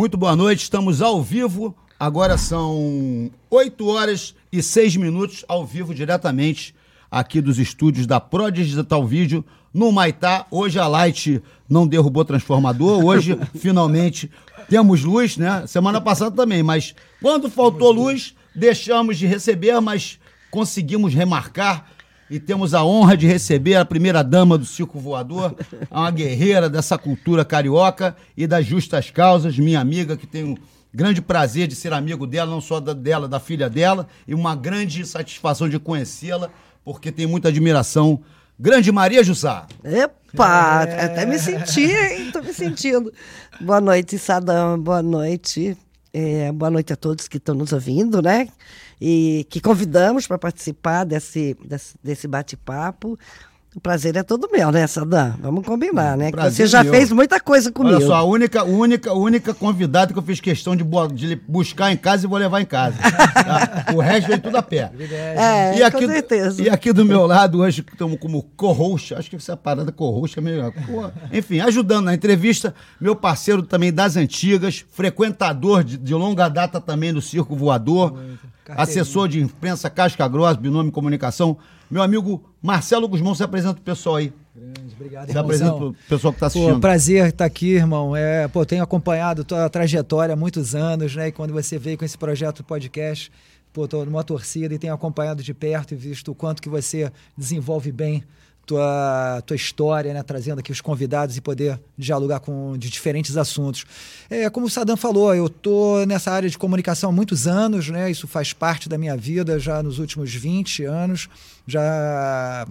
Muito boa noite, estamos ao vivo. Agora são 8 horas e 6 minutos, ao vivo diretamente aqui dos estúdios da Pro Digital Vídeo no Maitá. Hoje a Light não derrubou transformador, hoje finalmente temos luz, né? Semana passada também, mas quando faltou luz, deixamos de receber, mas conseguimos remarcar e temos a honra de receber a primeira dama do Circo Voador, uma guerreira dessa cultura carioca e das justas causas, minha amiga que um grande prazer de ser amigo dela, não só da, dela, da filha dela, e uma grande satisfação de conhecê-la, porque tem muita admiração. Grande Maria Jussá. Epa, é. até me senti, hein? Tô me sentindo. Boa noite, Sadam. Boa noite. É, boa noite a todos que estão nos ouvindo, né? E que convidamos para participar desse, desse, desse bate-papo. O prazer é todo meu, né, Sadam? Vamos combinar, né? Você já meu. fez muita coisa comigo. Olha só, a única, única, única convidada que eu fiz questão de, de buscar em casa e vou levar em casa. tá? O resto veio tudo a pé. É, e aqui, com certeza. E aqui do meu lado, hoje, estamos como co-host, acho que essa parada co-host é melhor. Enfim, ajudando na entrevista, meu parceiro também das antigas, frequentador de, de longa data também do Circo Voador, assessor de imprensa Casca Grossa, Binômio Comunicação, meu amigo Marcelo Guzmão, se apresenta pro pessoal aí. Grande, obrigado, Se apresenta pro pessoal que está assistindo. Pô, prazer estar aqui, irmão. É, pô, tenho acompanhado tua trajetória há muitos anos, né? E quando você veio com esse projeto podcast, pô, tô numa torcida e tenho acompanhado de perto e visto o quanto que você desenvolve bem tua, tua história, né? trazendo aqui os convidados e poder dialogar com de diferentes assuntos. É, como o Sadam falou, eu estou nessa área de comunicação há muitos anos, né? isso faz parte da minha vida já nos últimos 20 anos. Já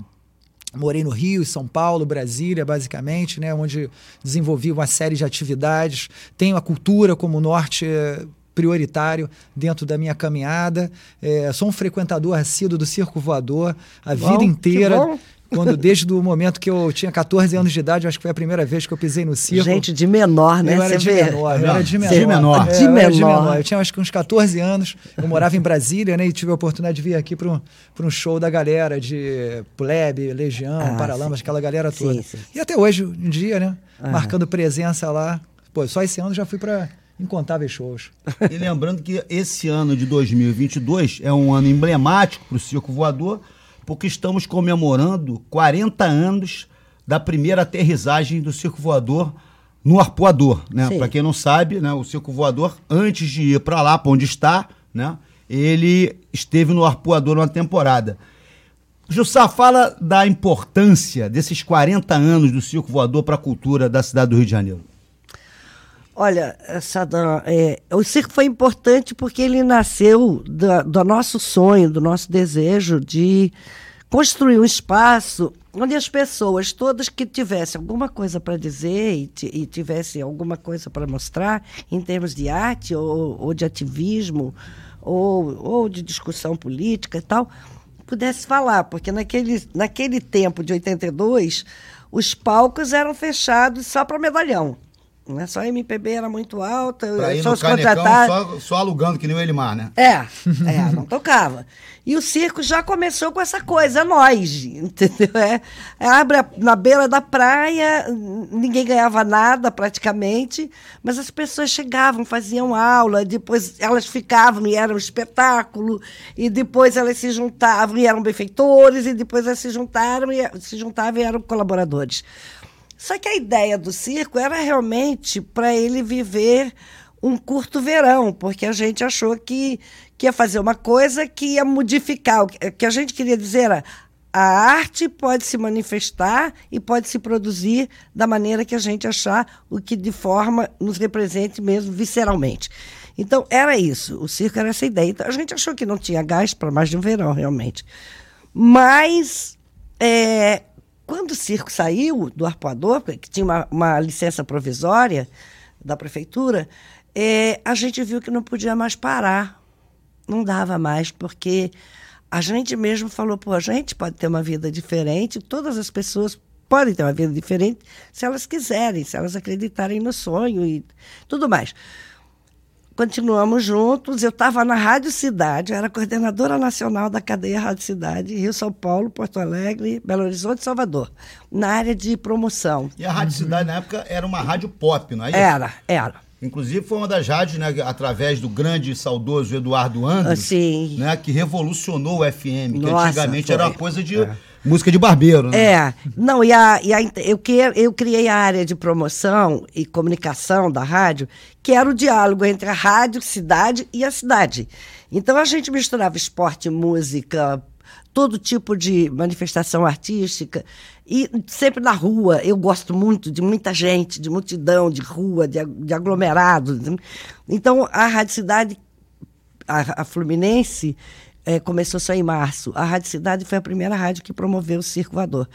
morei no Rio, São Paulo, Brasília, basicamente, né, onde desenvolvi uma série de atividades. Tenho a cultura como norte eh, prioritário dentro da minha caminhada. É, sou um frequentador assíduo do Circo Voador a bom, vida inteira. Quando, desde o momento que eu tinha 14 anos de idade, acho que foi a primeira vez que eu pisei no circo. Gente, de menor, né? Eu era de vê? menor, eu era de menor. De menor. É, de eu menor. de menor. Eu tinha acho que uns 14 anos, eu morava em Brasília, né? E tive a oportunidade de vir aqui para um, um show da galera de Plebe, Legião, ah, Paralamas, aquela galera toda. Sim, sim. E até hoje, um dia, né? Ah. Marcando presença lá. Pô, só esse ano já fui para incontáveis shows. E lembrando que esse ano de 2022 é um ano emblemático para o Circo Voador, porque estamos comemorando 40 anos da primeira aterrissagem do circo voador no arpoador, né? Para quem não sabe, né, o circo voador antes de ir para lá, para onde está, né, ele esteve no arpoador uma temporada. Jussá, fala da importância desses 40 anos do circo voador para a cultura da cidade do Rio de Janeiro. Olha, Sadam, é, o circo foi importante porque ele nasceu do, do, nosso sonho, do nosso desejo de construir um espaço onde as pessoas todas que tivessem alguma coisa para dizer e, e tivessem alguma coisa para mostrar em termos de arte ou, ou de ativismo ou, ou de discussão política e tal, pudesse falar, porque naquele, naquele tempo de 82 os palcos eram fechados só para medalhão. Né? Só a MPB era muito alta, pra ir só os contratados. Só, só, alugando, que nem o Elimar, né? É, é, não tocava. E o circo já começou com essa coisa, nós, entendeu? É, é, abre a, na beira da praia, ninguém ganhava nada praticamente, mas as pessoas chegavam, faziam aula, depois elas ficavam e era um espetáculo, e depois elas se juntavam e eram benfeitores, e depois elas se juntaram e se juntavam e eram colaboradores. Só que a ideia do circo era realmente para ele viver um curto verão, porque a gente achou que, que ia fazer uma coisa que ia modificar. O que a gente queria dizer era a arte pode se manifestar e pode se produzir da maneira que a gente achar, o que de forma nos represente mesmo visceralmente. Então, era isso. O circo era essa ideia. Então, a gente achou que não tinha gás para mais de um verão, realmente. Mas é, quando o circo saiu do arpoador, que tinha uma, uma licença provisória da prefeitura, é, a gente viu que não podia mais parar. Não dava mais, porque a gente mesmo falou, pô, a gente pode ter uma vida diferente, todas as pessoas podem ter uma vida diferente se elas quiserem, se elas acreditarem no sonho e tudo mais continuamos juntos. Eu estava na Rádio Cidade, eu era coordenadora nacional da cadeia Rádio Cidade, Rio, São Paulo, Porto Alegre, Belo Horizonte e Salvador, na área de promoção. E a Rádio Cidade, na época, era uma rádio pop, não é isso? Era, era. Inclusive foi uma das rádios, né, através do grande e saudoso Eduardo Andros, Ah, sim. né, que revolucionou o FM, que Nossa, antigamente foi. era uma coisa de música de barbeiro, né? É, não, e, a, e a, eu, que, eu criei a área de promoção e comunicação da rádio, que era o diálogo entre a rádio, cidade e a cidade. Então a gente misturava esporte, música, todo tipo de manifestação artística, e sempre na rua. Eu gosto muito de muita gente, de multidão, de rua, de, de aglomerado. Então a Rádio Cidade a, a Fluminense eh, começou só em março. A Rádio Cidade foi a primeira rádio que promoveu o Circo Voador.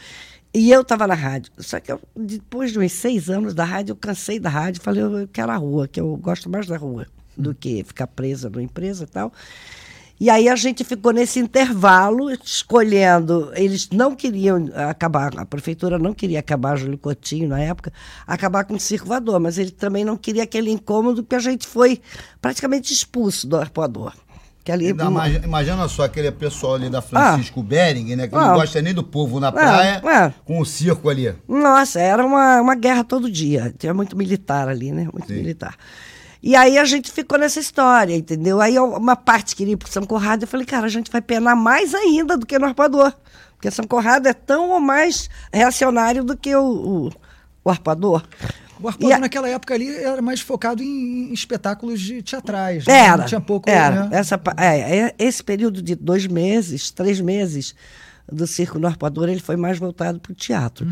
E eu estava na rádio. Só que eu, depois de uns seis anos da rádio, eu cansei da rádio. Falei, eu, quero a rua, que eu gosto mais da rua do que ficar presa numa empresa e tal. E aí a gente ficou nesse intervalo, escolhendo. Eles não queriam acabar, a prefeitura não queria acabar, Júlio Coutinho, na época, acabar com o circo voador, mas ele também não queria aquele incômodo que a gente foi praticamente expulso do arpoador. Que ali, Ainda imagina só aquele pessoal ali da Ah. Francisco Bering, né? Que não Ah. gosta nem do povo na praia, é. com o circo ali. Nossa, era uma, uma guerra todo dia. Tinha muito militar ali, né? Muito Sim. militar. E aí a gente ficou nessa história, entendeu? Aí uma parte queria ir para São Conrado, eu falei, cara, a gente vai penar mais ainda do que no Arpoador. Porque São Conrado é tão ou mais reacionário do que o, o, o Arpoador. O Arpoador E a- naquela época ali era mais focado em, em espetáculos de teatrais. né? Era. Não tinha pouco. Era. né? Essa, é, é, esse período de dois meses, três meses do Circo no Arpoador, ele foi mais voltado para o teatro.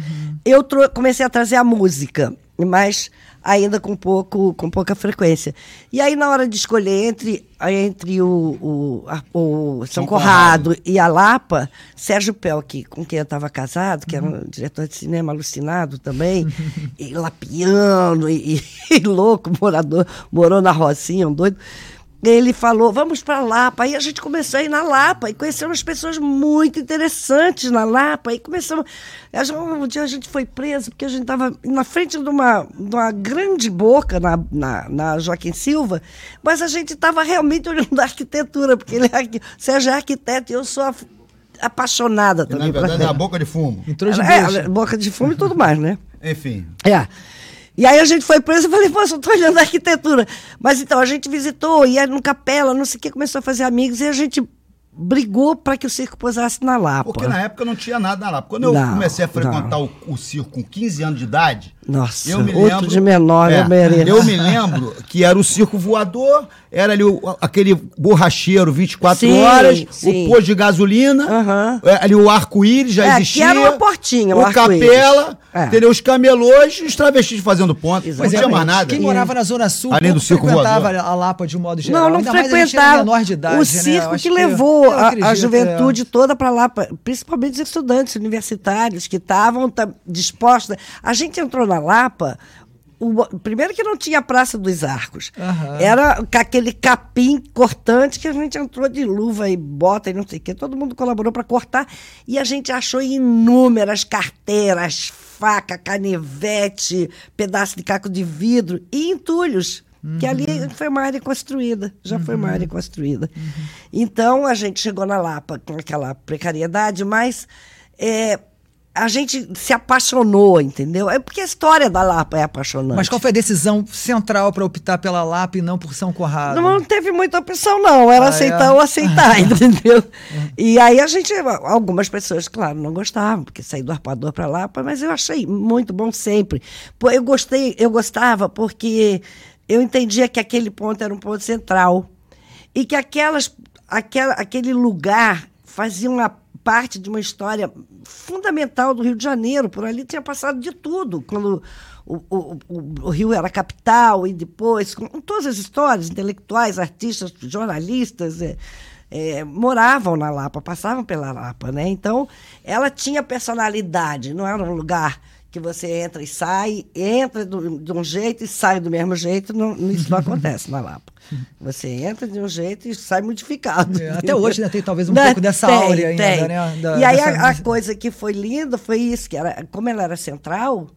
Eu trou- comecei a trazer a música, mas ainda com, pouco, com pouca frequência. E aí, na hora de escolher entre, entre o, o, o São, São Conrado, e a Lapa, Sérgio Pelk, com quem eu estava casado, que era um diretor de cinema alucinado também, e lapiano, e, e louco, morador, morou na Rocinha, um doido. Ele falou, vamos para Lapa. Aí a gente começou a ir na Lapa e conheceu umas pessoas muito interessantes na Lapa. E começamos. a gente- Um dia a gente foi preso porque a gente estava na frente de uma, de uma grande boca na, na, na Joaquim Silva, mas a gente estava realmente olhando a arquitetura, porque ele é, Sérgio é arquiteto e eu sou af- apaixonada E, na também. verdade, é a boca de fumo. Entrou de É, boca de fumo e tudo mais, né? Enfim. É. E aí a gente foi preso e falei, poxa, eu tô olhando a arquitetura. Mas então, a gente visitou, ia no capela, não sei o que, começou a fazer amigos e a gente brigou para que o circo pousasse na Lapa. Porque na época não tinha nada lá. Quando eu Não, comecei a frequentar o, o circo com 15 anos de idade. Nossa, eu me outro lembro, de menor, é, eu mereço. Eu me lembro que era o circo voador, era ali o- aquele borracheiro 24 Sim, horas, sim. o posto de gasolina, é, ali o arco-íris já É, que existia. era uma portinha, o capela, É. entendeu? Os camelôs e os travestis fazendo ponto. Não tinha mais nada. Quem morava na Zona Sul Além do circo frequentava voador. a Lapa de um modo geral. Não, não Ainda mais a frequentava. menor de idade, o né? circo Eu acho que levou eu a, a acredito, juventude é. toda para lá, pra- principalmente os estudantes universitários que estavam dispostos. A gente entrou na Lapa. o- primeiro que não tinha Praça dos Arcos. Aham. Era com aquele capim cortante que a gente entrou de luva e bota e não sei o quê. Todo mundo colaborou para cortar. E a gente achou inúmeras carteiras, faca, canivete, pedaço de caco de vidro e entulhos. Que ali foi uma área construída, já foi uma área construída. Então a gente chegou na Lapa com aquela precariedade, mas é, a gente se apaixonou, entendeu? É porque a história da Lapa é apaixonante. Mas qual foi a decisão central para optar pela Lapa e não por São Conrado? Não, não teve muita opção, não. Era Ah, aceitar é? ou aceitar, entendeu? E aí a gente, algumas pessoas, claro, não gostavam, porque saí do arpador para lá, mas eu achei muito bom sempre. Eu gostei, eu gostava porque eu entendia que aquele ponto era um ponto central e que aquelas, aquela, aquele lugar fazia uma parte de uma história fundamental do Rio de Janeiro. Por ali tinha passado de tudo, quando o, o, o, o Rio era capital e depois, com todas as histórias, intelectuais, artistas, jornalistas, é, é, moravam na Lapa, passavam pela Lapa, né? Então, ela tinha personalidade, não era um lugar que você entra e sai, entra do, de um jeito e sai do mesmo jeito, não, isso não acontece na Lapa. Você entra de um jeito e sai modificado. É, até hoje, né, tem talvez um Né? pouco dessa Tem, áurea ainda, tem. né, da- e aí dessa- a, a coisa que foi linda foi isso, que era, como ela era central,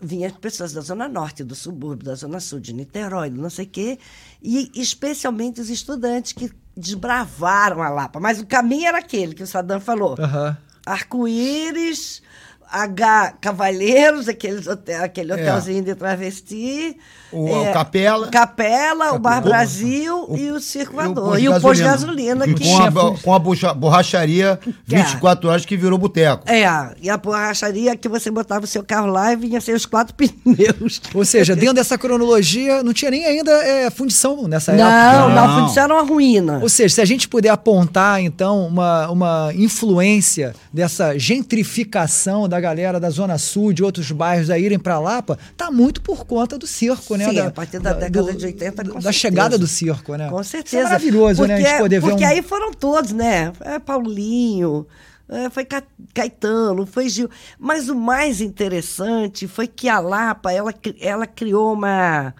vinha pessoas da Zona Norte, do subúrbio, da Zona Sul, de Niterói, não sei o quê, e especialmente os estudantes que desbravaram a Lapa. Mas o caminho era aquele que o Saddam falou. Aham. Arco-íris, H Cavalheiros, aqueles hotel, aquele É. hotelzinho de travesti. O- o Capela. Capela, o Bar. Brasil e o Circo Voador. posto E o posto de gasolina. E que com, a, bo- com a borracha- borracharia Que é. 24 horas que virou boteco. É, e a borracharia que você botava o seu carro lá e vinha sem os quatro pneus. Ou seja, dentro dessa cronologia, não tinha nem ainda é, fundição nessa Não, época. não, Não. fundição era uma ruína. Ou seja, se a gente puder apontar, então, uma, uma influência dessa gentrificação da galera da Zona Sul, de outros bairros a irem para Lapa, tá muito por conta do circo, né? Sim, a partir da década de 80, com Da certeza. chegada do circo, né? Com Isso certeza. é maravilhoso, né? A gente Porque- poder ver Porque um... aí foram todos, né? É Paulinho, é, foi Ca- Caetano, foi Gil. Mas o mais interessante foi que a Lapa, ela, ela criou uma...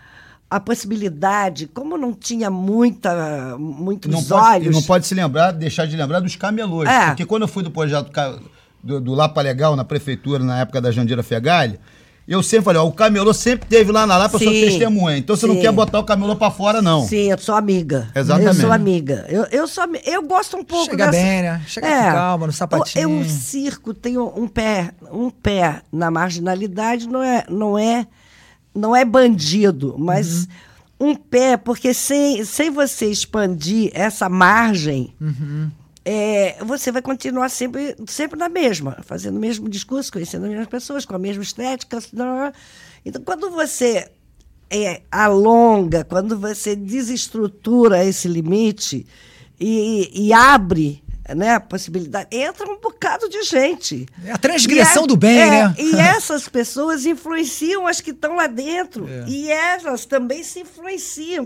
A possibilidade, como não tinha muita, muitos Não pode, olhos... não pode se lembrar, deixar de lembrar dos camelôs. É. Porque quando eu fui do projeto do, do Lapa Legal, na prefeitura, na época da Jandira Fegali, eu sempre falei, ó, o camelô sempre teve lá na Lapa, eu sou testemunha. Então você não sim. quer botar o camelô pra fora, não. Sim, eu sou amiga. Exatamente. Eu sou amiga. Eu, eu, sou, eu gosto um pouco Chega dessa... bem, né? Chega com calma, no sapatinho. O, o circo tem um, um pé, um pé na marginalidade, não é, não é, não é bandido, mas Uhum. um pé, porque sem, sem você expandir essa margem, Uhum. É, você vai continuar sempre, sempre na mesma, fazendo o mesmo discurso, conhecendo as mesmas pessoas, com a mesma estética. Então, quando você é, alonga, quando você desestrutura esse limite e, e abre né, a possibilidade, entra um bocado de gente. É a transgressão E é- do bem, é, né? E essas pessoas influenciam as que estão lá dentro. É. E elas também se influenciam.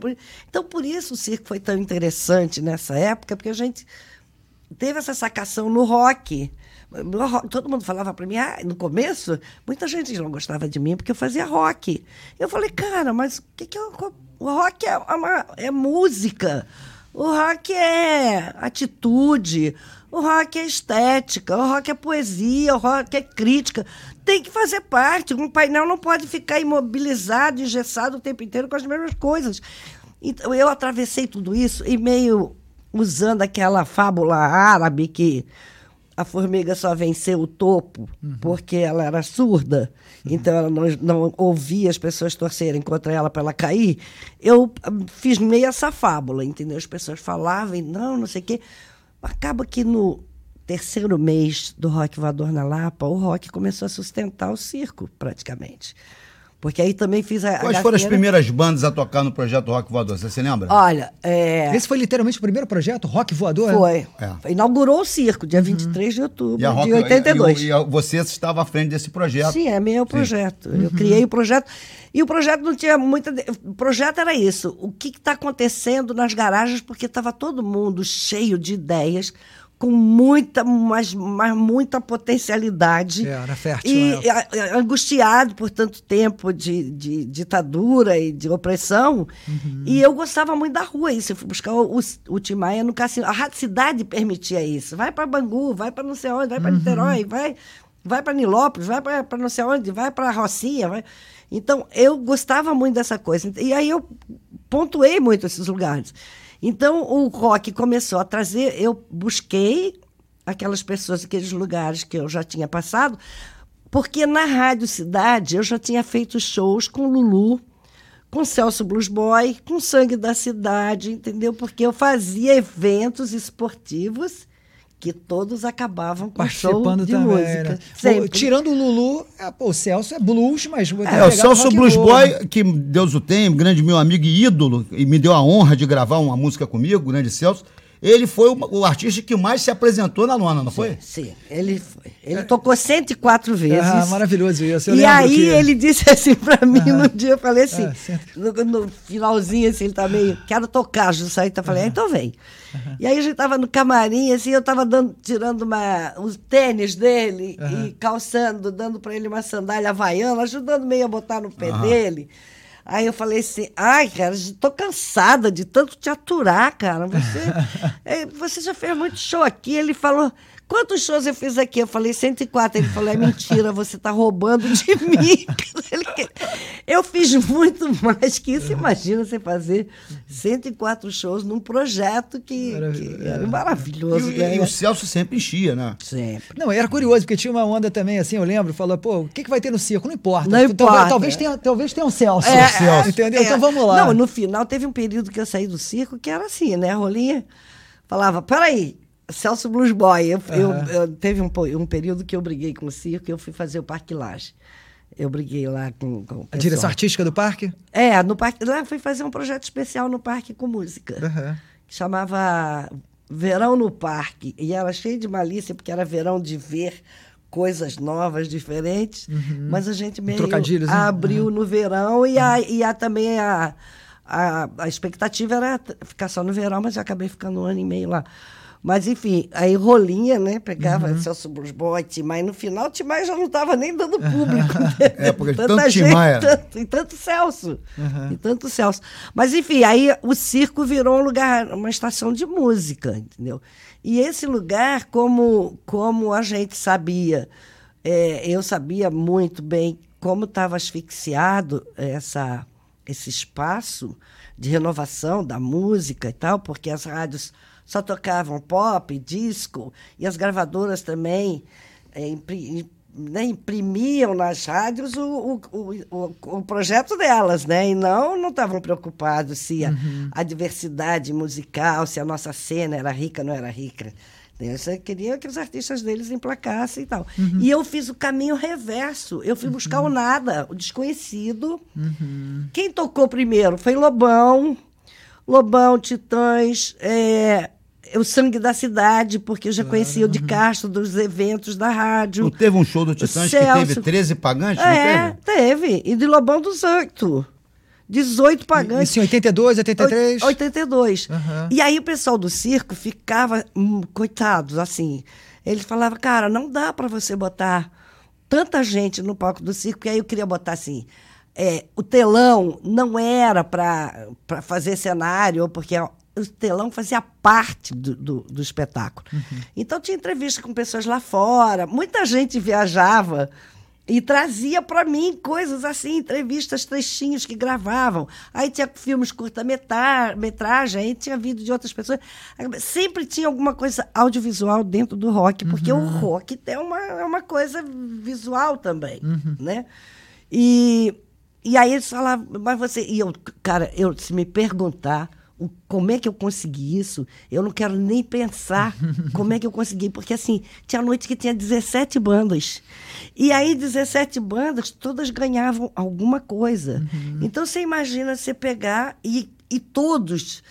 Então, por isso o circo foi tão interessante nessa época, porque a gente teve essa sacação no rock. No rock, Todo mundo falava para mim, ah, no começo, muita gente não gostava de mim porque eu fazia rock. Eu falei, cara, mas o que, que o rock? É, uma- é música. O rock é atitude. O rock é estética. O rock é poesia. O rock é crítica. Tem que fazer parte. Um painel não pode ficar imobilizado, engessado o tempo inteiro com as mesmas coisas. Então, eu atravessei tudo isso e meio usando aquela fábula árabe que a formiga só venceu o topo porque ela era surda, então ela não, não ouvia as pessoas torcerem contra ela para ela cair. Eu ah, fiz meio essa fábula, entendeu? As pessoas falavam, e não, não sei o quê. Acaba que no terceiro mês do Rock Voador na Lapa, o rock começou a sustentar o circo, praticamente. Porque aí também fiz a. a Quais foram as primeiras bandas a tocar no projeto Rock Voador? Você se lembra? Olha, é, Esse foi literalmente o primeiro projeto, Rock Voador? foi. É. Inaugurou o circo, dia 23 de outubro E a Rock, de 82. E, e a- você estava à frente desse projeto. Sim, é meu projeto. Eu criei o projeto. E o projeto não tinha muita. O projeto era isso. O que está acontecendo nas garagens, porque estava todo mundo cheio de ideias, com muita, mas, mas muita potencialidade. É, era fértil, E né? angustiado por tanto tempo de, de ditadura e de opressão. Uhum. E eu gostava muito da rua, isso. Eu fui buscar o, o, o Tim Maia no cassino. A Rádio Cidade permitia isso. Vai para Bangu, vai para não sei onde, vai Uhum. para Niterói, vai, vai para Nilópolis, vai para não sei onde, vai para Rocinha. Vai... Então, eu gostava muito dessa coisa. E aí eu pontuei muito esses lugares. Então, o rock começou a trazer. Eu busquei aquelas pessoas, aqueles lugares que eu já tinha passado, porque na Rádio Cidade eu já tinha feito shows com Lulu, com Celso Blues Boy, com Sangue da Cidade, entendeu? Porque eu fazia eventos esportivos que todos acabavam com show Participando de também, música. né? Tirando o Lulu, é, pô, o Celso é blues, mas... É, o Celso Blues Boy, que Deus o tem, grande meu amigo e ídolo, e me deu a honra de gravar uma música comigo, o grande Celso. Ele foi o, o artista que mais se apresentou na lona, não foi? Sim, ele foi. Ele tocou 104 vezes. Ah, maravilhoso isso. Eu e aí que- ele disse assim pra mim no dia, eu falei assim, Ah, no, no finalzinho, assim, ele tá meio, quero tocar, Juscelita, eu falei, ah, então vem. E aí a gente tava no camarim, assim, eu tava dando, tirando uma, os tênis dele e calçando, dando pra ele uma sandália havaiana, ajudando meio a botar no pé dele. Aí eu falei assim, ai, cara, tô cansada de tanto te aturar, cara. Você, é, você já fez muito show aqui. Ele falou, quantos shows eu fiz aqui? Eu falei 104. Ele falou, é mentira, você está roubando de mim. eu fiz muito mais que isso. Imagina você fazer 104 shows num projeto que, que era maravilhoso. E, né? e o Celso sempre enchia, né? Sempre. Não, era curioso, porque tinha uma onda também, assim, eu lembro, falou, pô, o que, que vai ter no circo? Não importa. Não Talvez- importa. Talvez, tenha, talvez tenha um Celso. É, Celso, é, entendeu? é. Então vamos lá. Não, no final teve um período que eu saí do circo que era assim, né? A Rolinha falava, peraí, Celso Blues Boy. Eu, eu- Aham. eu- teve um, um período que eu briguei com o circo e eu fui fazer o Parque Laje. Eu briguei lá com, com o A direção artística do parque? É, no parque. Lá eu fui fazer um projeto especial no parque com música. Aham. Que chamava Verão no Parque. E era cheio de malícia, porque era verão de ver coisas novas, diferentes. Mas a gente meio trocadilhos, né? abriu no verão e, a, e a, também a, a, a expectativa era ficar só no verão, mas eu acabei ficando um ano e meio lá. Mas, enfim, aí rolinha, né? Pegava Celso Blues Boy, Timai. No final, Timai já não estava nem dando público. É, porque Tanta tanto gente, Timai tanto- e tanto Celso. E tanto Celso. Mas, enfim, aí o circo virou um lugar, uma estação de música, entendeu? E esse lugar, como, como a gente sabia, é, eu sabia muito bem como estava asfixiado essa, esse espaço de renovação da música e tal, porque as rádios só tocavam pop, disco, e as gravadoras também é, impri- né, imprimiam nas rádios o, o, o, o- projeto delas, né? E não não estavam preocupados se a, a diversidade musical, se a nossa cena era rica ou não era rica. Eles queriam que os artistas deles emplacassem e tal. E eu fiz o caminho reverso. Eu fui buscar o nada, o desconhecido. Quem tocou primeiro foi Lobão, Lobão, Titãs, é, o Sangue da Cidade, porque eu já conhecia o de Castro dos eventos da rádio. Não teve um show do Titãs que teve 13 pagantes? É, Não teve? teve. E de Lobão dos Oito. 18 pagantes. Isso em 82, 83? Oit- 82. Aham. E aí o pessoal do circo ficava, hum, coitados, assim. Eles falavam, cara, não dá para você botar tanta gente no palco do circo, porque aí eu queria botar assim. é, o telão não era para fazer cenário, ou porque o telão fazia parte do, do, do espetáculo. Então tinha entrevista com pessoas lá fora, muita gente viajava e trazia para mim coisas assim, entrevistas, trechinhos que gravavam. Aí tinha filmes curta-metragem, aí tinha vídeo de outras pessoas. Sempre tinha alguma coisa audiovisual dentro do rock, porque o rock é uma, é uma coisa visual também, né? E, e aí eles falavam, mas você... E eu, cara, eu, se me perguntar como é que eu consegui isso, eu não quero nem pensar como é que eu consegui, porque assim, tinha noite que tinha 17 bandas. E aí, 17 bandas, todas ganhavam alguma coisa. Então, você imagina você pegar e, e todos,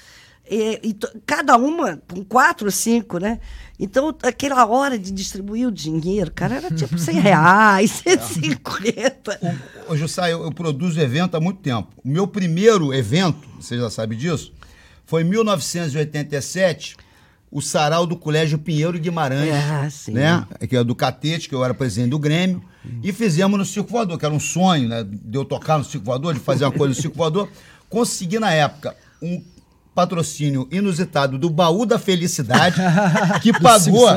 é, e to- cada uma com quatro, cinco, né? Então, aquela hora de distribuir o dinheiro, cara, era tipo 100 reais, 150. Ô, Jussá, eu, eu produzo evento há muito tempo. O meu primeiro evento, você já sabe disso, foi em 1987, o sarau do Colégio Pinheiro Guimarães. Ah. Né? Que é do Catete, que eu era presidente do Grêmio. E fizemos no Circo Voador, que era um sonho, né? De eu tocar no Circo Voador, de fazer uma coisa no Circo Voador. Consegui, na época, um patrocínio inusitado do Baú da Felicidade, que pagou,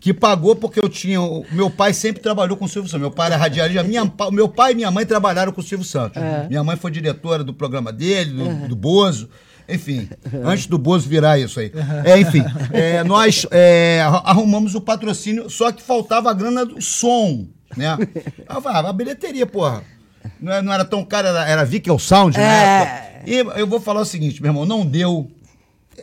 que pagou porque eu tinha, meu pai sempre trabalhou com o Silvio Santos, meu pai era radialista, minha, meu pai e minha mãe trabalharam com o Silvio Santos, minha mãe foi diretora do programa dele, do, do Bozo, enfim, antes do Bozo virar isso aí. É, enfim, é, nós é, arru- arrumamos o patrocínio, só que faltava a grana do som, né? Eu falava, a bilheteria, porra, não era, não era tão cara, era, era Vickel Sound, né? É. E eu vou falar o seguinte, meu irmão, não deu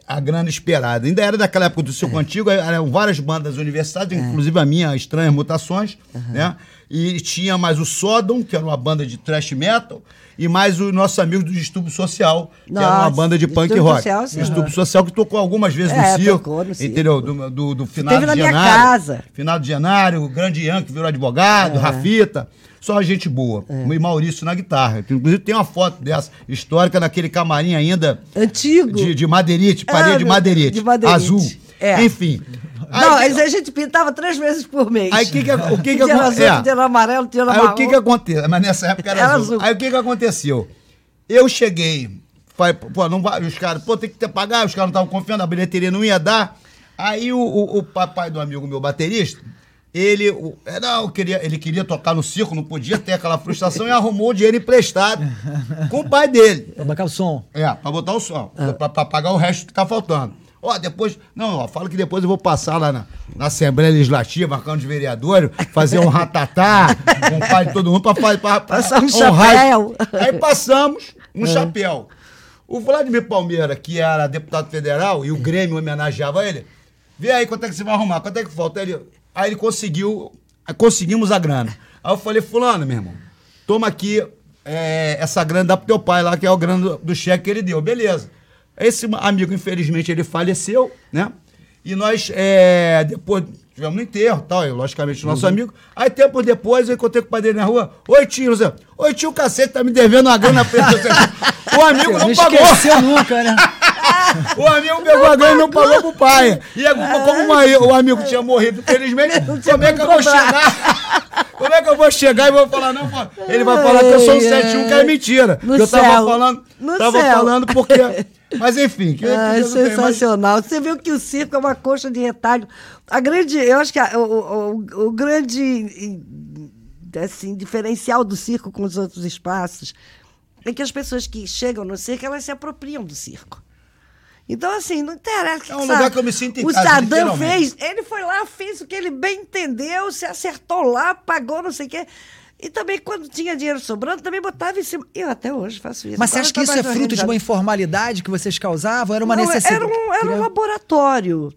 a grana esperada. Ainda era daquela época do Circo Antigo, eram várias bandas universitárias, inclusive a minha, Estranhas Mutações, né? E tinha mais o Sodom, que era uma banda de thrash metal, e mais o nosso amigo do Distúrbio Social, que era uma Nossa, banda de punk rock. Social, sim. Distúrbio Social que tocou algumas vezes É, no circo, tocou no circo. entendeu? Do, do, do final Teve de na minha casa. Final de Janário, o grande Ian que virou advogado, Rafita. Só gente boa. E Maurício na guitarra. Inclusive tem uma foto dessa, histórica, naquele camarim ainda Antigo. de, de madeirite, parede Ah, de madeirite, de madeirite. azul. É. Enfim. Não, Aí, a gente pintava três vezes por mês. aí que que- o que que Dia acon- azul, é. amarelo, dia aí marrom. o que que aconteceu? Mas nessa época era, Era azul. azul. Aí o que que aconteceu? Eu cheguei, falei, pô, não vai, os caras, pô, tem que ter pagar, os caras não estavam confiando, a bilheteria não ia dar. Aí o, o, o papai do amigo meu baterista, ele, é, não, queria, ele queria tocar no circo, não podia ter aquela frustração e arrumou o dinheiro emprestado com o pai dele. Pra bancar o som. É, pra botar o som, pra, pra pagar o resto que tá faltando. Ó, depois. Não, ó, fala que depois eu vou passar lá na, na Assembleia Legislativa, marcando de vereadores, fazer um ratatá com o pai de todo mundo pra, pra, pra, Passar um chapéu. Aí passamos um chapéu. O Vladimir Palmeira, que era deputado federal, e o Grêmio homenageava ele, vê aí quanto é que você vai arrumar, quanto é que falta? Ele, aí ele conseguiu, conseguimos a grana. Aí eu falei, fulano, meu irmão, toma aqui é, essa grana dá pro teu pai lá, que é o grana do, do cheque que ele deu. Beleza. Esse amigo, infelizmente, ele faleceu, né? E nós, é, depois, tivemos no enterro tal, e, logicamente, nosso amigo. Aí, tempo depois, eu encontrei com o pai dele na rua. Oi, tio, Zé. Oi, tio, cacete, tá me devendo uma grana preta. O amigo não, Não pagou. esqueceu nunca, né? O amigo pegou a grana e não pagou pro pai. E é como uma- o amigo tinha morrido, infelizmente, como é que eu vou chegar? Como é que eu vou chegar e vou falar, não, pô, ele vai falar que eu sou um Ai, 71, que é mentira. No eu tava céu. falando, No tava céu. falando porque. Mas enfim, que, Ah, mas- sensacional. Você viu que o circo é uma coxa de retalho. A grande, eu acho que a- o, o- o grande assim, diferencial do circo com os outros espaços é que as pessoas que chegam no circo, elas se apropriam do circo. Então, assim, não interessa. É um sabe? lugar que eu me sinto em O Saddam fez, ele foi lá, fez o que ele bem entendeu, se acertou lá, pagou não sei o quê. E também, quando tinha dinheiro sobrando, também botava em cima. Eu até hoje faço isso. Mas você acha que isso é fruto de uma informalidade que vocês causavam? Era uma Não, necessidade? Era um, era um laboratório.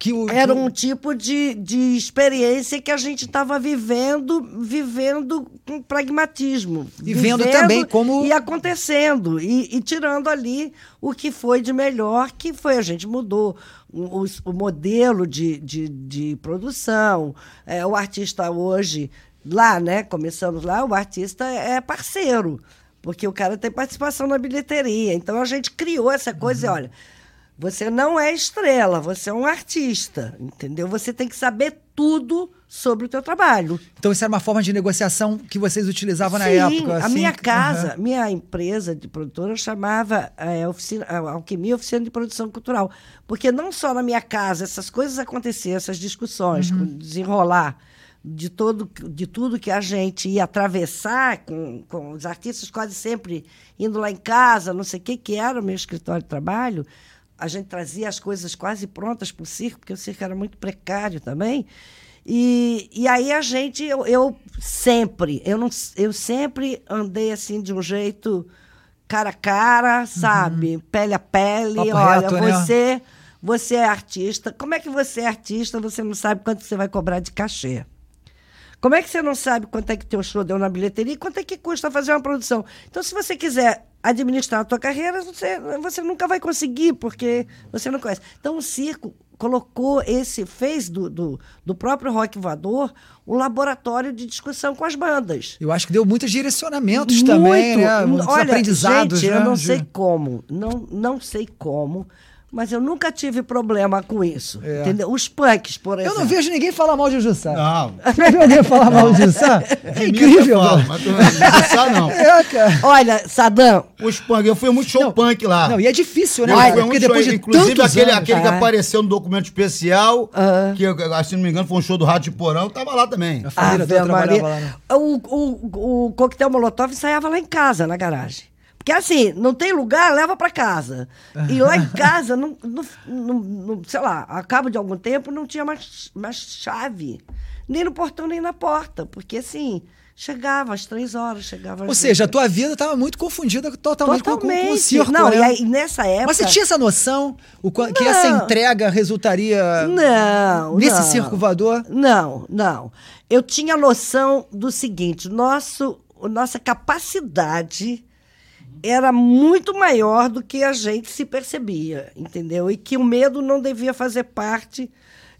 Que o, Era o- um tipo de, de experiência que a gente estava vivendo, vivendo com pragmatismo. E vendo também como- E acontecendo. E, e tirando ali o que foi de melhor, que foi a gente mudou o, os- o modelo de, de, de produção. É, o artista hoje, lá, né? Começamos lá, o artista é parceiro. Porque o cara tem participação na bilheteria. Então a gente criou essa coisa e olha. Você não é estrela, você é um artista, entendeu? Você tem que saber tudo sobre o teu trabalho. Então isso era uma forma de negociação que vocês utilizavam na Sim, época. a assim, minha que- casa, Aham. minha empresa de produtora chamava é, oficina, a Alquimia Oficina de Produção Cultural. Porque não só na minha casa essas coisas aconteciam, essas discussões, Uhum. desenrolar de, todo, de tudo que a gente ia atravessar com, com os artistas quase sempre indo lá em casa, não sei o que, que era o meu escritório de trabalho. A gente trazia as coisas quase prontas para o circo, porque o circo era muito precário também. E, e aí a gente, eu, eu sempre, eu, não, eu sempre andei assim de um jeito cara a cara, sabe? Pele a pele. Papo Olha, reto, né? você, você é artista. Como é que você é artista? Você não sabe quanto você vai cobrar de cachê. Como é que você não sabe quanto é que teu show deu na bilheteria e quanto é que custa fazer uma produção? Então, se você quiser administrar a tua carreira, você, você nunca vai conseguir, porque você não conhece. Então, o circo colocou esse, fez do, do, do próprio Rock Voador um laboratório de discussão com as bandas. Eu acho que deu muitos direcionamentos também, né? Muitos Olha, aprendizados. gente, né? eu não sei como, não, não sei como, mas eu nunca tive problema com isso. É. Entendeu? Os punks, por Eu exemplo. não vejo ninguém falar mal de Jussá. Não. Você viu alguém falar mal de Jussá? É incrível. mano. mas tu não não. É, cara. Olha, Sadam, Os punk, eu fui a muito show Não, punk lá. Não, e é difícil, né? Eu cara? fui a Porque depois show, de inclusive aquele, anos, aquele que Ah. apareceu no documento especial, Ah. que, eu- se não me engano, foi um show do Rádio de Porão, eu tava lá também. A família toda Ave trabalhava Maria. lá, né? O, o, o coquetel Molotov ensaiava lá em casa, na garagem. Porque assim, não tem lugar, leva para casa. E lá em casa, não, não, não- não- sei lá, a cabo de algum tempo não tinha mais, mais chave. Nem no portão, nem na porta. Porque assim, chegava às três horas, chegava às Ou seja, a tua vida estava muito confundida totalmente, com- com, com, o Totalmente. circo, não, né? e aí, nessa época. Mas você tinha essa noção o, que Não. essa entrega resultaria Não, nesse não. circo voador? Não, não. Eu tinha noção do seguinte: nosso, nossa capacidade era muito maior do que a gente se percebia, entendeu? E que o medo não devia fazer parte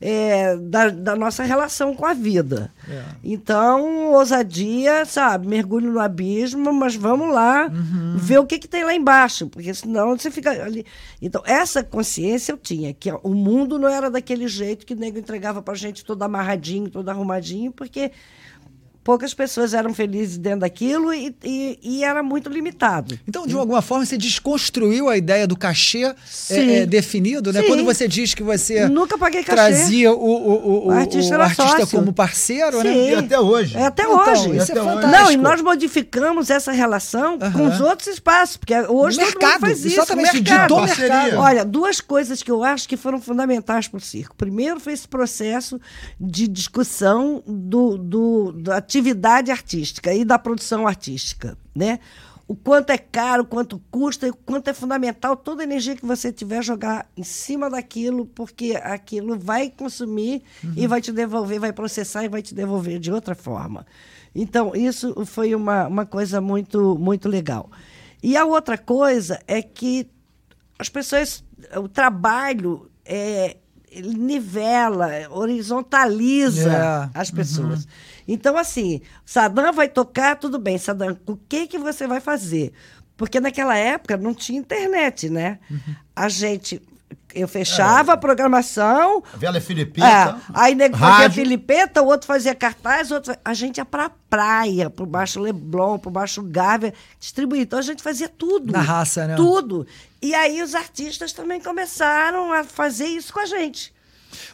é, da, da nossa relação com a vida. É. Então, ousadia, sabe? Mergulho no abismo, mas vamos lá Uhum. ver o que, que tem lá embaixo, porque senão você fica ali. Então, essa consciência eu tinha, que o mundo não era daquele jeito que o nego entregava pra gente todo amarradinho, todo arrumadinho, porque poucas pessoas eram felizes dentro daquilo e, e, e era muito limitado. Então, de alguma forma, você desconstruiu a ideia do cachê é, é, definido, né? Sim. Quando você diz que você Nunca paguei cachê. trazia o, o, o, O artista o artista como parceiro, né? Sim. E até hoje. É até Então, hoje. isso é Até hoje. fantástico. Não, e nós modificamos essa relação com os outros espaços, porque hoje todo Mercado, mundo faz isso. exatamente, mercado. ditou mercado. Olha, duas coisas que eu acho que foram fundamentais para o circo. Primeiro foi esse processo de discussão do, do- da atividade artística e da produção artística, né? O quanto é caro, o quanto custa e o quanto é fundamental toda a energia que você tiver jogar em cima daquilo, porque aquilo vai consumir e vai te devolver, vai processar e vai te devolver de outra forma. Então, isso foi uma, uma coisa muito, muito legal. E a outra coisa é que as pessoas, o trabalho é, nivela, horizontaliza É, as pessoas. Então, assim, Saddam vai tocar, tudo bem, Saddam, o que, que você vai fazer? Porque naquela época não tinha internet, né? A gente. Eu fechava a programação, A Vela é, Filipeta. aí nego fazia filipeta, o outro fazia cartaz, o outro... a gente ia pra praia, pro Baixo Leblon, pro Baixo Gávea, distribuir. Então a gente fazia tudo. Na raça, né? Tudo. E aí os artistas também começaram a fazer isso com a gente.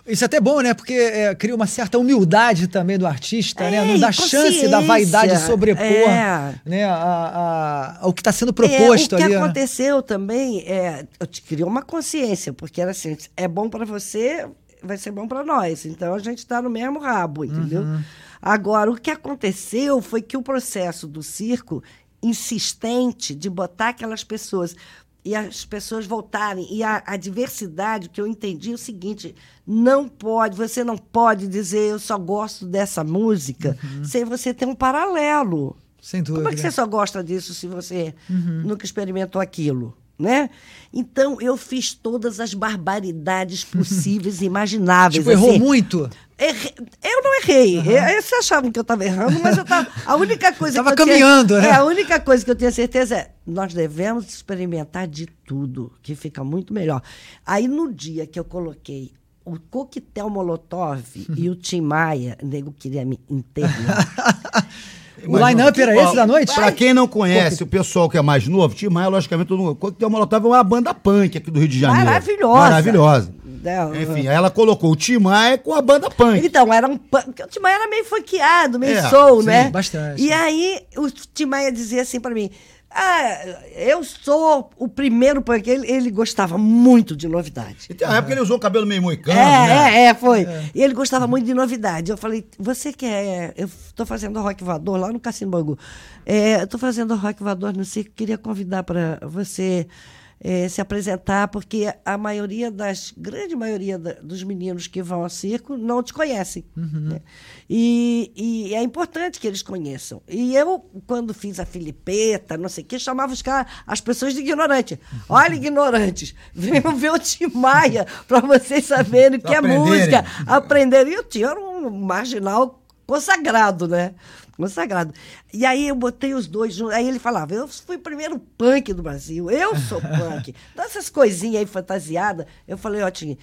Isso é até bom, né? Porque é, cria uma certa humildade também do artista, né? É, Não e dá chance da vaidade sobrepor É. né? a, a- ao que está sendo proposto é, o que ali. né? aconteceu também, é, eu te criou uma consciência, porque era assim, é bom para você, vai ser bom para nós. Então a gente está no mesmo rabo, entendeu? Uhum. Agora, o que aconteceu foi que o processo do circo insistente de botar aquelas pessoas e as pessoas voltarem e a, a diversidade, o que eu entendi é o seguinte, não pode, você não pode dizer eu só gosto dessa música sem você ter um paralelo. Sem dúvida. Como é que você só gosta disso se você nunca experimentou aquilo? Né? Então, eu fiz todas as barbaridades possíveis e imagináveis. Tipo, errou assim. muito. Errei- Eu não errei. Eu- Vocês achavam que eu estava errando, mas eu estava. A única coisa Tava que eu tinha- caminhando, né? É, a única coisa que eu tenho certeza é nós devemos experimentar de tudo, que fica muito melhor. Aí, no dia que eu coloquei o coquetel Molotov e o Tim Maia, o nego queria me internar. O line-up era esse da noite? Pra quem não conhece, o pessoal que é mais novo, Tim Maia, logicamente, todo mundo. Coquetel Molotov é uma banda punk aqui do Rio de Janeiro. Maravilhosa. Maravilhosa. Não, Enfim, aí ela colocou o Tim Maia com a banda punk. Então, era um punk. porque O Tim Maia era meio funkeado, meio É, soul, sim, né? bastante. E aí, o Tim Maia dizia assim pra mim: Ah, eu sou o primeiro punk. Ele, ele gostava muito de novidade. E tem uma época ele usou o cabelo meio moicano, É, né? é, é, foi. E ele gostava muito de novidade. Eu falei, você quer. Eu estou fazendo rock voador lá no Cassino Bangu. É, eu tô fazendo rock voador no circo, queria convidar para você é, se apresentar, porque a maioria das. grande maioria da- dos meninos que vão ao circo não te conhecem. né? E, e é importante que eles conheçam. E eu, quando fiz a Filipeta, não sei o que, chamava os caras, as pessoas de ignorante. Olha, ignorantes, venham ver o Tim Maia para vocês saberem o que é música, aprenderem. E o Tim era um marginal consagrado, né? Consagrado. E aí eu botei os dois juntos. Aí ele falava: Eu fui o primeiro punk do Brasil, eu sou punk. Então, essas coisinhas aí fantasiadas. Eu falei: Ó, Tim,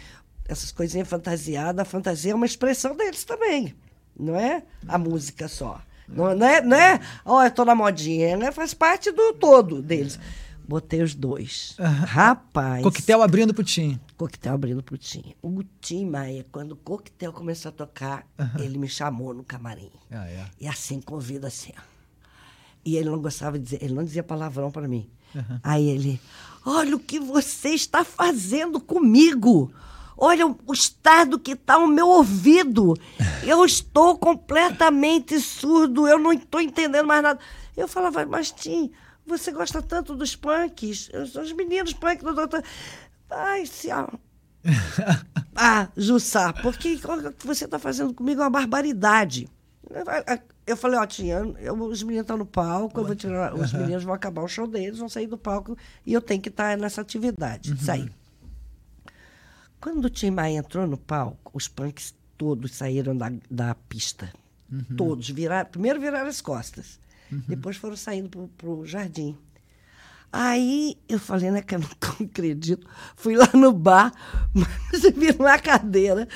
essas coisinhas fantasiadas, a fantasia é uma expressão deles também. Não é a música só. Não, não é, não é, ó, eu tô na modinha, né? Faz parte do todo deles. Botei os dois. Rapaz. Coquetel abrindo pro Tim. Coquetel abrindo pro Tim. O Tim Maia, quando o coquetel começou a tocar, ele me chamou no camarim. Ah, é. E assim, convida assim. E ele não gostava de dizer, ele não dizia palavrão para mim. Aí ele, olha o que você está fazendo comigo. Olha o o estado que está o meu ouvido. Eu estou completamente surdo, eu não estou entendendo mais nada. Eu falava, mas Tim, você gosta tanto dos punks, os, os meninos punk do doutor. Ai, se, ah, Jussá, porque o que você está fazendo comigo é uma barbaridade. Eu falei, ó, tia, eu- os meninos estão no palco, eu vou tirar, os meninos vão acabar o show deles, vão sair do palco e eu tenho que estar nessa atividade. Saí. Quando o Tim Maia entrou no palco, os punks todos saíram da, da pista. Todos. Viraram, primeiro viraram as costas. Depois foram saindo para o jardim. Aí eu falei, né, que eu não acredito. Fui lá no bar, você virou uma cadeira.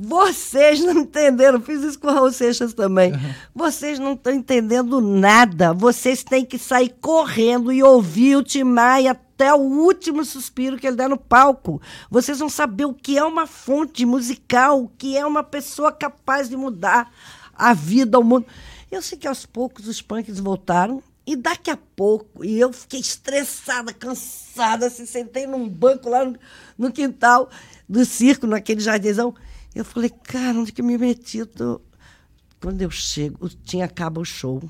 Vocês não entenderam, fiz isso com o Raul Seixas também. Vocês não estão entendendo nada. Vocês têm que sair correndo e ouvir o Tim Maia até o último suspiro que ele der no palco. Vocês vão saber o que é uma fonte musical, o que é uma pessoa capaz de mudar a vida, o mundo. Eu sei que aos poucos os punks voltaram. E daqui a pouco, e eu fiquei estressada, cansada, assim, sentei num banco lá no, no quintal do circo, naquele jardinzão. Eu falei, cara, onde que eu me meti? Eu tô... Quando eu chego, tinha acaba o show.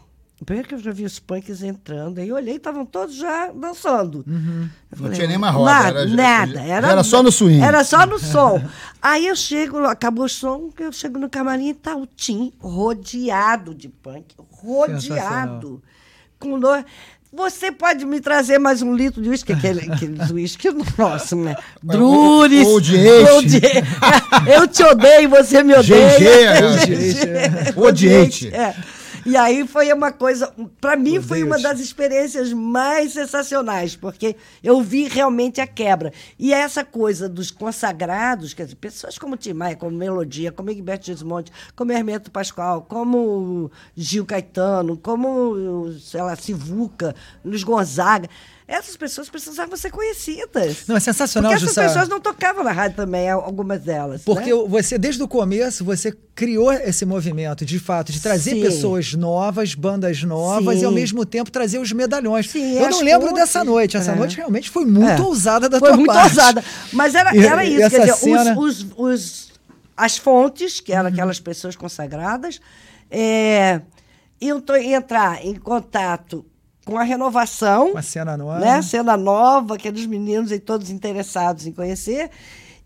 Primeiro que eu já vi os punks entrando, aí eu olhei, estavam todos já dançando. Não falei, tinha nem mais roda. Nada, era, nada. Era, era só no swing. Era só no som. Aí eu chego, acabou o som, eu chego no camarim e tá o Tim rodeado de punk. Rodeado. Com dor. Você pode me trazer mais um litro de uísque, aquele, aquele uísque nosso, né? Age. Old Age. Eu te odeio, você me odeia. GG, é. Age. É. E aí foi uma coisa, para mim Odeio foi uma te. das experiências mais sensacionais, porque eu vi realmente a quebra. E essa coisa dos consagrados, quer dizer, pessoas como Tim Maia, como Melodia, como Egberto Gismonte, como Hermeto Pascoal, como Gil Caetano, como, sei lá, Sivuca, Luiz Gonzaga, essas pessoas precisavam ser conhecidas. Não, é sensacional, Porque essas Jussara. pessoas não tocavam na rádio também, algumas delas. Porque né? você, desde o começo, você criou esse movimento, de fato, de trazer Sim. pessoas novas, bandas novas, e ao Sim. mesmo tempo trazer os medalhões. Sim, Eu não lembro dessa noite. Essa É. noite realmente foi muito É. ousada da Foi tua muito parte. ousada. Mas era, era e isso, quer dizer, os- cena- os, os- as fontes, que Uhum. eram aquelas pessoas consagradas, é, iam to- entrar em contato com a renovação, Uma cena nova. né? Cena nova, aqueles meninos e todos interessados em conhecer,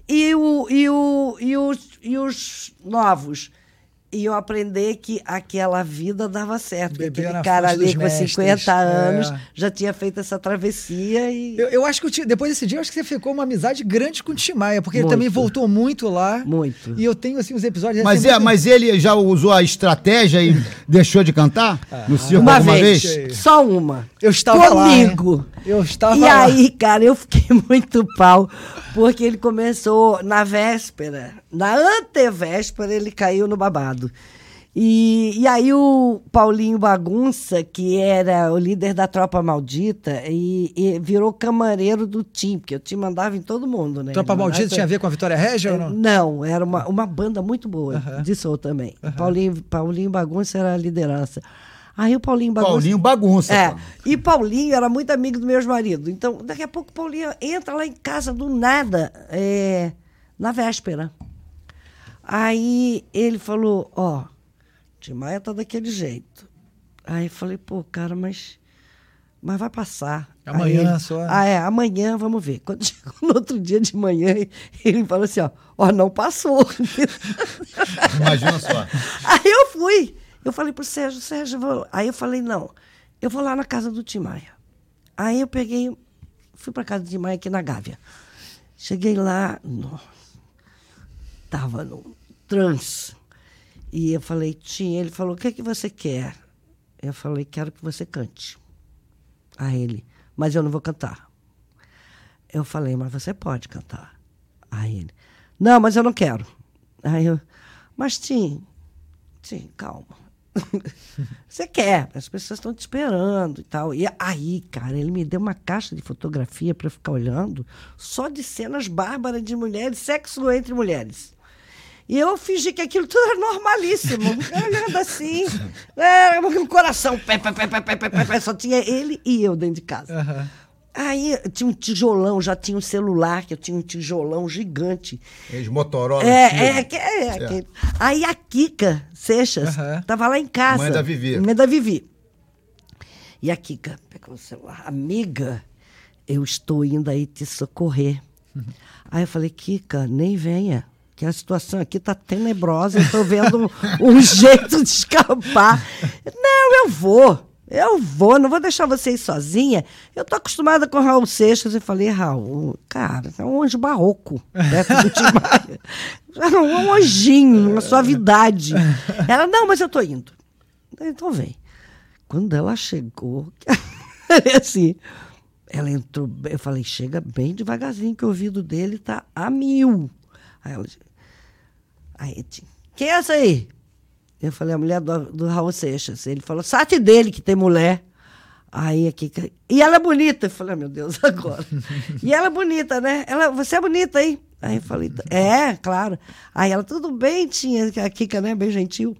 e, o, e, o, e, os, e os novos iam aprender que aquela vida dava certo. que Beber aquele cara ali com mestres, 50 anos é. já tinha feito essa travessia e. Eu, eu acho que eu te- depois desse dia, eu acho que você ficou uma amizade grande com o Tim Maia, porque ele Muito. também voltou muito lá. Muito. E eu tenho, assim, os episódios... Mas, assim, é, muito- mas ele já usou a estratégia e deixou de cantar no circo Uma alguma vez, vez? só uma. Eu estava lá, Comigo. Eu estava e lá. aí, cara, eu fiquei muito pau, porque ele começou na véspera, na antevéspera, ele caiu no babado. E, e aí o Paulinho Bagunça, que era o líder da tropa maldita, e, e virou camareiro do Tim, porque o Tim mandava em todo mundo, né? Tropa Maldita tinha a ver com a Vitória Régia ou não? não, era uma, uma banda muito boa, Aham. de soul também. Paulinho, Paulinho Bagunça era a liderança. Aí o Paulinho Bagunça. Paulinho bagunça. É, e Paulinho era muito amigo do meu ex-marido. Então, daqui a pouco Paulinho entra lá em casa do nada, é, na véspera. Aí ele falou, ó, Tim Maia tá daquele jeito. Aí eu falei, pô, cara, mas, mas vai passar. Amanhã ele, só. Ah, é, amanhã vamos ver. Quando chegou no outro dia de manhã, ele falou assim, ó, ó, não passou. Imagina só. Aí eu fui. Eu falei pro Sérgio, Sérgio, vou... aí eu falei, não, eu vou lá na casa do Tim Maia. Aí eu peguei, fui pra casa do Tim Maia aqui na Gávea. Cheguei lá, nossa, tava no trance. E eu falei, Tim, ele falou, o que é que você quer? Eu falei, quero que você cante. A ele, mas eu não vou cantar. Eu falei, mas você pode cantar. Aí ele, não, mas eu não quero. Aí eu, mas Tim, Tim, calma você quer, as pessoas estão te esperando e tal. E aí, cara, ele me deu uma caixa de fotografia para ficar olhando só de cenas bárbaras de mulheres, sexo entre mulheres. E eu fingi que aquilo tudo era normalíssimo, olhando assim, é, era um coração, pé, pé, pé, pé, pé, pé, pé, só tinha ele e eu dentro de casa. Uhum. Aí tinha um tijolão, já tinha um celular, que eu tinha um tijolão gigante. Eles Motorola. É, é, que- é, aquele. Aí a Kika Seixas Aham. tava lá em casa. Mãe da Vivi. Mãe da Vivi. E a Kika pegou o celular. Amiga, eu estou indo aí te socorrer. Aí eu falei, Kika, nem venha. Que a situação aqui tá tenebrosa, eu tô vendo um, um jeito de escapar. Não, eu vou. Eu vou, não vou deixar você ir sozinha. Eu tô acostumada com Raul Seixas. Eu falei, Raul, cara, é um anjo barroco perto do Tim Maia. É um anjinho, uma suavidade. Ela, não, mas eu tô indo. Então vem. Quando ela chegou, assim, ela entrou, eu falei, chega bem devagarzinho, que o ouvido dele tá a mil. Aí ela, Aí, tinha, quem é essa aí? Eu falei, a mulher do, do Raul Seixas. Ele falou, sate dele que tem mulher. Aí aqui. E ela é bonita. Eu falei, ah, meu Deus, agora. e ela é bonita, né? Ela, você é bonita aí. Aí eu falei, é, claro. Aí ela, tudo bem, tinha a Kika, né? Bem gentil.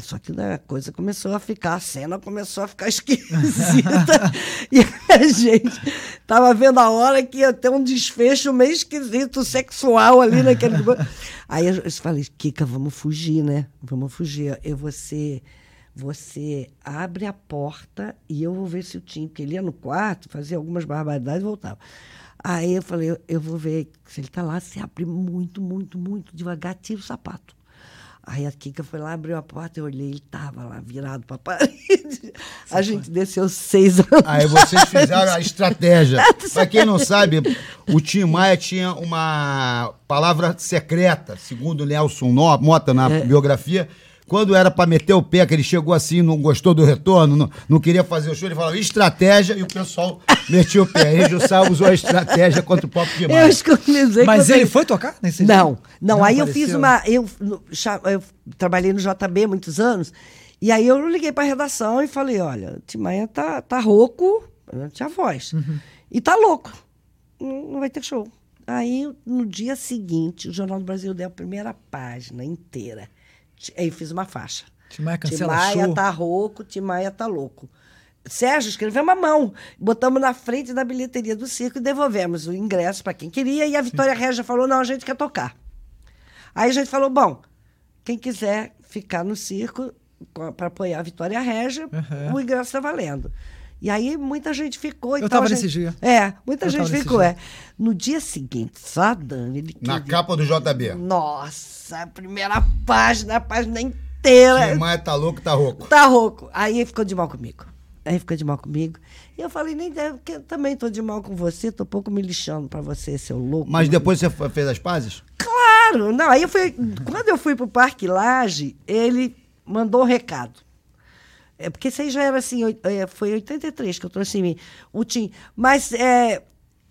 Só que a coisa começou a ficar, a cena começou a ficar esquisita. e a gente tava vendo a hora que ia ter um desfecho meio esquisito, sexual ali naquele. Aí eu falei, Kika, vamos fugir, né? Vamos fugir. Eu vou ser. Você abre a porta e eu vou ver se o Tim, porque ele ia no quarto, fazia algumas barbaridades e voltava. Aí eu falei, eu vou ver se ele está lá, se abre muito, muito, muito devagar, tira o sapato. Aí a Kika foi lá, abriu a porta, eu olhei, ele estava lá virado para a parede. A gente desceu seis anos. Aí vocês fizeram a estratégia. para quem não sabe, o Tim Maia tinha uma palavra secreta, segundo Nelson Mota na é. biografia, quando era para meter o pé, que ele chegou assim, não gostou do retorno, não, não queria fazer o show, ele falava estratégia e o pessoal metia o pé. Aí Jussá usou a estratégia contra o Pop demais. Eu Mas ele foi tocar nesse Não, não, não. aí apareceu. eu fiz uma. Eu, eu trabalhei no JB muitos anos, e aí eu liguei para a redação e falei: olha, o Timaia tá, tá rouco, tinha voz, uhum. e tá louco, não vai ter show. Aí, no dia seguinte, o Jornal do Brasil deu a primeira página inteira Aí fiz uma faixa. Timaya cancela Timaya show. tá rouco, Timaya tá louco. Sérgio escreveu uma mão. Botamos na frente da bilheteria do circo e devolvemos o ingresso para quem queria. E a Vitória Sim. Regia falou: não, a gente quer tocar. Aí a gente falou: bom, quem quiser ficar no circo para apoiar a Vitória Regia, uhum. o ingresso está valendo. E aí muita gente ficou. Eu estava nesse dia. É, muita Eu gente ficou. É. No dia seguinte, só Dani. Ele Na capa do JB. Nossa, a primeira página, a página inteira. Quem mais tá louco, tá rouco. Tá rouco. Aí ele ficou de mal comigo. Aí ficou de mal comigo. E eu falei, nem deve, porque eu também tô de mal com você, tô pouco me lixando para você, seu louco. Mas depois você fez as pazes? Claro! Não, aí eu fui. Quando eu fui pro Parque Laje, ele mandou um recado. É porque isso aí já era assim, é, foi 83 que eu trouxe em mim. O Tim. Mas é,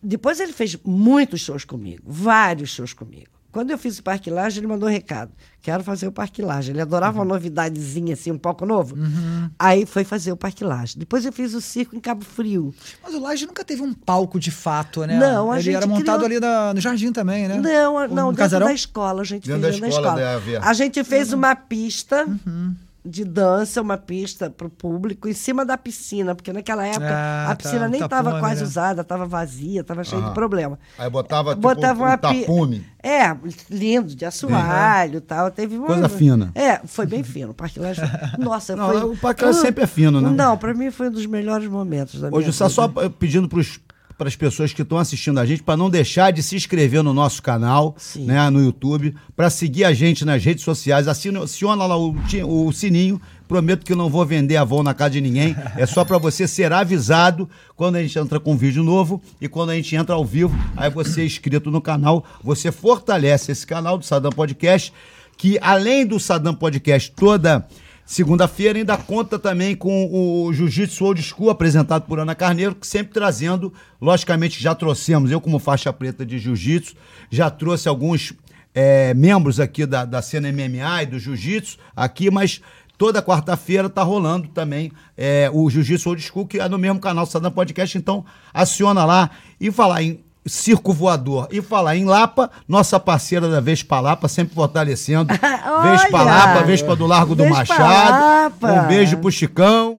depois ele fez muitos shows comigo, vários shows comigo. Quando eu fiz o Parque Laje, ele mandou um recado. Quero fazer o Parque Laje. Ele adorava uhum. uma novidadezinha, assim, um pouco novo. Uhum. Aí foi fazer o Parque Laje. Depois eu fiz o circo em Cabo Frio. Mas o Laje nunca teve um palco de fato, né? Não, a Ele gente era montado criou... ali no jardim também, né? Não, não, dentro casarão? da escola. A gente dentro fez da escola. Da escola. A gente fez uhum. uma pista. Uhum de dança, uma pista para o público, em cima da piscina, porque naquela época ah, a piscina tá, nem estava tá quase né? usada, estava vazia, estava cheio de problema. Aí botava, tipo, botava um, uma tapume. É, lindo, de assoalho e tal. Teve uma... Coisa fina. É, foi bem fino. O Parque Lage... Nossa, não, foi... O Parque Lage sempre é fino, né? Não, para mim foi um dos melhores momentos da Hoje, minha vida. só pedindo para os para as pessoas que estão assistindo a gente, para não deixar de se inscrever no nosso canal, né, no YouTube, para seguir a gente nas redes sociais. Assina, aciona lá o, o sininho. Prometo que não vou vender a avó na casa de ninguém. É só para você ser avisado quando a gente entra com vídeo novo e quando a gente entra ao vivo. Aí você é inscrito no canal, você fortalece esse canal do Sadam Podcast, que além do Sadam Podcast toda Segunda-feira ainda conta também com o Jiu-Jitsu Old School, apresentado por Ana Carneiro, que sempre trazendo, logicamente já trouxemos, eu como faixa preta de Jiu-Jitsu, já trouxe alguns é, membros aqui da, da cena MMA e do Jiu-Jitsu aqui, mas toda quarta-feira tá rolando também é, o Jiu-Jitsu Old School, que é no mesmo canal Sadam Podcast, então aciona lá. E falar em circo voador. E falar em Lapa, nossa parceira da Vespa Lapa, sempre fortalecendo. Vespa Lapa, Vespa do Largo do Vespa Machado. Lapa. Um beijo pro Chicão.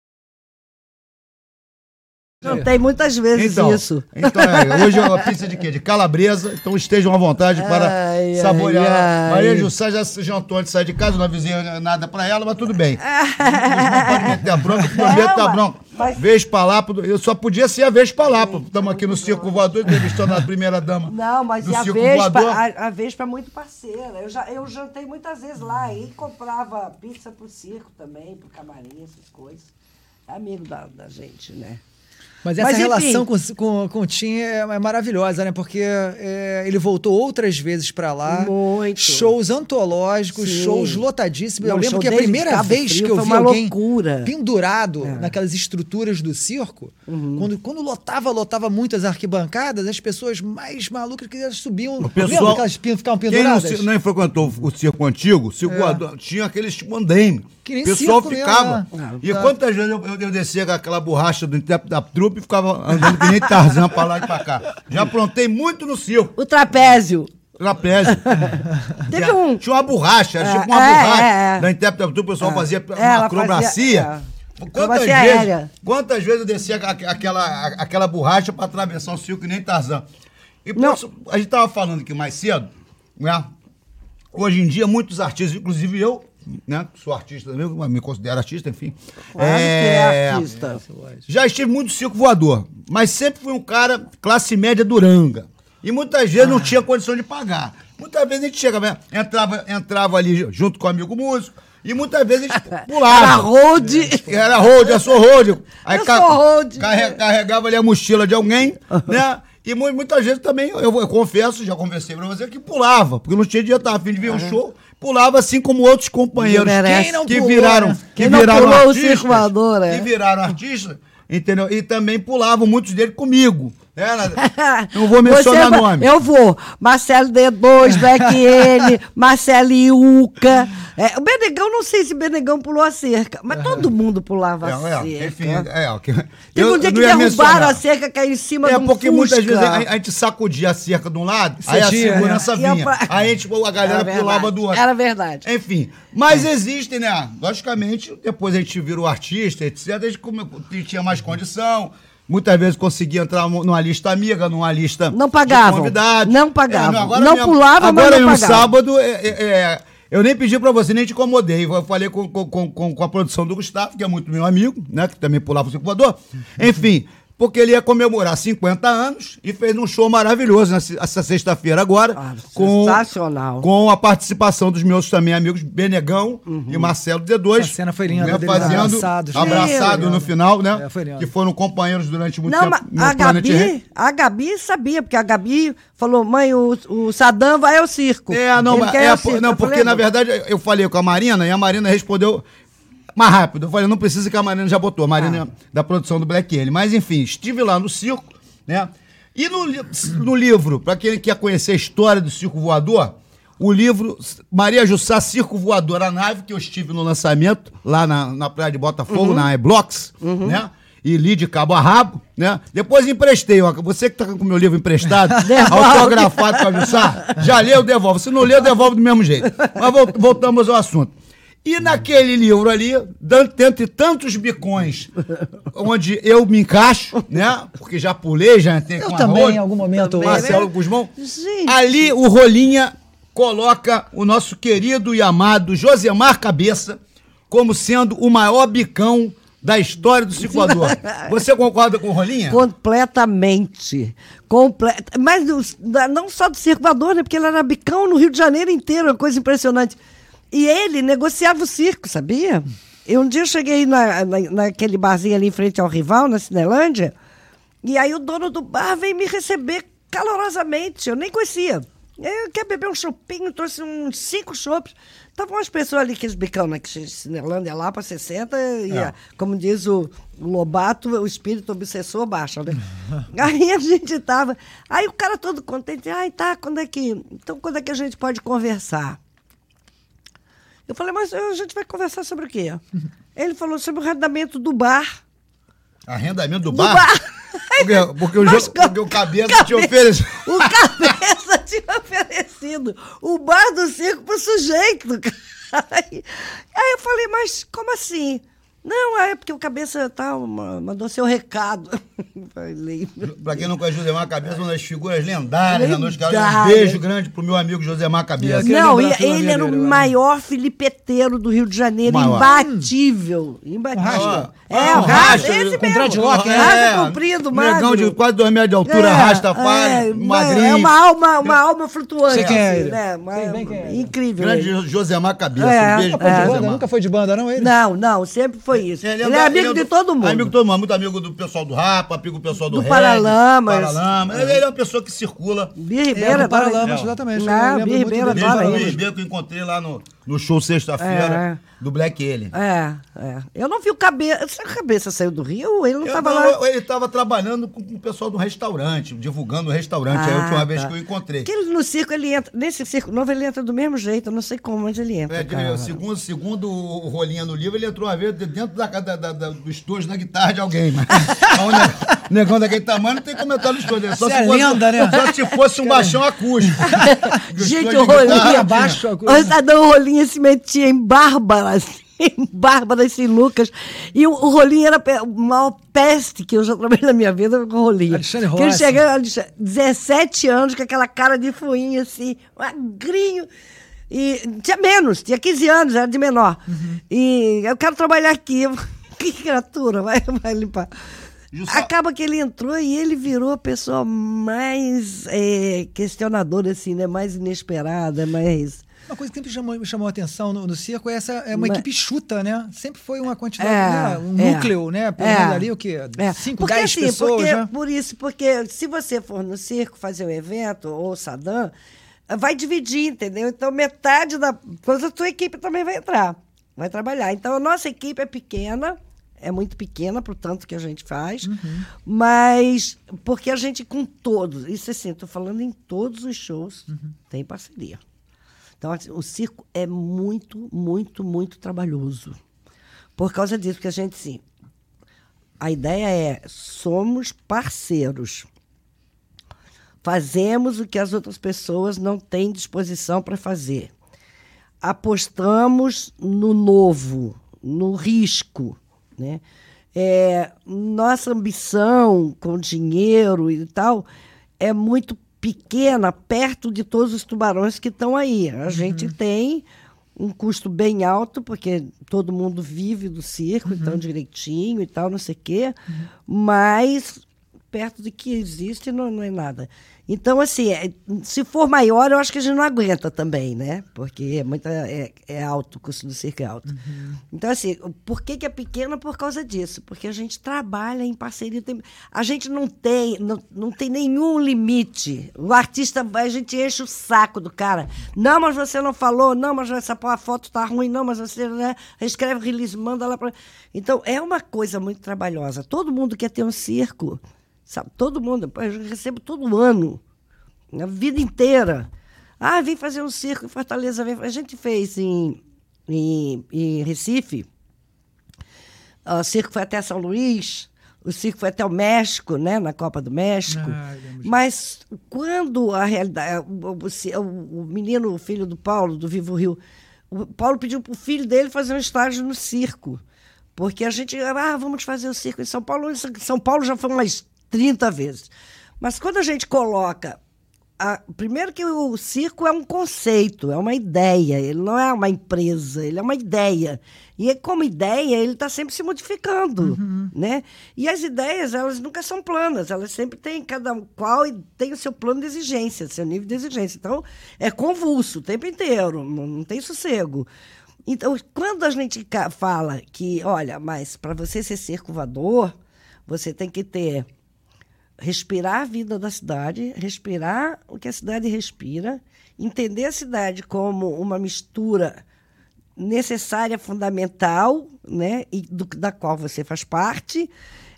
Cantei muitas vezes então, isso. Então, é, hoje é uma pizza de quê? De calabresa. Então estejam à vontade para ai, saborear. Ai, Maria Jussá já se jantou antes de sair de casa, não avisei nada para ela, mas tudo bem. não pode meter a bronca, porque o tá bronca. Mas... Vespa lá, eu só podia ser a Vespa lá. Estamos aqui no Circo Voador, entrevistando a primeira dama. Não, mas do a Circo Vespa, a, a, Vespa é muito parceira. Eu, já, eu jantei muitas vezes lá e comprava pizza pro circo também, pro camarim, essas coisas. É amigo da, da gente, né? Mas essa Mas, relação com, com, com o Tim é, é maravilhosa, né? Porque é, ele voltou outras vezes pra lá. Muito. Shows antológicos, Sim. shows lotadíssimos. Não, Eu lembro que a primeira Cabo vez Frio que eu foi vi alguém loucura. pendurado É. naquelas estruturas do circo, Uhum. quando, quando lotava, lotava muito as arquibancadas, as pessoas mais malucas que elas subiam. O pessoal- Lembra que elas ficavam Quem não, penduradas? se- não frequentou o circo antigo, circo É. tinha aqueles tipo andaime. Que nem O pessoal mesmo, ficava. né? E É. quantas vezes eu, eu, eu descia com aquela borracha do intérprete da trupe e ficava andando que nem Tarzan pra lá e pra cá. Já aprontei muito no circo. O trapézio. Trapézio. Teve Já- um- Tinha uma borracha, era É, tipo uma é, borracha é, é. da intérprete da trupe, o pessoal fazia É, uma ela acrobacia. fazia- é. Quantas vezes, aérea. quantas vezes eu descia aqu- aquela, aquela borracha pra atravessar o circo que nem Tarzan? E Não. posso- a gente tava falando aqui mais cedo, né? Hoje em dia, muitos artistas, inclusive eu, né? Sou artista também, me considero artista, enfim. Claro que é artista. Já estive muito circo voador, mas sempre fui um cara classe média duranga. E muitas vezes Ah. não tinha condição de pagar. Muitas vezes a gente chegava, entrava, entrava ali junto com o amigo músico, e muitas vezes a gente pulava. Era road. Era road, eu sou road. Aí Eu ca- sou road. carre- carregava ali a mochila de alguém, né? E mu- muitas vezes também, eu, eu confesso, já conversei pra você, que pulava, porque não tinha dia, tava a fim de ver um show, pulava assim como outros companheiros merece. Quem não que pulou, viraram, né? que não viraram o artistas, circo voador, é. que viraram artistas, entendeu? E também pulavam muitos deles comigo. Né? Não vou mencionar Você vai- nome. Eu vou. Marcelo D2, Black N, Marcelo Iuca. É, o Benegão, não sei se o Benegão pulou a cerca, mas todo mundo pulava a É, é, cerca. enfim, é, que- Teve eu- um dia eu que derrubaram mencionar. a cerca, caiu em cima É de um porque muitas Fusca. vezes a, a gente sacudia a cerca de um lado, aí a segurança né? Vinha. pra- Aí a, gente, a galera Era pulava verdade, do outro. Era verdade. Enfim, mas existem, né? Logicamente, depois a gente virou artista, etc. A gente tinha mais condição. Muitas vezes conseguia entrar numa lista amiga, numa lista Não pagavam. Não pagavam. agora Não mesmo- pulava, mas agora não mesmo, pagavam. sábado, é, é, é, eu nem pedi pra você, nem te incomodei. Eu falei com, com, com, com- com a produção do Gustavo, que é muito meu amigo, né? Que também pulava o circulador. Enfim, porque ele ia comemorar 50 anos e fez um show maravilhoso nessa essa sexta-feira agora. Ah, com, sensacional. com a participação dos meus também amigos Benegão e Marcelo D2. Essa cena foi linda, né, fazendo abraçados. abraçado Lindo. no final, né? É, foi lindo. que foram companheiros durante muito Não, tempo mas no a Gabi, a Gabi sabia, porque a Gabi falou, mãe, o, o Sadam vai ao circo. É, não, é, por- circo. não porque falei, na verdade eu falei com a Marina e a Marina respondeu mais rápido. Eu falei, não precisa que a Marina já botou, a Marina Ah. da produção do Black Alien. Mas enfim, estive lá no circo, né? E no, no livro, para quem quer conhecer a história do circo voador, o livro Maria Jussá Circo Voador, a nave, que eu estive no lançamento, lá na, na Praia de Botafogo, na iBlocks, né? E li de cabo a rabo, né? Depois emprestei, ó. Você que tá com o meu livro emprestado, autografado com a Jussá, já leu, devolve. Se não leu, devolve do mesmo jeito. Mas vol- voltamos ao assunto. E naquele livro ali, dentre tantos bicões, onde eu me encaixo, né? Porque já pulei, já entrei Eu com a também, Rose, em algum momento. Também, Marcelo né? Guzmão. Gente. Ali o Rolinha coloca o nosso querido e amado Josemar Cabeça como sendo o maior bicão da história do circulador. Você concorda com o Rolinha? Completamente. Comple... Mas não só do circulador, né? Porque ele era bicão no Rio de Janeiro inteiro, uma coisa impressionante. E ele negociava o circo, sabia? E um dia eu cheguei na, na- naquele barzinho ali em frente ao rival, na Cinelândia, e aí o dono do bar veio me receber calorosamente. Eu nem conhecia. Eu quer beber um chopinho, trouxe uns cinco chopes. Estavam umas pessoas ali, aqueles bicão, né? Que Cinelândia lá para 60, e, É. como diz o Lobato, o espírito obsessor baixa, né? aí a gente tava. Aí o cara todo contente, ai, tá, quando é que. Então quando é que a gente pode conversar? Eu falei, mas a gente vai conversar sobre o quê? Ele falou sobre o arrendamento do bar. Arrendamento do Do bar? bar. Porque, porque o, Mas porque o cabeça cabe- te. O cabeça tinha oferecido o bar do circo pro sujeito. Aí eu falei, mas como assim? Não, é porque o cabeça tal ma- mandou seu recado. Falei, Pra quem não conhece Josemar Cabeça, uma das figuras lendárias da noite. Cara, Um beijo grande pro meu amigo Josemar Cabeça. Não, e- filosofia ele era o dele agora. maior filipeteiro do Rio de Janeiro, Maior. imbatível. Imbatível. Rasta. É, Ah, o o rasta, rasta, esse com mesmo. dreadlock, né? Rasta comprido, magro. Negão de quase dois metros de altura, É, Rastafari, é, magrinho. É uma alma, uma alma flutuante. Sei quem é assim, ele. né? Uma- Sei bem quem é ele. Incrível. Grande ele. Jo- Josemar Cabeça. É, um beijo pro É. banda, Josemar. nunca foi de banda, não ele? Não, não, sempre foi isso. Ele, Ele é amigo de do- todo mundo. Amigo de todo mundo. Muito amigo do pessoal do Rapa, amigo do pessoal do, Do reggae, Paralamas. Paralamas. Ele é uma pessoa que circula. Bia É, Paralamas, também. É. exatamente. Não, eu lembro Bia muito Ribeira dele. Beijo adora pro ele. Luiz Bento que eu encontrei lá no, no show sexta-feira do Black Ele. É, é. Eu não vi o cabeça. Essa cabeça saiu do Rio, ele não estava lá. Ele estava trabalhando com, com o pessoal do restaurante, divulgando o restaurante. é a Ah, última vez tá. que eu encontrei. Porque ele, no circo ele entra. Nesse circo novo ele entra do mesmo jeito, eu não sei como, mas ele entra. É, cara. segundo, segundo o Rolinha no livro, ele entrou uma vez dentro da, da, da, da- do estojo da guitarra de alguém. Mas o ne- negão daquele tamanho não tem comentário no estojo dele. Só se é fosse, lenda, né? Só se fosse um baixão acústico. Gente, o Rolinha tinha. abaixo. O cidadão Rolinha se metia em Bárbaras, em Bárbaras e Lucas. E o, o Rolinha era a maior peste que eu já trabalhei na minha vida com o Rolinha. Alexandre ele chegava, Alexandre, 17 anos, com aquela cara de fuinha assim, magrinho. E tinha menos, tinha 15 anos, era de menor. Uhum. E eu quero trabalhar aqui. Que criatura, vai, vai limpar. Justa- Acaba que ele entrou e ele virou a pessoa mais é, questionadora, assim, né? Mais inesperada, mais. Uma coisa que sempre chamou, me chamou a atenção no, no circo é essa é uma Mas- equipe chuta, né? Sempre foi uma quantidade, É, né? um é. núcleo, né? Pelo É. ali o quê? É. 5, porque, 10 assim, pessoas, porque, né? Por isso, porque se você for no circo fazer um evento, ou Sadam, vai dividir, entendeu? Então, metade da coisa, a tua equipe também vai entrar, vai trabalhar. Então, a nossa equipe é pequena, é muito pequena para o tanto que a gente faz, Uhum. mas porque a gente com todos, isso assim, estou falando em todos os shows, Uhum. tem parceria. Então, assim, o circo é muito, muito, muito trabalhoso. Por causa disso, porque a gente, sim, a ideia é somos parceiros. Fazemos o que as outras pessoas não têm disposição para fazer. Apostamos no novo, no risco. Né? É, nossa ambição com dinheiro e tal é muito pequena perto de todos os tubarões que estão aí. A gente tem um custo bem alto, porque todo mundo vive do circo, então direitinho e tal, não sei o quê, mas perto do que existe não, não é nada. Então, assim, é, se for maior, eu acho que a gente não aguenta também, né? Porque é, muita, é, é alto, o custo do circo é alto. Então, assim, por que, que é pequena? Por causa disso. Porque a gente trabalha em parceria. Tem, a gente não tem, não, não tem nenhum limite. O artista, a gente enche o saco do cara. Não, mas você não falou. Não, mas essa a foto tá ruim. Não, mas você né, escreve release, manda lá para. Então, é uma coisa muito trabalhosa. Todo mundo quer ter um circo. Sabe? Todo mundo. Eu recebo todo ano. A vida inteira. Ah, vem fazer um circo em Fortaleza. Vem. A gente fez em, em, em Recife. O circo foi até São Luís. O circo foi até o México, né? Na Copa do México. Ah. Mas quando a realidade. O, o- o- o menino, o filho do Paulo, do Vivo Rio, o Paulo pediu para o filho dele fazer um estágio no circo. Porque a gente. Ah, vamos fazer o circo em São Paulo. São Paulo já foi umas 30 vezes. Mas quando a gente coloca. a- primeiro que o circo é um conceito, é uma ideia, ele não é uma empresa, ele é uma ideia. E como ideia, ele está sempre se modificando, né? E as ideias, elas nunca são planas, elas sempre têm, cada qual tem o seu plano de exigência, seu nível de exigência. Então, é convulso o tempo inteiro, não, não tem sossego. Então, quando a gente fala que, olha, mas para você ser circo voador, você tem que ter respirar a vida da cidade, respirar o que a cidade respira, entender a cidade como uma mistura necessária, fundamental, né, e do- da qual você faz parte,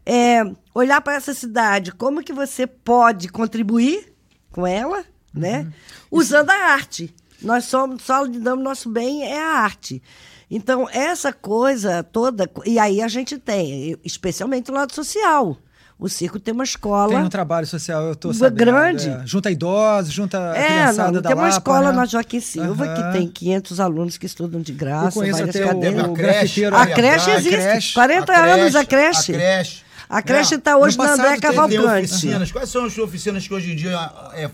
é, olhar para essa cidade, como que você pode contribuir com ela, né, usando a arte. Nós somos só lidamos nosso bem é a arte. Então essa coisa toda e aí a gente tem, especialmente o lado social. O circo tem uma escola. Tem um trabalho social, eu Uma sabendo. grande. é. Junta idosos, junta a É, criançada não, da tem uma Lapa, escola né? na Joaquim Silva Aham. que tem 500 alunos que estudam de graça, Eu conheço várias até cadeiras. o, o creche. A creche existe. creche. 40 anos a creche. A creche. A creche está hoje No na André Cavalcante. oficinas. Quais são as oficinas que hoje em dia é,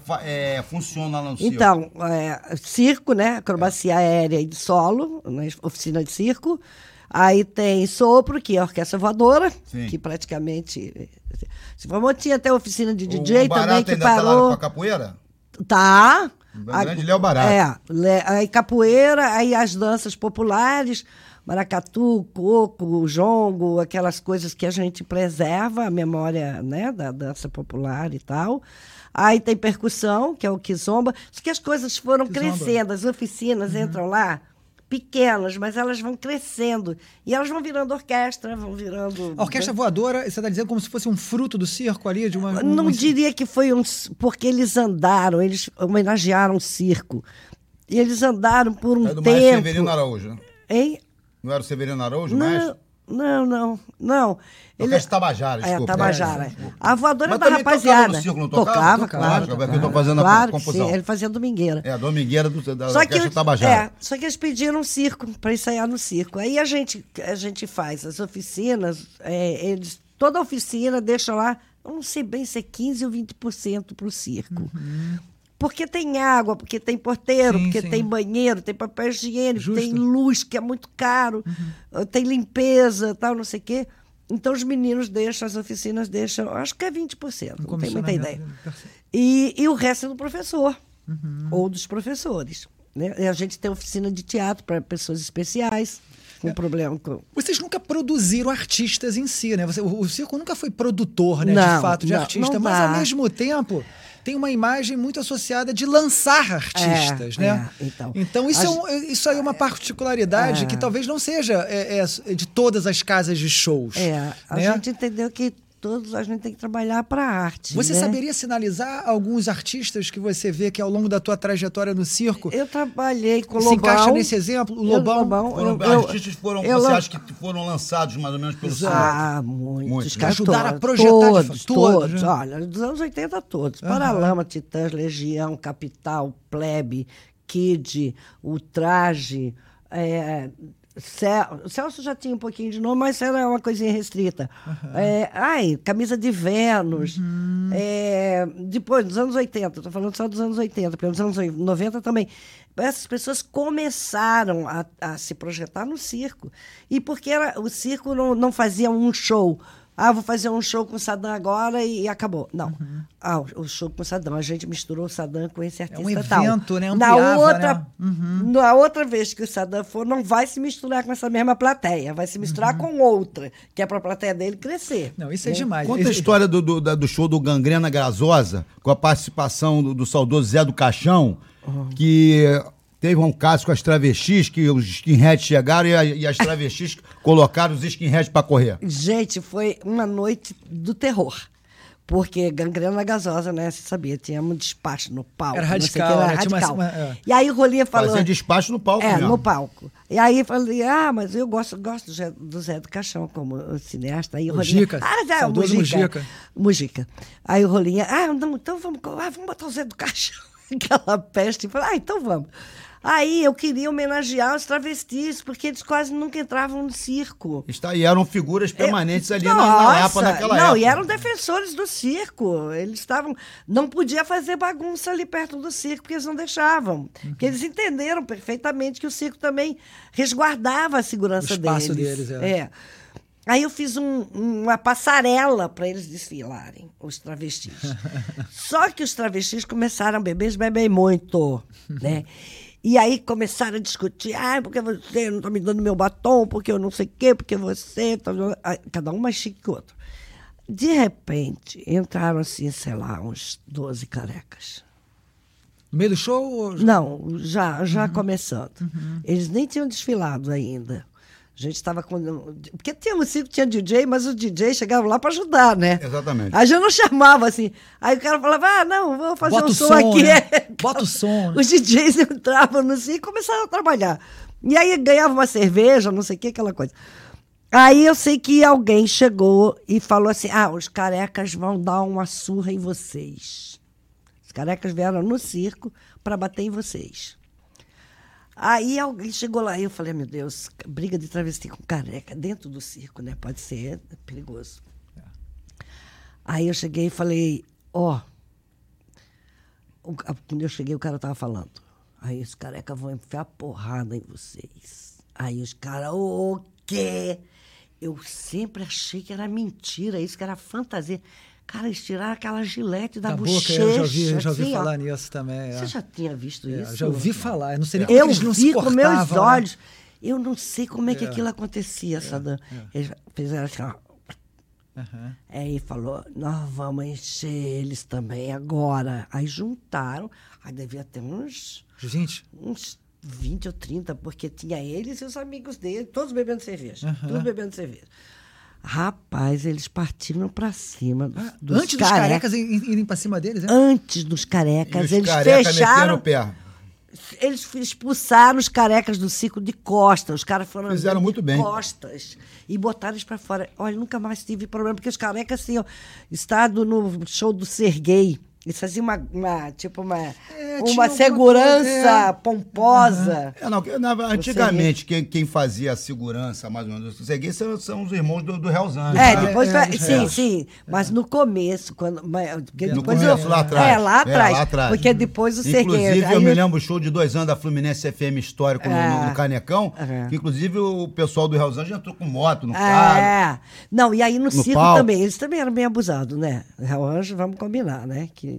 é, funcionam lá no circo? Então, é, circo, né? Acrobacia aérea e de solo, né? oficina de circo. Aí tem sopro, que é a orquestra voadora, Sim. que praticamente. Se formou, tinha até oficina de O DJ Barato também, que ainda tá lá parou. com a capoeira? Tá. O grande Léo Barato. É, le- aí capoeira, aí as danças populares. maracatu, coco, jongo, aquelas coisas que a gente preserva, a memória né, da dança popular e tal. Aí tem percussão, que é o kizomba. Só que as coisas foram crescendo, as oficinas entram lá pequenas, mas elas vão crescendo. E elas vão virando orquestra, vão virando... A orquestra voadora, você está dizendo como se fosse um fruto do circo ali? De uma, Não diria que foi um. porque eles andaram, eles homenagearam o circo. E eles andaram por um É do Maestro tempo. Severino Araújo, né? Hein? Não era o Severino Araújo, o maestro? Não, não, não. não. Orquestra Tabajara, É, desculpa. Tabajara. É, desculpa. A voadora Mas da tocava rapaziada. no circo, não tocava? Tocava, Tocava, claro. é que eu tô fazendo a claro que confusão. sim, ele fazia domingueira. É, a domingueira do, da Só que, Tabajara. é, só que eles pediram um circo para ensaiar no circo. Aí a gente, a gente faz as oficinas, é, eles, toda oficina deixa lá, não sei bem se é 15% ou 20% para o circo. Porque tem água, porque tem porteiro, Sim, porque sim. tem banheiro, tem papel higiênico, Justo. tem luz, que é muito caro, tem limpeza, tal, não sei o quê. Então os meninos deixam, as oficinas deixam, acho que é 20%, não tenho muita ideia. E, e o resto é do professor, ou dos professores. Né? E a gente tem oficina de teatro para pessoas especiais, com problema com. Vocês nunca produziram artistas em si, né? Você- o, o circo nunca foi produtor, né, Não, de fato, de não, artista, não mas ao mesmo tempo tem uma imagem muito associada de lançar artistas, É, né? é, então. isso, A é um- isso aí é uma particularidade É. que talvez não seja é, é, de todas as casas de shows. É, a né? gente entendeu que todos a gente tem que trabalhar para a arte. Você né? saberia sinalizar alguns artistas que você vê que ao longo da tua trajetória no circo Eu trabalhei com o se Lobão. encaixa nesse exemplo? O Eu- Lobão, Foram, eu- eu- artistas foram, eu você lan- acha que foram lançados mais ou menos pelo circo? Ah, muitos. Muitos, né? Ajudaram a projetar de Todos, fato, todos. todos, né? Olha, dos anos 80 todos. Paralama, Titãs, Legião, Capital, Plebe, Kid, O Traje. É, Cel- o Celso já tinha um pouquinho de nome, mas era uma coisinha restrita. É, ai, Camisa de Vênus. É, depois, dos anos 80, estou falando só dos anos 80, porque nos anos 90 também. Essas pessoas começaram a, a se projetar no circo. E porque era, o circo não, não fazia um show. Ah, vou fazer um show com o Saddam agora e, e acabou. Não. Ah, o, o show com o Saddam. A gente misturou o Saddam com esse artista um tal. evento, né? Na Ampliava, outra, né? Uhum. na outra vez que o Saddam for, não vai se misturar com essa mesma plateia. Vai se misturar com outra, que é para a plateia dele crescer. Não, isso é né? demais. Conta a Esse- história do, do, da- do show do Gangrena Grasosa, com a participação do, do saudoso Zé do Caixão, que teve um caso com as travestis, que os skinheads chegaram e, a- e as travestis colocaram os skinheads pra correr. Gente, foi uma noite do terror. Porque gangrena gasosa, né? Você sabia, tinha um despacho no palco. Era não sei o que, radical, era né? Tinha uma- radical. uma- é. E aí o Rolinha falou. Fazia despacho no palco É, mesmo. no palco. E aí eu falei, ah, mas eu gosto, gosto do Zé, do Zé do Caixão como cineasta. Aí o Rolinha, Mujica, ah, Zé, saudoso Mujica. Mujica. Mujica. Aí o Rolinha, ah, não, então vamos, ah, vamos botar o Zé do Caixão. Aquela peste. Eu falei, ah, então vamos. Aí eu queria homenagear os travestis, porque eles quase nunca entravam no circo. Está, e eram figuras permanentes ali na, na Nossa, Lapa naquela não, época. e eram defensores do circo. Eles estavam. Não podia fazer bagunça ali perto do circo, porque eles não deixavam. Porque eles entenderam perfeitamente que o circo também resguardava a segurança O espaço deles. deles, é. é. Aí eu fiz um- uma passarela para eles desfilarem, os travestis. Só que os travestis começaram a beber, eles bebem muito, né? E aí começaram a discutir, ah, porque você não está me dando meu batom, porque eu não sei o quê, porque você... tá-" Ah, Cada um mais chique que o outro. De repente, entraram assim, sei lá, uns 12 carecas. No meio do show? ou- Não, já, já começando. Eles nem tinham desfilado ainda. A gente estava com. Porque tinha um circo, tinha DJ, mas os DJ chegavam lá para ajudar, né? Exatamente. Aí já não chamava assim. Aí o cara falava: ah, não, vou fazer Bota um o som, som, aqui. né? Bota o som, né? Os DJs entravam no circo e começaram a trabalhar. E aí ganhava uma cerveja, não sei o que, aquela coisa. Aí eu sei que alguém chegou e falou assim: ah, os carecas vão dar uma surra em vocês. Os carecas vieram no circo para bater em vocês. Aí alguém chegou lá e eu falei, meu Deus, briga de travesti com careca dentro do circo, né? Pode ser é perigoso. Aí eu cheguei e falei, ó. o ca- Quando eu cheguei, o cara tava falando. Aí os carecas vão enfiar porrada em vocês. Aí os caras, o quê? Eu sempre achei que era mentira, isso que era fantasia. Cara, eles tiraram aquela gilete da, Da boca, bochecha. eu já ouvi, já ouvi assim, ó. falar nisso também. é. Você já tinha visto É, isso? já ouvi falar. Eu não sei nem como Eu eles não se vi com meus né? olhos. Eu não sei como é que aquilo acontecia, dan- Eles fizeram assim, ó. Aham. Aí falou, nós vamos encher eles também agora. Aí juntaram, aí devia ter uns, Gente, uns 20 ou 30, porque tinha eles e os amigos dele, todos bebendo cerveja. Aham. Todos bebendo cerveja. Rapaz, eles partiram pra cima dos, dos Ah, antes dos carecas. carecas ir- irem pra cima deles, né? Antes dos carecas, eles careca fecharam. Eles expulsaram os carecas do circo de costas. Os caras foram Fizeram muito de bem. costas e botaram eles pra fora. Olha, nunca mais tive problema, porque os carecas tinham estado no show do Serguei. Eles faziam uma, uma, tipo, uma, É, uma segurança coisa, é. pomposa. É, não, na- antigamente, quem, quem fazia a segurança, mais ou menos, os ceguês são, são os irmãos do, do Hells Angels. É, né? depois é, vai- é, sim, é. sim. Mas no começo, quando. mas- porque No depois começo, eu- lá atrás. É, lá atrás. lá atrás. Porque depois o Serguei. Inclusive, aí eu me lembro o show de dois anos da Fluminense FM Histórico no- no, É. no Canecão, É. que inclusive o pessoal do Hells Angels entrou com moto no carro. É. Não, e aí no, circo palco. também, eles também eram bem abusados, né? Real Anjo, vamos combinar, né? Que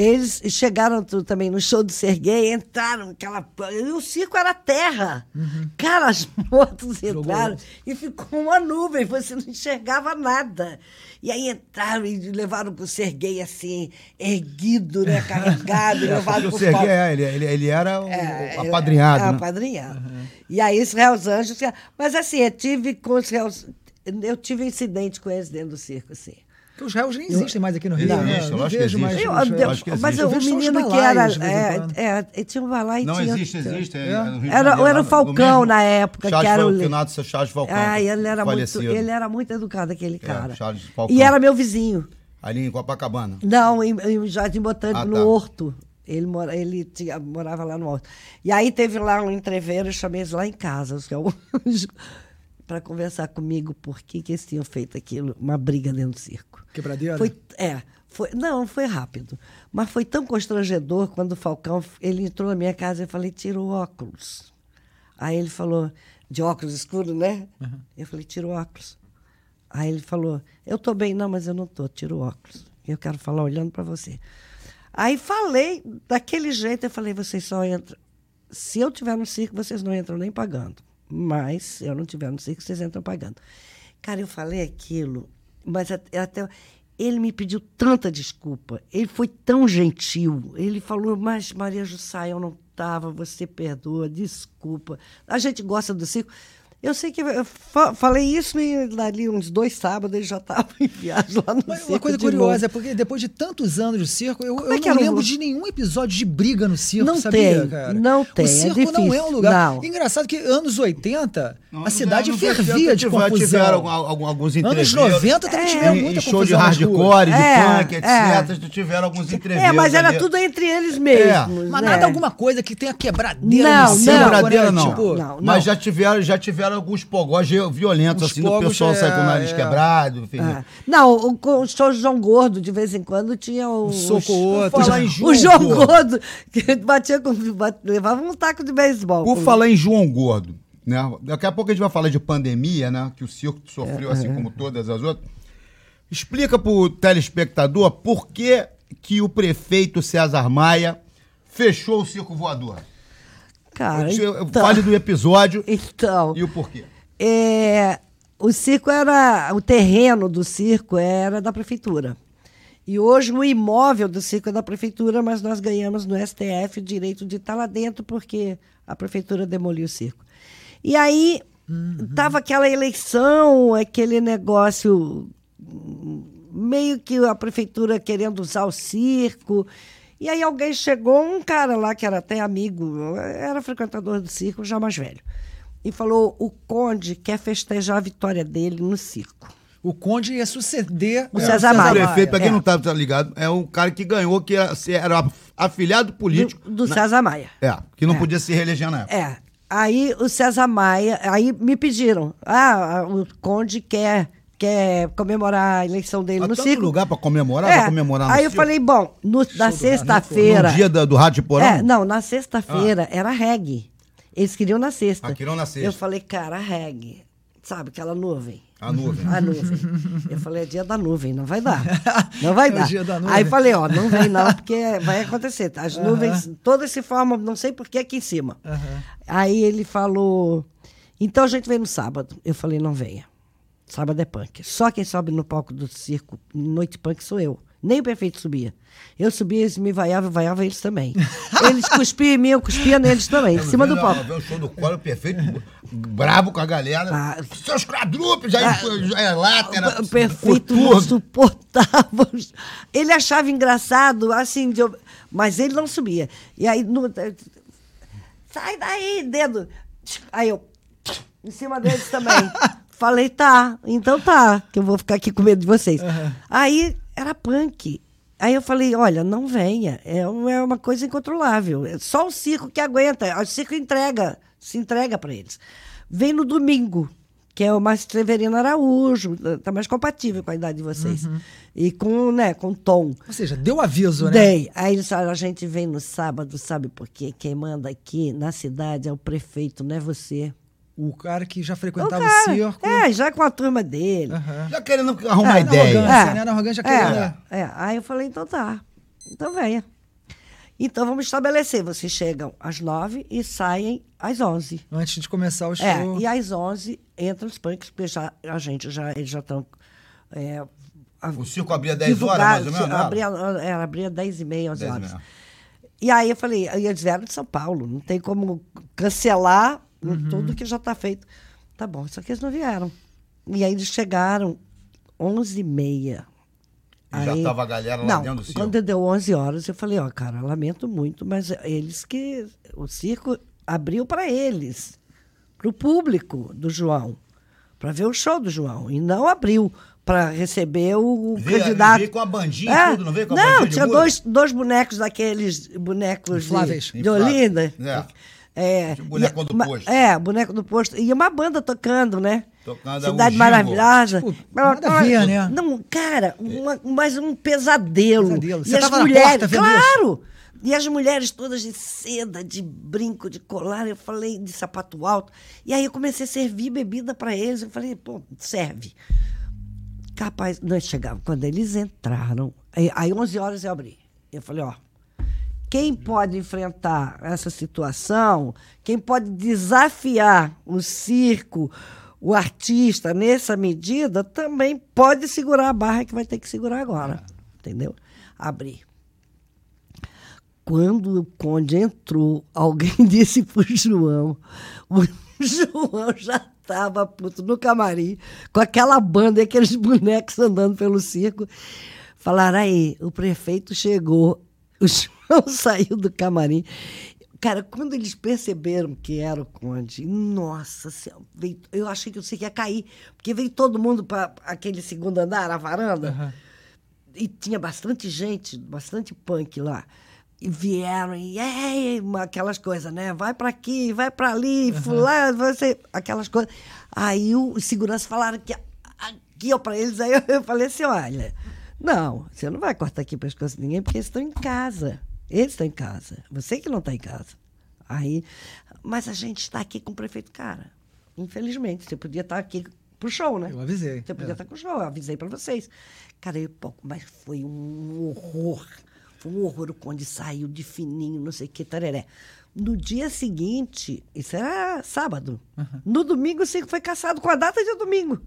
eles chegaram também no show do Serguei, entraram aquela. E o circo era terra. Cara, as motos entraram e ficou uma nuvem, você não enxergava nada. E aí entraram e levaram pro Serguei assim, erguido, né? Carregado, É, levaram pro Serguei, é, ele, ele, ele era o, É, apadrinhado, é, né? apadrinhado. E aí os Réus Anjos. Mas assim, eu tive com os Réus. Eu tive incidente com eles dentro do circo, assim. Porque os réus nem existem mais aqui no Rio. Não, né? existe, não que vejo mais. Eu, os eu acho que mas existe. o Eu os menino que era. É, quando. é, tinha um balai e Não tinha. existe, existe. é, É. no Era- era o no Falcão na época, Charles que era foi o- o finado Charles Falcão. Ah, ele era, muito, ele era muito educado, aquele cara. Charles Falcão. e era meu vizinho. Ali em Copacabana. Não, em, em Jardim Botânico, Ah, no tá. Horto. Ele, mora, ele tinha- morava lá no Horto. E aí teve lá um entreveiro, eu chamei eles lá em casa, para conversar comigo por que, que eles tinham feito aquilo, uma briga dentro do circo. Quebradeira? Foi, é, foi, não, foi rápido. Mas foi tão constrangedor quando o Falcão, ele entrou na minha casa e eu falei, tira o óculos. Aí ele falou, de óculos escuros, né? Eu falei, tira o óculos. Aí ele falou, eu tô bem, não, mas eu não tô, tira o óculos. Eu quero falar olhando para você. Aí falei daquele jeito, eu falei, vocês só entram. Se eu tiver no circo, vocês não entram nem pagando. Mas eu não tiver no circo, vocês entram pagando. Cara, eu falei aquilo, mas até, até- ele me pediu tanta desculpa. Ele foi tão gentil. Ele falou, mas Maria Jussá, eu não estava, você perdoa, desculpa. A gente gosta do circo. Eu sei que eu fa- falei isso e dali uns dois sábados ele já estava em viagem lá no Mas circo. uma coisa curiosa é porque depois de tantos anos de circo, eu, eu é não o- lembro de nenhum episódio de briga no circo, Não sabia, tem, cara? não tem, O é circo não é um lugar. não. Engraçado que anos 80, Não, a cidade anos fervia 80 de tiveram- confusão. Tiveram algum- algum- alguns Anos entreveiros. 90 também É. tiveram muita show de confusão nas ruas. hardcore, de É, punk, é. etc. Tiveram alguns entreveiros. É, mas era ali. tudo entre eles mesmos. Mas né? nada alguma coisa que tenha quebradeira Não, no não. Quebradeira não. Tipo, Não. Mas já tiveram, já tiveram alguns pogós violentos, Uns assim, do pessoal sair com o é, nariz é. quebrado, enfim. Ah. Não, o, o show de João Gordo, de vez em quando, tinha o. Um soco outro. Falar em O João Gordo. Que batia com. levava um taco de beisebol. Por falar em João Gordo, né? Daqui a pouco a gente vai falar de pandemia, né? Que o circo É, sofreu, assim como todas as outras. Explica pro telespectador por que, que o prefeito César Maia fechou o circo voador. Cara, Eu- então, Fale do episódio então e o porquê. é, o circo era. O terreno do circo era da prefeitura. E hoje o imóvel do circo é da prefeitura, mas nós ganhamos no STF o direito de estar lá dentro porque a prefeitura demoliu o circo. E aí estava aquela eleição, aquele negócio meio que a prefeitura querendo usar o circo. E aí alguém chegou, um cara lá que era até amigo, era frequentador do circo, já mais velho, e falou: o Conde quer festejar a vitória dele no circo. O Conde ia suceder O César Maia. O prefeito, pra quem É. não tá ligado, é um cara que ganhou, que era, era afiliado político. Do, do na- César Maia. É, que não É. podia se reeleger na época. É. Aí o César Maia, aí me pediram, ah, o Conde quer, quer comemorar a eleição dele Há no circo. lugar pra comemorar, É. comemorar Aí eu circo. falei, bom, no- na sexta-feira. No dia da- do Rádio de Porão? É, não, na sexta-feira era reggae. Eles queriam na sexta. Ah, queriam na sexta. Eu falei, cara, reggae. Sabe, aquela nuvem. A nuvem. A nuvem. Eu falei, é dia da nuvem, não vai dar. Não vai É dar. dia da nuvem. Aí falei, ó, não vem não, porque vai acontecer. As nuvens todas se formam, não sei por que aqui em cima. Aham. Aí ele falou, então a gente vem no sábado. Eu falei, não venha. Sábado é punk. Só quem sobe no palco do circo, noite punk, sou eu. Nem o prefeito subia. Eu subia, eles me vaiavam, vaiava eles também. Eles cuspiam em mim, eu cuspia neles também, em cima do palco. Vê o show do Collor perfeito, brabo com a galera. Ah. Seus quadrúpedes, aí já é lata, era O perfeito não suportava. Ele achava engraçado, assim, eu- mas ele não subia. E aí, no- sai daí, dedo. Aí eu, em cima deles também. Falei, tá, então tá, que eu vou ficar aqui com medo de vocês. Aí era punk. Aí eu falei, olha, não venha, é é uma coisa incontrolável. É só o circo que aguenta, o circo entrega, se entrega para eles. Vem no domingo, que é o Márcio Severino Araújo, tá mais compatível com a idade de vocês. E com, né, com tom. Ou seja, deu aviso, né? Dei. Aí eles falaram, a gente vem no sábado, sabe por quê? Quem manda aqui na cidade é o prefeito, não é você. O cara que já O frequentava o, cara, circo. É, já com a turma dele. Aham. Já querendo arrumar É, na ideia. arrogância. né? Na arrogância, querendo- é, é. Aí eu falei, então tá. Então venha. Então vamos estabelecer. Vocês chegam às nove e saem às onze. Antes de começar o show. É, e às onze entram os punks, porque já, a gente já, eles já estão. É, O circo abria 10 horas, mais ou menos? Abria, era, abria 10 e meia, 11 10 e horas. meia. E aí eu falei, e eles vieram de São Paulo, não tem como cancelar Uhum. tudo que já está feito. Tá bom, só que eles não vieram. E aí eles chegaram 11 e meia. E já Aí- tava a galera lá não, dentro do circo. Quando deu 11 horas, eu falei, ó, cara, lamento muito, mas eles que... O circo abriu para eles, para o público do João, para ver o show do João. E não abriu para receber o, Veio- candidato. veio com a bandinha É, tudo, não veio com a Não, bandinha de tinha dois, dois bonecos daqueles bonecos de, Infláveis. de Infláveis. Olinda. É. É, Tipo boneco e- do posto. É, boneco do posto. E uma banda tocando, né? Tocando Cidade. Maravilhosa. Tipo, nada a ver, né? Não, cara, uma, mas um pesadelo. Pesadelo. E Você as tava na mulheres, claro! E as mulheres todas de seda, de brinco, de colar, eu falei de sapato alto. E aí eu comecei a servir bebida para eles. Eu falei, pô, serve. Capaz, nós chegávamos. Quando eles entraram, aí, aí 11 horas eu abri. Eu falei, ó, quem pode enfrentar essa situação, quem pode desafiar o circo, o artista nessa medida, também pode segurar a barra que vai ter que segurar agora. Entendeu? Abri. Quando o Conde entrou, alguém disse pro João. O João já estava puto no camarim, com aquela banda e aqueles bonecos andando pelo circo. Falaram aí, o prefeito chegou. O João saiu do camarim. Cara, quando eles perceberam que era o Conde, nossa, Senhora, veio- eu achei que eu sei que ia cair, porque veio todo mundo para aquele segundo andar, a varanda Aham. e tinha bastante gente, bastante punk lá. E vieram e "Ei", aquelas coisas, né? Vai para aqui, vai para ali, fulano, você, aquelas coisas. Aí os seguranças falaram que aqui ó para eles, aí eu, eu falei assim, olha, não, você não vai cortar aqui o pescoço de ninguém porque eles estão em casa. Eles estão em casa. Você que não está em casa. Aí, mas a gente está aqui com o prefeito cara. Infelizmente, você podia estar aqui pro show, né? Eu avisei. Você podia É. estar com o show, eu avisei para vocês. Cara, eu, mas foi um horror. Foi um horror. O Conde saiu de fininho, não sei o que, tararé. No dia seguinte, isso era sábado. No domingo, o circo foi caçado com a data de domingo.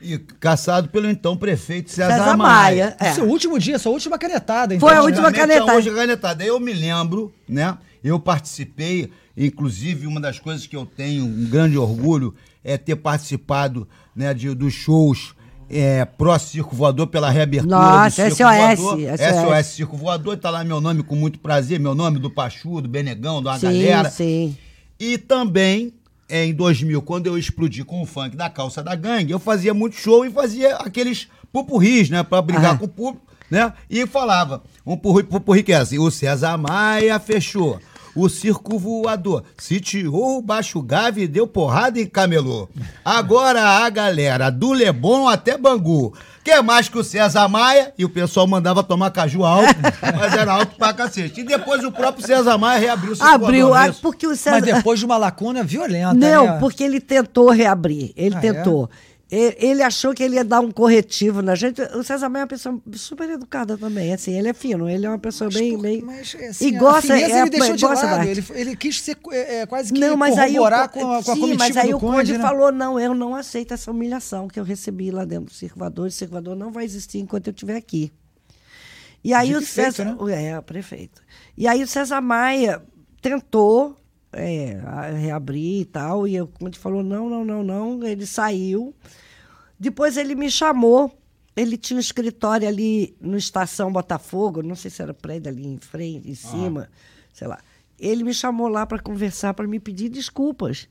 E caçado pelo então prefeito César, César Maia. Maia. É. Seu último dia, sua última canetada. Foi a então, última? Antigamente, canetada. hoje a canetada. Eu me lembro, né? Eu participei, inclusive, uma das coisas que eu tenho um grande orgulho é ter participado né, de, dos shows é, pró Circo Voador pela reabertura Nossa, do Circo SOS, Voador. SOS. SOS Circo Voador, tá lá meu nome com muito prazer, meu nome do Pachu, do Benegão, uma sim, galera. sim. E também, é, em 2000, quando eu explodi com o funk da calça da gangue, eu fazia muito show e fazia aqueles pupurris, né? Pra brigar Ah. com o público, né? E falava, um pupurri, pupurri que era assim, o César Maia fechou. O circo voador sitiou o Baixo Gave e deu porrada em camelô. Agora a galera do Leblon até Bangu. Quer mais que o César Maia? E o pessoal mandava tomar caju alto, mas era alto pra cacete. E depois o próprio César Maia reabriu o circo Abriu, voador, ah, é porque o César... Mas depois de uma lacuna violenta. Não, né? porque ele tentou reabrir. Ele Ah, tentou. E- Ele achou que ele ia dar um corretivo na gente. O César Maia é uma pessoa super educada também. Assim, ele é fino, ele é uma pessoa bem. por- bem... mas, e assim, gosta. a fineza é, ele deixou de gosta lado. Ele, ele quis ser é, é, quase que Não, mas aí o, com a, com a sim, mas aí o Conde, Conde, né? falou: não, eu não aceito essa humilhação que eu recebi lá dentro do Circulador. O Circulador não vai existir enquanto eu estiver aqui. E aí Dito o e feito, César. né? É, prefeito. E aí o César Maia tentou é, reabrir e tal, e o Conde falou: não, não, não, não. Ele saiu. Depois ele me chamou. Ele tinha um escritório ali no Estação Botafogo, não sei se era prédio ali em frente, em cima, sei lá. Ele me chamou lá para conversar, para me pedir desculpas.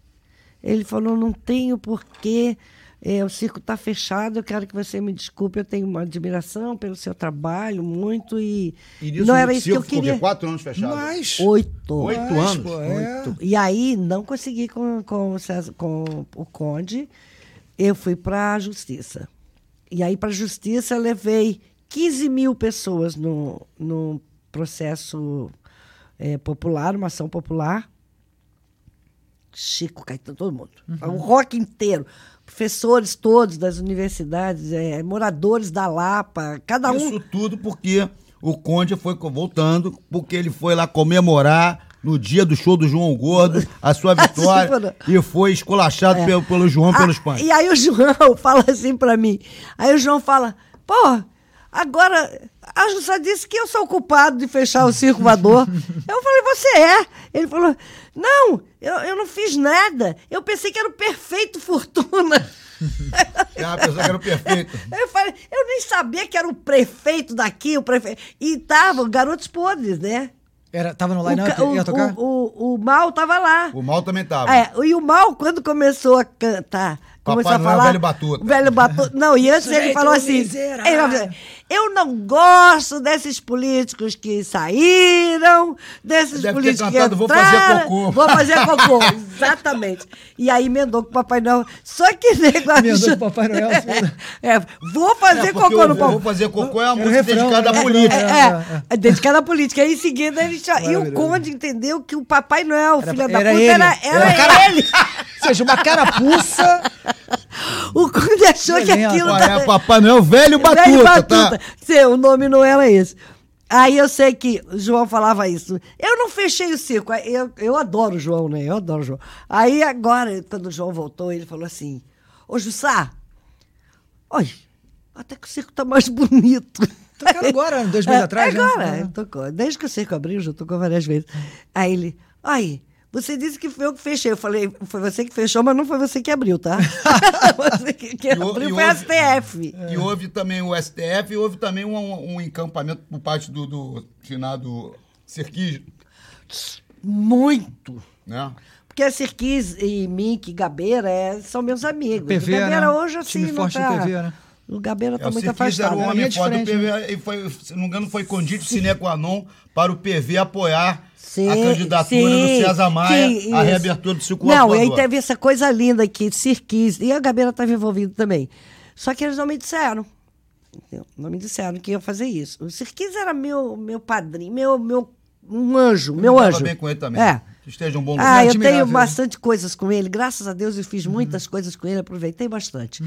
Ele falou: não tenho porquê, é, o circo está fechado, eu quero que você me desculpe, eu tenho uma admiração pelo seu trabalho, muito, e, E nisso não o era isso que eu queria. Quatro anos fechado. Mas. Oito. Oito mas, anos? pô, é. Oito. E aí, não consegui com, com, o César- com o Conde, eu fui para a Justiça. E aí, para a Justiça, eu levei 15 mil pessoas no, no processo eh, popular, uma ação popular. Chico, Caetano, todo mundo. O rock inteiro. Professores todos das universidades, eh, moradores da Lapa, cada um. Isso tudo porque o Conde foi voltando, porque ele foi lá comemorar no dia do show do João Gordo a sua vitória e foi esculachado pelo, pelo João Ah, pelos pães. E aí o João fala assim pra mim. Aí o João fala, pô, agora a Jussa disse que eu sou o culpado de fechar o circo voador. eu falei, você é. Ele falou, não, eu, eu não fiz nada. Eu pensei que era o perfeito fortuna. É uma pessoa que era o perfeito. Eu falei, eu nem sabia que era o prefeito daqui, o prefeito. E estavam garotos podres, né? Era, tava no O, line-up? ca- o, Ia tocar? o, o, o mal tava lá. O mal também tava. É, e o mal, quando começou a cantar, Papai começou a falar. velho batuta. o Velho batuta. Não, e antes ele falou assim: miserável. ele falou assim, Eu não gosto desses políticos que saíram, desses Deve ter políticos cantado, que "Vou fazer entraram, cocô." Vou fazer cocô, exatamente. E aí emendou com o Papai Noel. Só que nego Emendou com o Papai Noel. É, vou fazer É, cocô no pau. Vou fazer cocô é uma música refrão, dedicada à política. refrão. É, é, dedicado à política. Aí em seguida ele já. E o. Conde entendeu que o Papai Noel, Era- filha da era puta, ele. era, era Era cara- ele. Ou seja, uma carapuça. O Conde achou que aquilo. Ué, é Papai Noel velho batuta, Velho tá? batuta. Sim, o nome não era esse. Aí eu sei que o João falava isso. Eu não fechei o circo. Eu, eu adoro o João, né? Eu adoro o João. Aí agora, quando o João voltou, ele falou assim: Ô Jussá, olha, até que o circo tá mais bonito. Tocaram agora, dois meses É, atrás, né? Agora, É. tocou. Desde que o circo abriu, já tocou várias vezes. Aí ele, ai, você disse que foi eu que fechei. Eu falei, foi você que fechou, mas não foi você que abriu, tá? você que, que o- abriu e foi a houve- STF. E houve também o STF e houve também um, um encampamento por parte do, do finado Serquis, Muito. né? Porque a Sirquis e Mink e Gabeira é, são meus amigos. PV, o Gabeira né? hoje, assim, Time não tá... PV, né? O Gabeira É, tá o muito era afastado. o né? homem Linha de foda do frente, PV e foi, se não me engano, foi condito sine qua non para o PV apoiar Sim, a candidatura sim, do César Maia sim, à reabertura do ciclo Não, e aí teve essa coisa linda que Sirquis, e a Gabeira estava envolvido também. Só que eles não me disseram. entendeu? Não me disseram que ia fazer isso. O Sirquis era meu, meu padrinho, meu, meu um anjo, meu me dava anjo. bem com ele também. É. Que esteja um bom Ah, lugar. eu Admirável, tenho bastante coisas com ele. Graças a Deus eu fiz muitas coisas com ele, aproveitei bastante.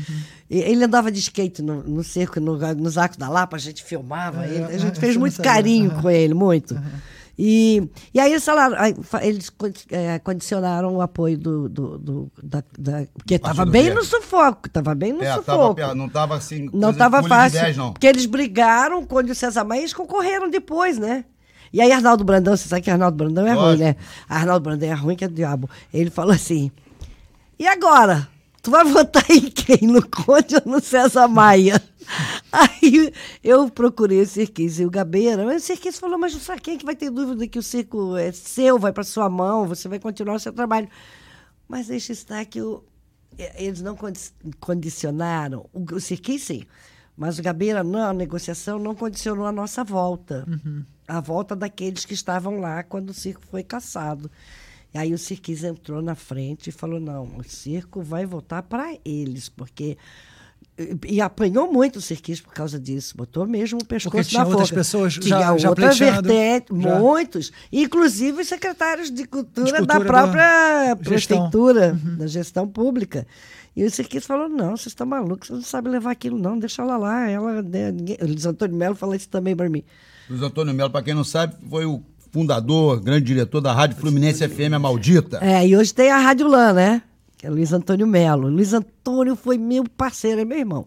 E Ele andava de skate no, no cerco, no, nos Arcos da Lapa, a gente filmava ele. A é, gente isso fez eu muito carinho Aham. com ele, muito. E, e aí eles falaram, eles eh, condicionaram o apoio do. do, do- da, da- porque estava bem no sufoco, estava bem no É, tava, sufoco. pe- não estava assim. Não estava fácil. 10, não. Porque eles brigaram com o César Maia e eles concorreram depois, né? E aí Arnaldo Brandão, você sabe que Arnaldo Brandão é ruim, Lógico. né? Arnaldo Brandão é ruim que é do diabo. Ele falou assim: e agora? Tu vai votar em quem? No Conde ou no César Maia? Aí eu procurei o Cirquis e o Gabeira. Mas o Cirquis falou: Mas sabe quem é que vai ter dúvida que o circo é seu, vai para sua mão, você vai continuar o seu trabalho? Mas deixa estar que o, e- eles não condi- condicionaram. O, o sim. Mas o Gabeira, não, a negociação não condicionou a nossa volta. A volta daqueles que estavam lá quando o circo foi caçado. E aí o Cirquis entrou na frente e falou: não, o circo vai voltar para eles, porque E, apanhou muito o cirquista por causa disso. Botou mesmo o pescoço tinha na outras pessoas já- tinha já outra pleiteando, vertente, já. muitos. Inclusive os secretários de cultura, De cultura da da própria gestão. prefeitura, Uhum. da gestão pública. E o cirquista falou, não, vocês estão malucos, vocês não sabem levar aquilo não, deixa ela lá. Ela, né, ninguém... O Luiz Antônio Melo falou isso também para mim. Luiz Antônio Melo, para quem não sabe, foi o fundador, grande diretor da Rádio Fluminense FM, a Maldita. É, e hoje tem a Rádio Lã, né? Que é Luiz Antônio Melo. Luiz Antônio foi meu parceiro, é meu irmão.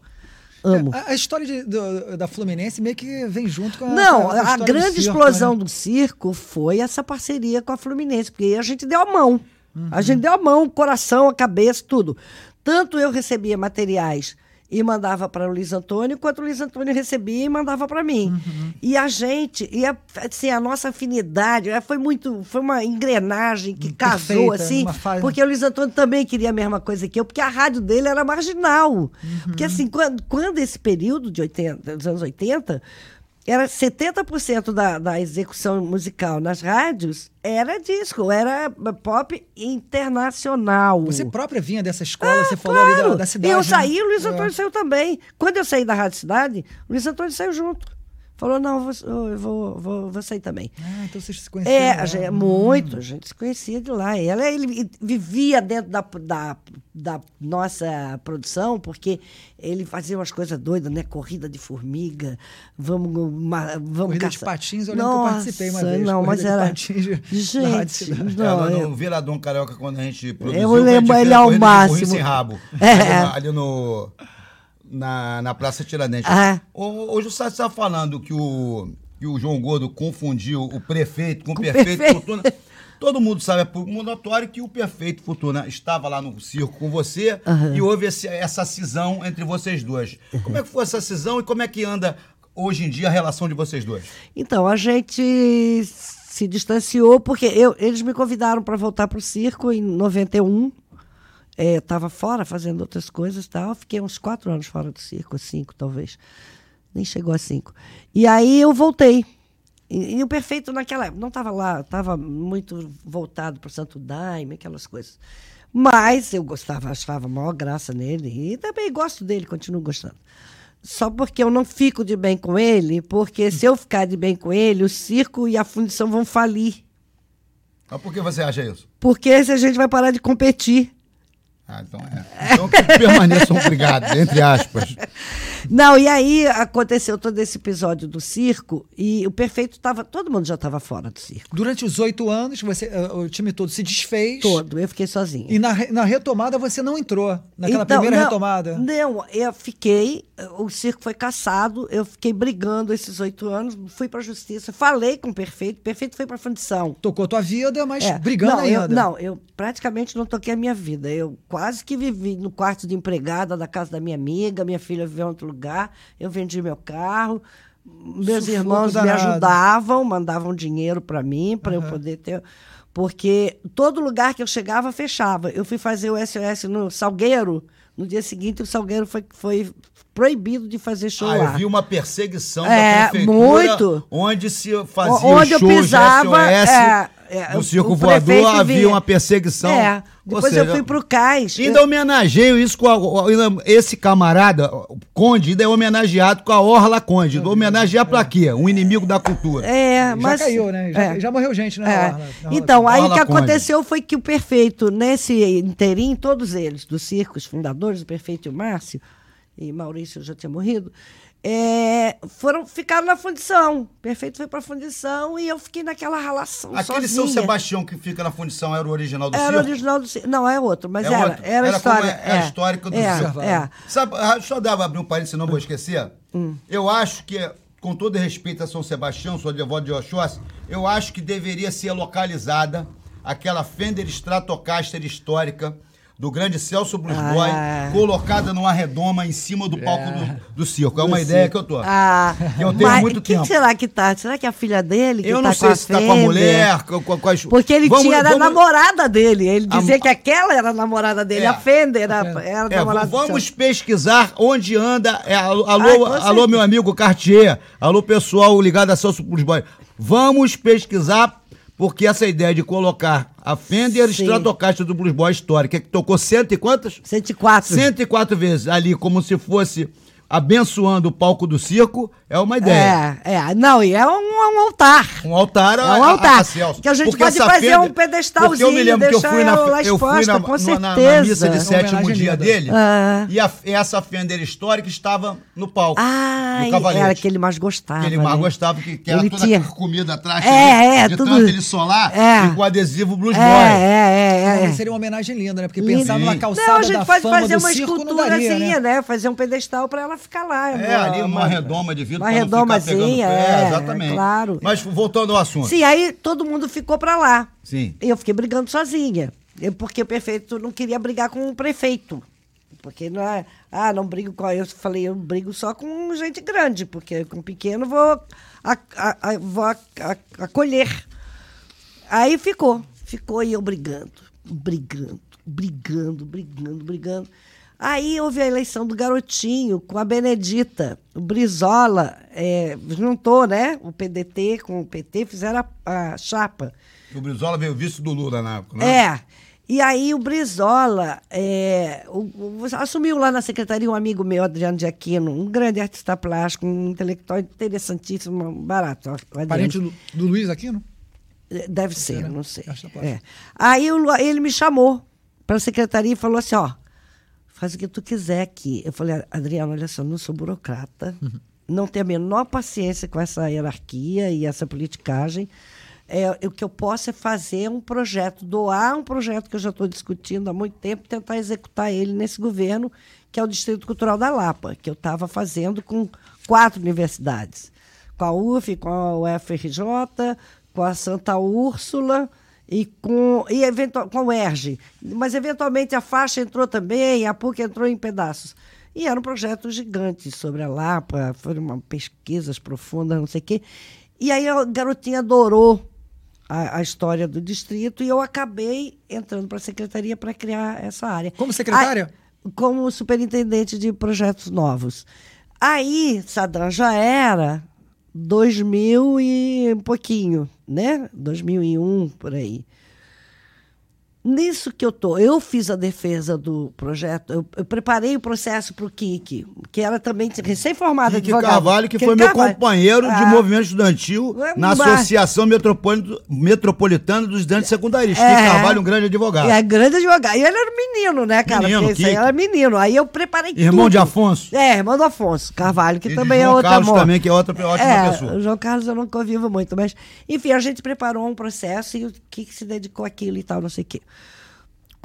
Amo. A, a história de- do- da Fluminense meio que vem junto com a. Não, com a, história do grande circo, explosão né? do circo foi essa parceria com a Fluminense, porque aí a gente deu a mão. Uhum. A gente deu a mão, o coração, a cabeça, tudo. Tanto eu recebia materiais e mandava para o Luiz Antônio, quanto o Luiz Antônio recebia e mandava para mim. Uhum. E a gente, e a, assim, a nossa afinidade eh, foi muito, foi uma engrenagem que casou Perfeita, assim, uma fase- porque o Luiz Antônio também queria a mesma coisa que eu, porque a rádio dele era marginal. Porque assim, quando, quando esse período de 80, dos anos 80, era 70% da, da execução musical nas rádios era disco, era pop internacional. Você própria vinha dessa escola, você falou ali da, Ah, da cidade. Eu né? saí, o Luiz É. Antônio saiu também. Quando eu saí da Rádio Cidade, o Luiz Antônio saiu junto. Falou, não, eu vou, eu vou, vou, vou sair também. Ah, então vocês se conheceram. É, gente, muito, a gente se conhecia de lá. Ela ele vivia dentro da, da, da nossa produção, porque ele fazia umas coisas doidas, né? Corrida de formiga, vamos, uma, vamos Corrida de caçar. patins, eu lembro que eu participei uma vez, Não, mas corrida de era. patins de- gente, não, eu- no Viradão Carioca, quando a gente produziu, Eu lembro, ele a é o corrida de máximo. burrice em rabo. É. Ali no... Na, na Praça Tiradentes. Ah. Ho- Hoje você está falando que o, que o João Gordo confundiu o prefeito com o Com o prefeito prefeito. Fortuna. Todo mundo sabe, é por mundo notório, que o prefeito Fortuna estava lá no circo com você e houve esse- essa cisão entre vocês dois. Como é que foi essa cisão e como é que anda hoje em dia a relação de vocês dois? Então, a gente se distanciou, porque eu, eles me convidaram para voltar para o circo em 91. Estava fora fazendo outras coisas e tal. Fiquei uns quatro anos fora do circo, cinco talvez. Nem chegou a cinco. E aí eu voltei. E, e o Perfeito naquela época não estava lá, estava muito voltado para o Santo Daime, aquelas coisas. Mas eu gostava, achava a maior graça nele. E também gosto dele, continuo gostando. Só porque eu não fico de bem com ele, porque se eu ficar de bem com ele, o circo e a fundição vão falir. Mas por que você acha isso? Porque se a gente vai parar de competir. Ah, então é. Então que permaneçam obrigados, entre aspas. Não, e aí aconteceu todo esse episódio do circo e o perfeito estava. Todo mundo já estava fora do circo. Durante os oito anos, você, eh, o time todo se desfez. Todo. Eu fiquei sozinha. E na, na retomada você não entrou. Naquela Então, primeira não, retomada. Não, eu fiquei, o circo foi caçado, eu fiquei brigando esses oito anos, fui para a justiça, falei com o Perfeito, o Perfeito foi para a fundição. Tocou tua vida, mas É, brigando não, eu, ainda. não, eu praticamente não toquei a minha vida. Eu quase que vivi no quarto de empregada da casa da minha amiga, minha filha viveu em outro lugar, eu vendi meu carro. Meus irmãos me ajudavam, mandavam dinheiro para mim, para eu poder ter. Porque todo lugar que eu chegava fechava. Eu fui fazer o SOS no Salgueiro, no dia seguinte o Salgueiro foi, foi proibido de fazer show Ah, lá. eu vi uma perseguição É, da prefeitura muito. onde se fazia onde eu shows de pisava, SOS é, é, no o- circo o voador, prefeito havia via. uma perseguição. É, depois seja, eu fui pro cais. Ainda homenageio isso com a, esse camarada, o Conde, ainda é homenageado com a Orla Conde. Homenagear pra quê? Um inimigo da cultura. É, Já mas. caiu, né? Já, é. já morreu gente, né? É. na Orla- na Orla Então, aí o que Conde. aconteceu foi que o Perfeito, nesse inteirinho, todos eles, do circo, os fundadores, o Perfeito e o Márcio, e Maurício já tinha morrido, é, foram, ficaram na fundição. O Perfeito foi pra fundição e eu fiquei naquela relação Aquele sozinha. São Sebastião que fica na fundição era o original do Era o circo? original do circo. Não, é outro, mas É era. outro? Era, a Era história. é- é a histórica do é, circo. É. Sabe, ah, eu dar, abrir um parênteses, senão eu vou esquecer. Hum. Eu acho que, com todo respeito a São Sebastião, sou devoto de Oxóssi, eu acho que deveria ser localizada aquela Fender Stratocaster histórica do grande Celso Blues Boy, Ah. colocada numa redoma em cima do palco do, do circo. É uma ideia que eu tô. Ah, Que eu tenho mas muito quem tempo. será que tá? Será que é a filha dele? Que eu tá não com sei a se tá com a Fender? mulher, com, com, com as... Porque ele Vamos- tinha era a vamos- namorada dele. Ele A- dizia que aquela era a namorada dele. É. A Fender era, era a É, namorada vamos do pesquisar onde anda. é, alô, Ai, alô, com alô, meu amigo Cartier. Alô, pessoal ligado a Celso Plus Boy. Vamos pesquisar Porque essa ideia de colocar a Fender Sim. Stratocaster do Blues Boy histórica, que tocou cento e quantas? 104. 104 vezes ali, como se fosse abençoando o palco do circo, é uma ideia. É, é. Não, e é um, um altar. Um altar, É a- um a- altar. a Celso. Que a gente Porque pode fazer um pedestalzinho, Porque eu me lembro que eu deixar fui na, ela lá eu fui exposta, na, com na- na certeza. missa de Uma sétimo dia dele. Ah. E a- essa Fender histórica estava no palco. Ah, Cavalete. era que ele mais gostava. Que ele mais né? gostava, que, que era Ele toda tinha- comida atrás. É, ali, é, de tudo- ele solar É. e com adesivo Blues É, Boy. é, é, é. Seria uma homenagem linda, né? Porque Lindo. pensar numa calçada Não, a gente da pode fama fazer uma daria, esculturazinha, né? né? Fazer um pedestal para ela ficar lá. É, ali uma redoma de vidro Uma ficar pegando redomazinha, pé, é, exatamente. claro. Mas voltando ao assunto. Sim, aí todo mundo ficou para lá. Sim. E eu fiquei brigando sozinha. Eu- Porque o prefeito não queria brigar com o prefeito. Porque não é. Ah, não brigo com. Eu falei, eu brigo só com gente grande, porque com pequeno vou, a- a- a- vou acolher. Aí ficou. Ficou e eu brigando, brigando, brigando, brigando, brigando. Aí houve a eleição do garotinho com a Benedita. O Brizola é, juntou, né? O PDT com o PT, fizeram a, a chapa. O Brizola veio vice do Lula na época, né? É. E aí o Brizola é, o- o- assumiu lá na secretaria um amigo meu, Adriano de Aquino, um grande artista plástico, um intelectual interessantíssimo, barato. ó. Parente do, do Luiz Aquino? Deve ser, né? não sei. Acho que pode. É. Aí ele me chamou para a secretaria e falou assim, ó, faz o que tu quiser aqui. Eu falei, Adriano, olha só, não sou burocrata, Uhum. não tenho a menor paciência com essa hierarquia e essa politicagem. É, o que eu posso é fazer um projeto, doar um projeto que eu já estou discutindo há muito tempo, tentar executar ele nesse governo, que é o Distrito Cultural da Lapa, que eu estava fazendo com quatro universidades. Com a UF, com a UFRJ, com a Santa Úrsula e com, e eventual, com o ERJ. Mas, eventualmente, a faixa entrou também, a PUC entrou em pedaços. E era um projeto gigante sobre a Lapa, foram uma, pesquisas profundas, não sei o quê. E aí a garotinha adorou a, a história do distrito e eu acabei entrando para a secretaria para criar essa área. Como secretária? Ah, como superintendente de projetos novos. Aí, Sadran já era 2000 e pouquinho, né? 2001, por aí. Nisso que eu tô, eu fiz a defesa do projeto, eu, eu preparei o processo para o Kiki, que era também recém-formado Kiki advogado. Carvalho, que Kiki foi meu Carvalho. companheiro de Ah. movimento estudantil na mas- Associação Metropoli- Metropolitana dos Estudantes Secundaristas. É. Kiki Carvalho, um grande advogado. É, grande advogado. E ele era menino, né, cara? Menino, Porque Kiki. era menino. Aí eu preparei Irmão tudo. de Afonso. É, irmão do Afonso Carvalho, que E de também é João outro Carlos amor. também, que é outra ótima é, pessoa. O João Carlos eu não convivo muito, mas... Enfim, a gente preparou um processo e o que se dedicou àquilo e tal, não sei o quê.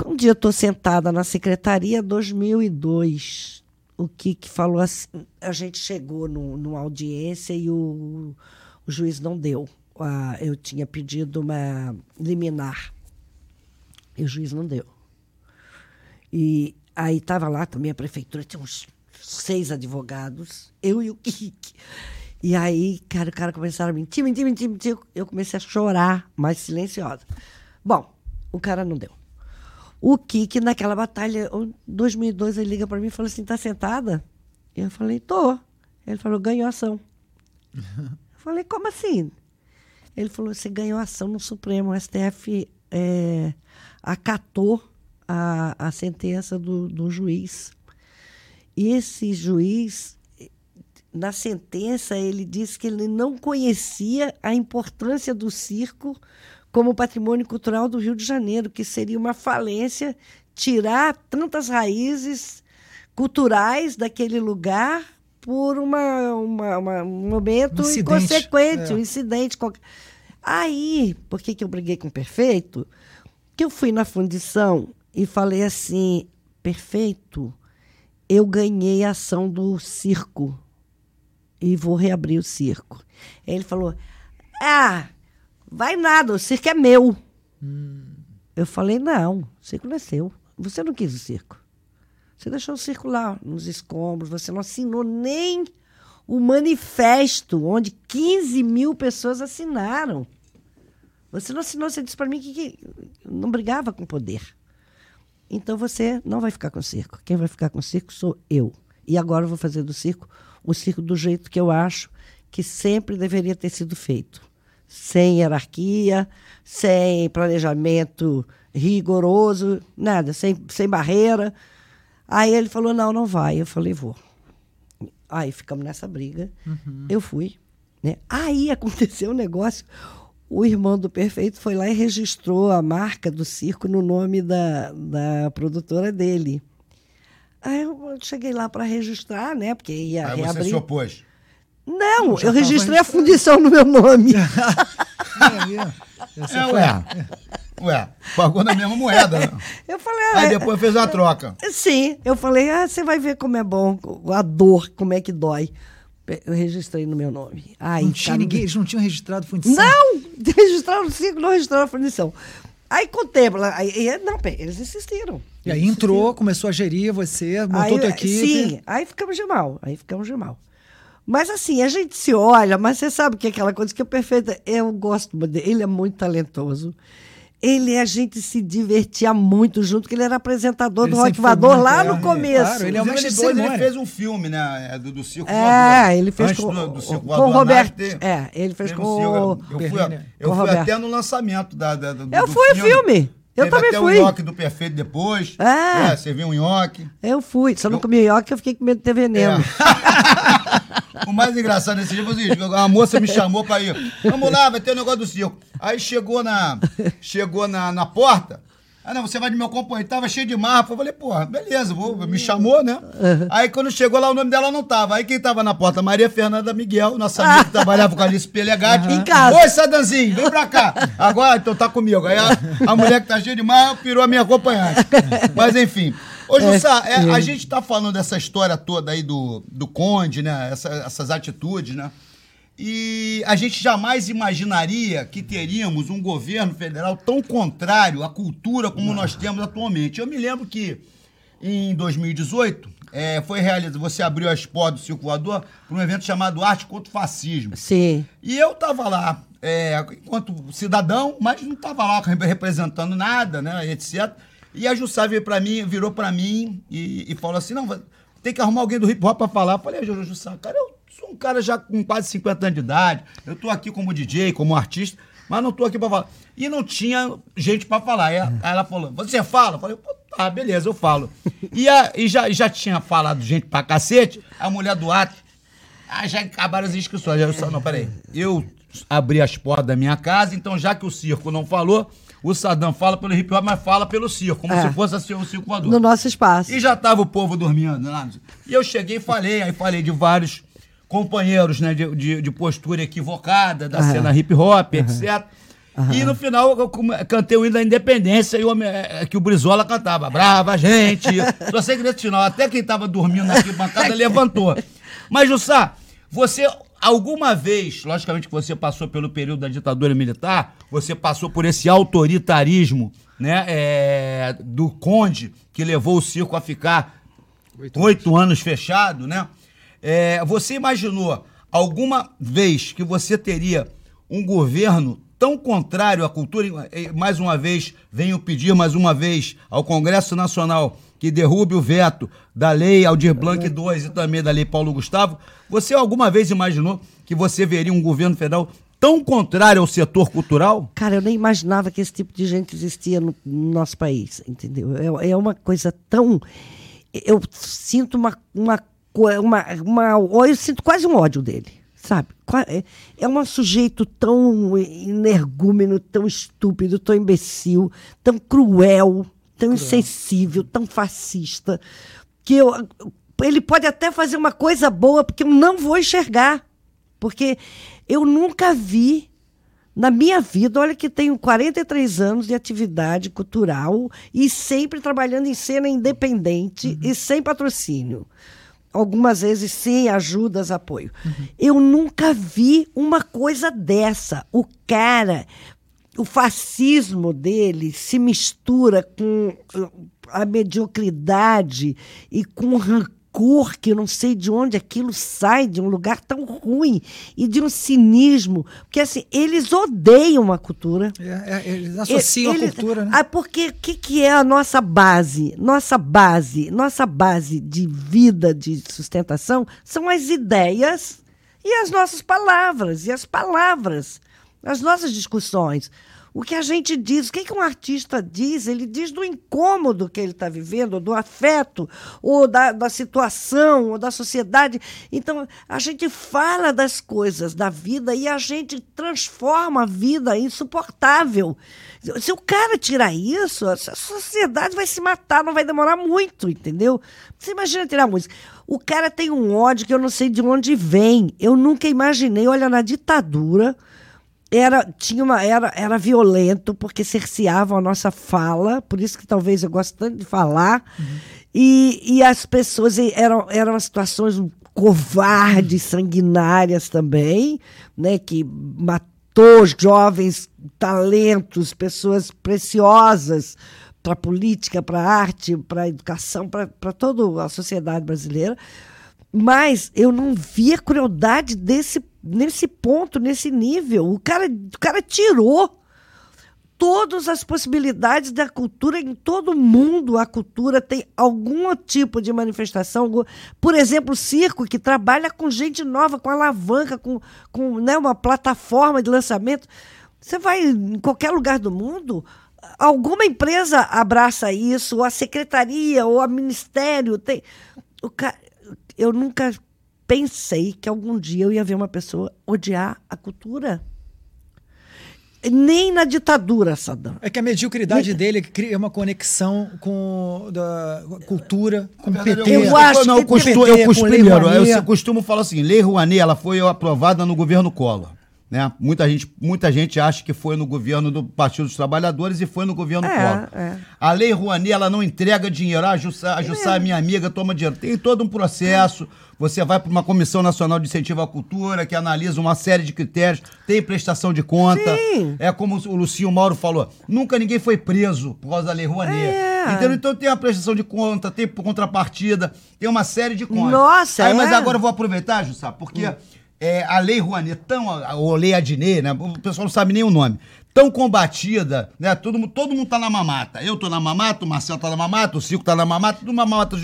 Um dia eu estou sentada na secretaria, 2002. O Kiki falou assim, a gente chegou no, numa audiência e o, o juiz não deu. Ah, eu tinha pedido uma liminar. E o juiz não deu. E aí estava lá também a prefeitura, tinha uns seis advogados, eu e o Kiki. E aí, cara, o cara começaram a mentir, mentir, mentir, mentir. Eu comecei a chorar, mais silenciosa. Bom, o cara não deu. O Kiki, naquela batalha, em 2002, ele liga para mim e fala assim: tá sentada? E eu falei: tô. Ele falou: ganhou ação. Eu falei: como assim? Ele falou: você ganhou ação no Supremo. O STF é, acatou a, a sentença do, do juiz. E esse juiz, na sentença, ele disse que ele não conhecia a importância do circo como patrimônio cultural do Rio de Janeiro, que seria uma falência tirar tantas raízes culturais daquele lugar por uma, uma- uma- um momento Um inconsequente, é. um incidente. qualquer. Aí, por que, que eu briguei com o Perfeito? Que eu fui na fundição e falei assim, Perfeito, eu ganhei a ação do circo e vou reabrir o circo. Aí ele falou, ah, vai nada, o circo é meu. Eu falei, não, o circo não é seu. Você não quis o circo. Você deixou o circo lá nos escombros, você não assinou nem o manifesto, onde 15 mil pessoas assinaram. Você não assinou, você disse para mim que, que não brigava com poder. Então você não vai ficar com o circo. Quem vai ficar com o circo sou eu. E agora eu vou fazer do circo o circo do jeito que eu acho que sempre deveria ter sido feito. Sem hierarquia, sem planejamento rigoroso, nada, sem, sem barreira. Aí ele falou: não, não vai. Eu falei: vou. Aí ficamos nessa briga. Uhum. Eu fui. Né? Aí aconteceu um negócio. O irmão do Perfeito foi lá e registrou a marca do circo no nome da, da produtora dele. Aí eu cheguei lá para registrar, né? Porque ia Aí você reabrir. se opôs. Não, eu tava registrei a fundição no meu nome. É, É, foi- ué. Ué, pagou na mesma moeda, né? Eu falei, ah, Aí é- depois fez a troca. Sim, eu falei, ah, você vai ver como é bom, a dor, como é que dói. Eu registrei no meu nome. Aí, Não tinha cara, ninguém, eles não tinham registrado fundição. Não! Registraram o ciclo, não registraram a fundição. Aí, com o tempo, lá- aí, não, eles insistiram. E aí entrou, começou a gerir você, montou Aí, tua equipe. Sim, aí ficamos de mal, aí ficamos de mal. Mas assim, a gente se olha, mas você sabe que é aquela coisa que é perfeita. Eu gosto dele, ele é muito talentoso. Ele, a gente se divertia muito junto, porque ele era apresentador Ele do Rock muito, lá é, no é, começo. claro, ele é o de depois ele fez um filme, né? é, Do, do Circo É, ele fez com, do, do Circo com o Roberto. É, ele fez com um o. Eu fui, Bernini. eu o fui até no lançamento da, da, do, Eu do fui, filme. Eu Teve também até fui. o nhoque do Perfeito depois. Ah. É, você viu um nhoque. Eu fui, só não comi ioque, eu fiquei com medo de ter veneno. o mais engraçado nesse dia foi o seguinte, a moça me chamou pra ir. Vamos lá, vai ter o negócio do circo. Aí chegou na, chegou na, na porta. Ah, não, você vai de meu companheiro. Tava cheio de mapa. Eu falei, porra, beleza, vou, me chamou, né? Aí quando chegou lá, o nome dela não tava. Aí quem tava na porta? Maria Fernanda Miguel, nossa amiga que trabalhava com a Alice Pelegatti. Em casa. Oi, Sadanzinho, vem pra cá. Agora, então tá comigo. Aí a, a mulher que tá cheia de mapa pirou a minha acompanhante. Mas enfim. Ô, Jussá, é, a gente tá falando dessa história toda aí do, do Conde, né? Essa- essas atitudes, né? E a gente jamais imaginaria que teríamos um governo federal tão contrário à cultura como nós temos atualmente. Eu me lembro que em 2018 eh, foi realizado, você abriu a Expo do Circo Voador para um evento chamado Arte contra o Fascismo. Sim. E eu tava lá, é, enquanto cidadão, mas não tava lá rep- representando nada, né, etc. E a Jussá veio pra mim, virou pra mim e, e falou assim, não, tem que arrumar alguém do hip hop pra falar. Eu falei, "Ju- Jussá, cara, eu sou um cara já com quase 50 anos de idade, eu tô aqui como DJ, como artista, mas não tô aqui pra falar. E não tinha gente pra falar. Aí, aí ela falou, você fala? Eu falei, pô, tá, beleza, eu falo. E, a- e já, já tinha falado gente pra cacete, a mulher do ato, ah, já acabaram as inscrições. Eu só, não, peraí. Eu abri as portas da minha casa, então já que o circo não falou, o Sadam fala pelo hip hop, mas fala pelo circo, como É. se fosse assim, o circo voador. No nosso espaço. E já tava o povo dormindo lá. E eu cheguei e falei, aí falei de vários companheiros, né, de, de, de postura equivocada, da Aham. cena hip hop, etc. E no final eu cantei o hino da independência e o, homem- é, que o Brizola cantava. Brava, gente! Só sei que nesse final, até quem tava dormindo na bancada levantou. Mas, Jussá, você alguma vez, logicamente que você passou pelo período da ditadura militar, você passou por esse autoritarismo né, é, do conde que levou o circo a ficar oito anos fechado, né? É, você imaginou alguma vez que você teria um governo tão contrário à cultura? Mais uma vez, venho pedir mais uma vez ao Congresso Nacional que derrube o veto da lei Aldir Blanc II e também da lei Paulo Gustavo. Você alguma vez imaginou que você veria um governo federal tão contrário ao setor cultural? Cara, eu nem imaginava que esse tipo de gente existia no, no nosso país, entendeu? É, é uma coisa tão. Eu sinto uma. uma, uma, uma eu sinto quase um ódio dele, sabe? É, é um sujeito tão energúmeno, tão estúpido, tão imbecil, tão cruel, tão insensível, tão fascista, que eu, ele pode até fazer uma coisa boa, porque eu não vou enxergar. Porque eu nunca vi na minha vida, olha que tenho 43 anos de atividade cultural e sempre trabalhando em cena independente e sem patrocínio. Algumas vezes sim, ajudas, apoio. Eu nunca vi uma coisa dessa. O cara, o fascismo dele se mistura com uh, a mediocridade e com o rancor que eu não sei de onde aquilo sai, de um lugar tão ruim e de um cinismo. Porque assim, eles odeiam a cultura. É, é, eles associam Ele- a cultura, né? Ah, porque o que, que é a nossa base? Nossa base, nossa base de vida, de sustentação, são as ideias e as nossas palavras. E as palavras. Nas nossas discussões. O que a gente diz, o que, que um artista diz? Ele diz do incômodo que ele está vivendo, do afeto, ou da, da situação, ou da sociedade. Então, a gente fala das coisas da vida e a gente transforma a vida insuportável. Se o cara tirar isso, a sociedade vai se matar, não vai demorar muito, entendeu? Você imagina tirar música. O cara tem um ódio que eu não sei de onde vem. Eu nunca imaginei, olha, na ditadura era tinha uma era era violento porque cerceavam a nossa fala por isso que talvez eu goste tanto de falar. Uhum. e, e as pessoas eram eram situações covardes sanguinárias também né que matou jovens talentos pessoas preciosas para a política para a arte para a educação para toda a sociedade brasileira mas eu não vi a crueldade desse nesse ponto, nesse nível. O cara, o cara tirou todas as possibilidades da cultura em todo mundo. A cultura tem algum tipo de manifestação. Por exemplo, o circo, que trabalha com gente nova, com alavanca, com, com né, uma plataforma de lançamento. Você vai em qualquer lugar do mundo, alguma empresa abraça isso, ou a secretaria, ou a ministério. Tem... O cara, eu nunca pensei que algum dia eu ia ver uma pessoa odiar a cultura. Nem na ditadura, Saddam. É que a mediocridade Nem... dele cria uma conexão com da cultura, com o PT. Eu acho não, eu costumo, eu costumo, primeiro, eu costumo falar assim, Lei Rouanet, ela foi aprovada no governo Collor. Né? Muita, gente, muita gente acha que foi no governo do Partido dos Trabalhadores e foi no governo é, Collor. É. A Lei Rouanet, ela não entrega dinheiro. Ah, a Jussá, a Jussá é. minha amiga, toma dinheiro. Tem todo um processo. Você vai para uma Comissão Nacional de Incentivo à Cultura, que analisa uma série de critérios, tem prestação de conta. Sim. É como o Lucinho Mauro falou, nunca ninguém foi preso por causa da Lei Rouanet. É. Entendeu? Então tem a prestação de conta, tem contrapartida, tem uma série de contas. Nossa, Aí, Mas é? agora eu vou aproveitar, Jussá, porque... Hum é, a Lei Rouanet, tão, ou Lei Adnet, né? O pessoal não sabe nem o nome. Tão combatida, né? Todo, todo mundo tá na mamata. Eu tô na mamata, o Marcelo tá na mamata, o Cico tá na mamata, tudo na mamata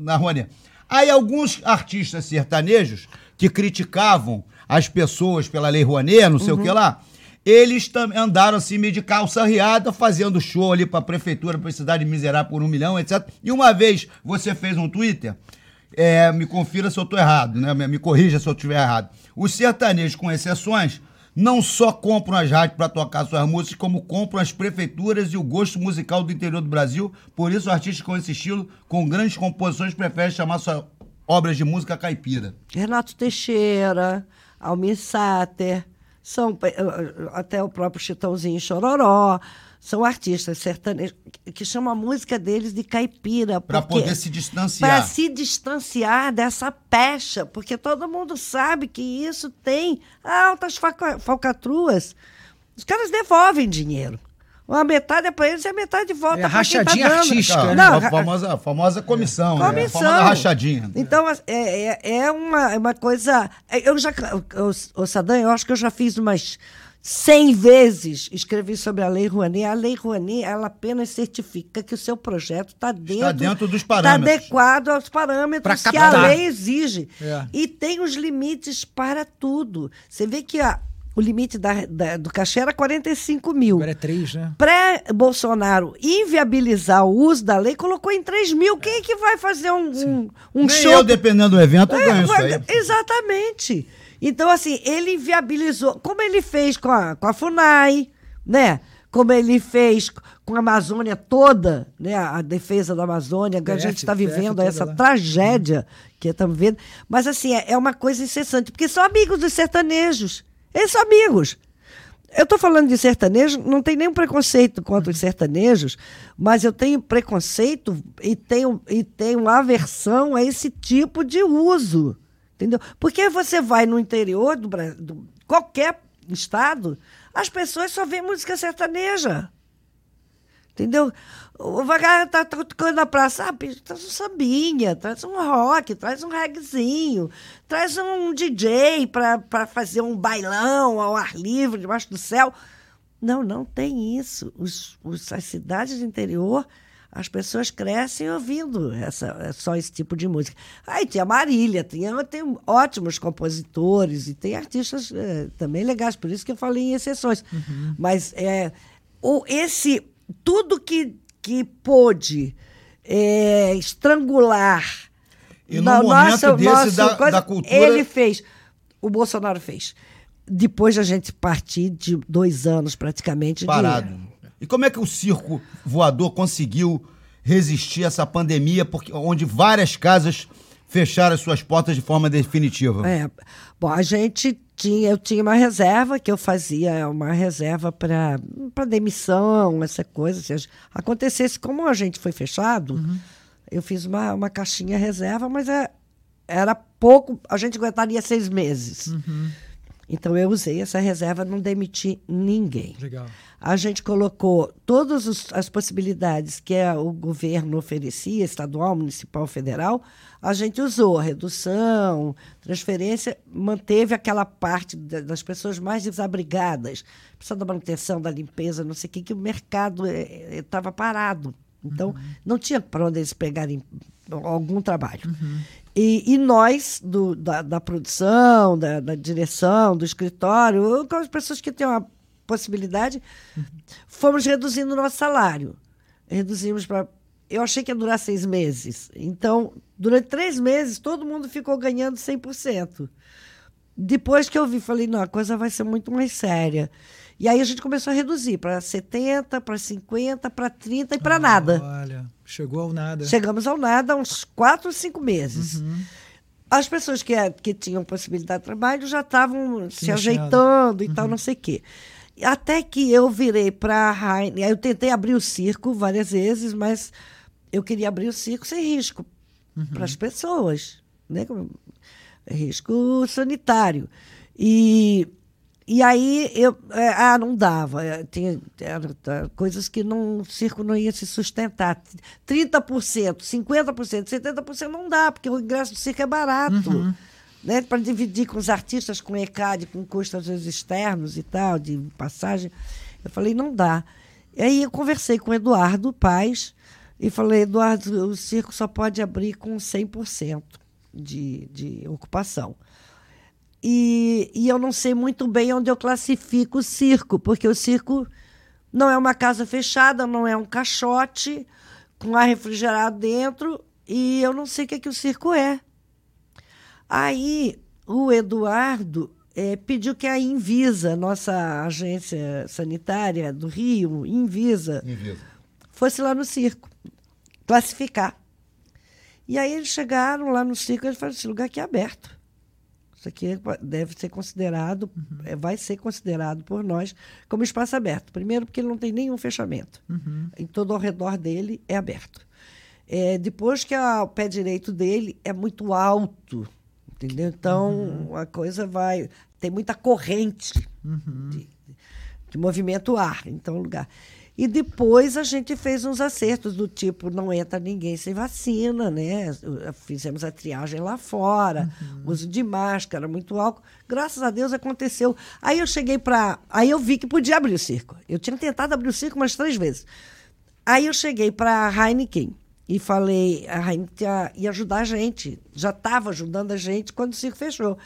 na Rouanet. Aí alguns artistas sertanejos que criticavam as pessoas pela Lei Rouanet, não sei uhum. o que uhum. lá, eles andaram assim meio de calça riada, fazendo show ali pra prefeitura, pra cidade miserar por um milhão, etc. E uma vez você fez um Twitter é, me confira se eu estou errado, né? Me corrija se eu estiver errado. Os sertanejos, com exceções, não só compram as rádios para tocar suas músicas, como compram as prefeituras e o gosto musical do interior do Brasil. Por isso, artistas com esse estilo, com grandes composições, preferem chamar suas obras de música caipira. Renato Teixeira, Almir Sater, são, eh, até o próprio Chitãozinho Chororó são artistas sertanejos que chamam a música deles de caipira. Para poder se distanciar. Para se distanciar dessa pecha, porque todo mundo sabe que isso tem altas falcatruas. Os caras devolvem dinheiro. Uma metade é para eles e a metade volta é, para quem tá dando. artística. Não, né? a famosa, a famosa comissão. Comissão. Né? A famosa rachadinha. Então, é, é, é uma, é uma coisa... Eu já... O, o Sadam, eu acho que eu já fiz umas cem vezes escrevi sobre a Lei Rouanet. A Lei Rouanet, ela apenas certifica que o seu projeto está dentro, está dentro dos tá parâmetros. Está adequado aos parâmetros que a lei exige. É. E tem os limites para tudo. Você vê que a, o limite da, da, do cachê era 45 mil. Agora é 3, né? Pré-Bolsonaro inviabilizar o uso da lei, colocou em 3 mil. Quem é que vai fazer um, um, um Nem show? eu, dependendo do evento, eu é, ganho isso aí. Exatamente. Então, assim, ele viabilizou, como ele fez com a, com a FUNAI, né? Como ele fez com a Amazônia toda, né? A defesa da Amazônia, que a gente está vivendo essa lá. tragédia que estamos vendo. Mas, assim, é, é uma coisa incessante, porque são amigos dos sertanejos. Eles são amigos. Eu estou falando de sertanejo, não tem nenhum preconceito contra os sertanejos, mas eu tenho preconceito e tenho, e tenho aversão a esse tipo de uso. Entendeu? Porque você vai no interior do Brasil, qualquer estado, as pessoas só veem música sertaneja. Entendeu? O vagabundo tá, tocando na praça, ah, traz um sambinha, traz um rock, traz um reggaezinho, traz um DJ para fazer um bailão ao ar livre, debaixo do céu. Não, não tem isso. Os, os, as cidades do interior, as pessoas crescem ouvindo essa, só esse tipo de música. Aí tinha Marília, tinha, tem ótimos compositores e tem artistas é, também legais, por isso que eu falei em exceções. Uhum. Mas é, o, esse tudo que, que pôde é, estrangular e no momento nossa, nossa da, coisa, da cultura... Ele fez, o Bolsonaro fez. Depois a gente partir de dois anos praticamente. Parado. De, e como é que o circo voador conseguiu resistir a essa pandemia, porque, onde várias casas fecharam as suas portas de forma definitiva? É. Bom, a gente tinha, eu tinha uma reserva que eu fazia, uma reserva para demissão, essa coisa. Se acontecesse como a gente foi fechado, uhum. eu fiz uma, uma caixinha reserva, mas é, era pouco, a gente aguentaria seis meses. Uhum. Então eu usei essa reserva, não demiti ninguém. Legal. A gente colocou todas as possibilidades que o governo oferecia, estadual, municipal, federal, a gente usou redução, transferência, manteve aquela parte das pessoas mais desabrigadas, precisando da manutenção, da limpeza, não sei o que, que o mercado estava eh, eh, parado. Então, uhum. não tinha para onde eles pegarem algum trabalho. Uhum. E, e, nós, do, da, da produção, da, da, direção, do escritório, com as pessoas que têm uma possibilidade, uhum. fomos reduzindo o nosso salário. Reduzimos para. Eu achei que ia durar seis meses. Então, durante três meses, todo mundo ficou ganhando 100%. Depois que eu vi, falei: não, a coisa vai ser muito mais séria. E aí a gente começou a reduzir para 70, para 50, para 30 e para ah, nada. Olha, chegou ao nada. Chegamos ao nada há uns 4, 5 meses. Uhum. As pessoas que, que tinham possibilidade de trabalho já estavam se ajeitando e uhum. tal, não sei o quê. Até que eu virei para a Heine. Eu tentei abrir o circo várias vezes, mas eu queria abrir o circo sem risco uhum. para as pessoas. Né? Risco sanitário. E e aí eu. É, ah, não dava. É, tinha tá, coisas que não, o circo não ia se sustentar. 30%, 50%, 70% não dá, porque o ingresso do circo é barato. Uhum. Né, para dividir com os artistas, com ECAD, com custos externos e tal, de passagem. Eu falei, não dá. E aí eu conversei com o Eduardo Paz e falei, Eduardo, o circo só pode abrir com 100% de, de ocupação. E, e eu não sei muito bem onde eu classifico o circo, porque o circo não é uma casa fechada, não é um caixote com ar refrigerado dentro, e eu não sei o que, é que o circo é. Aí o Eduardo é, pediu que a Invisa, nossa agência sanitária do Rio, Invisa, Invisa, fosse lá no circo classificar. E aí eles chegaram lá no circo e eles falaram: esse lugar aqui é aberto. Isso aqui é deve ser considerado, uhum. vai ser considerado por nós como espaço aberto. Primeiro, porque ele não tem nenhum fechamento. Uhum. Em todo ao redor dele é aberto. É, depois que a, o pé direito dele é muito alto, entendeu? Então uhum. a coisa vai. Tem muita corrente uhum. de, de movimento ar. Então, lugar. E depois a gente fez uns acertos do tipo, não entra ninguém sem vacina, né? Fizemos a triagem lá fora, uhum. uso de máscara, muito álcool. Graças a Deus aconteceu. Aí eu cheguei para. Aí eu vi que podia abrir o circo. Eu tinha tentado abrir o circo umas três vezes. Aí eu cheguei para a Heineken e falei, a Heineken ia ajudar a gente. Já estava ajudando a gente quando o circo fechou.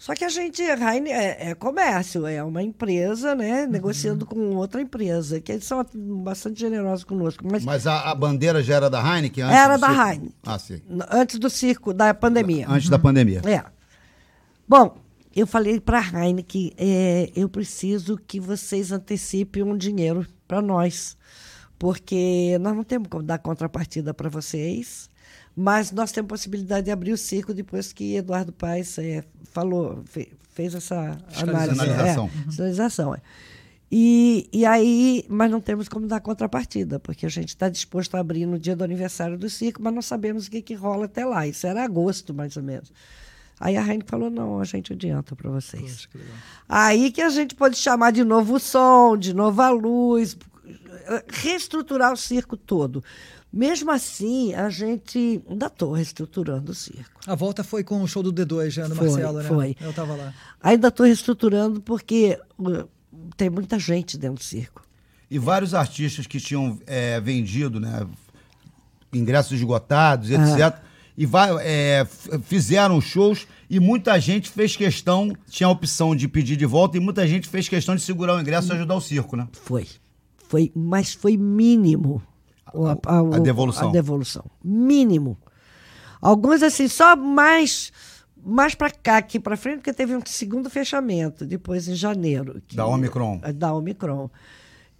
Só que a gente, a Heine é, é, comércio, é uma empresa, né? Uhum. Negociando com outra empresa, que eles são bastante generosos conosco. Mas, mas a, a, bandeira já era da Heineken? Antes era da circo? Heineken. Ah, sim. Antes do circo, da pandemia. Antes uhum. da pandemia. É. Bom, eu falei para a Heineken, é, eu preciso que vocês antecipem um dinheiro para nós, porque nós não temos como dar contrapartida para vocês. Mas nós temos possibilidade de abrir o circo depois que Eduardo Paes é, falou, fe, fez essa análise. Sinalização. É, sinalização, é. E, e aí, mas não temos como dar contrapartida, porque a gente está disposto a abrir no dia do aniversário do circo, mas não sabemos o que, que rola até lá. Isso era agosto, mais ou menos. Aí a Raine falou: não, a gente adianta para vocês. Poxa, que aí que a gente pode chamar de novo o som, de novo a luz, reestruturar o circo todo. Mesmo assim, a gente ainda estou reestruturando o circo. A volta foi com o show do D2, já no foi, Marcelo, né? Foi. Eu estava lá. Ainda estou reestruturando porque uh, tem muita gente dentro do circo. E vários artistas que tinham é, vendido, né? ingressos esgotados, etc. E vai, é, fizeram shows e muita gente fez questão, tinha a opção de pedir de volta e muita gente fez questão de segurar o ingresso e ajudar o circo, né? Foi. Foi, mas foi mínimo. A- o- a devolução. A devolução. Mínimo. Alguns, assim, só mais, mais para cá, aqui para frente, porque teve um segundo fechamento, depois em janeiro. que- Da Omicron. Da Omicron.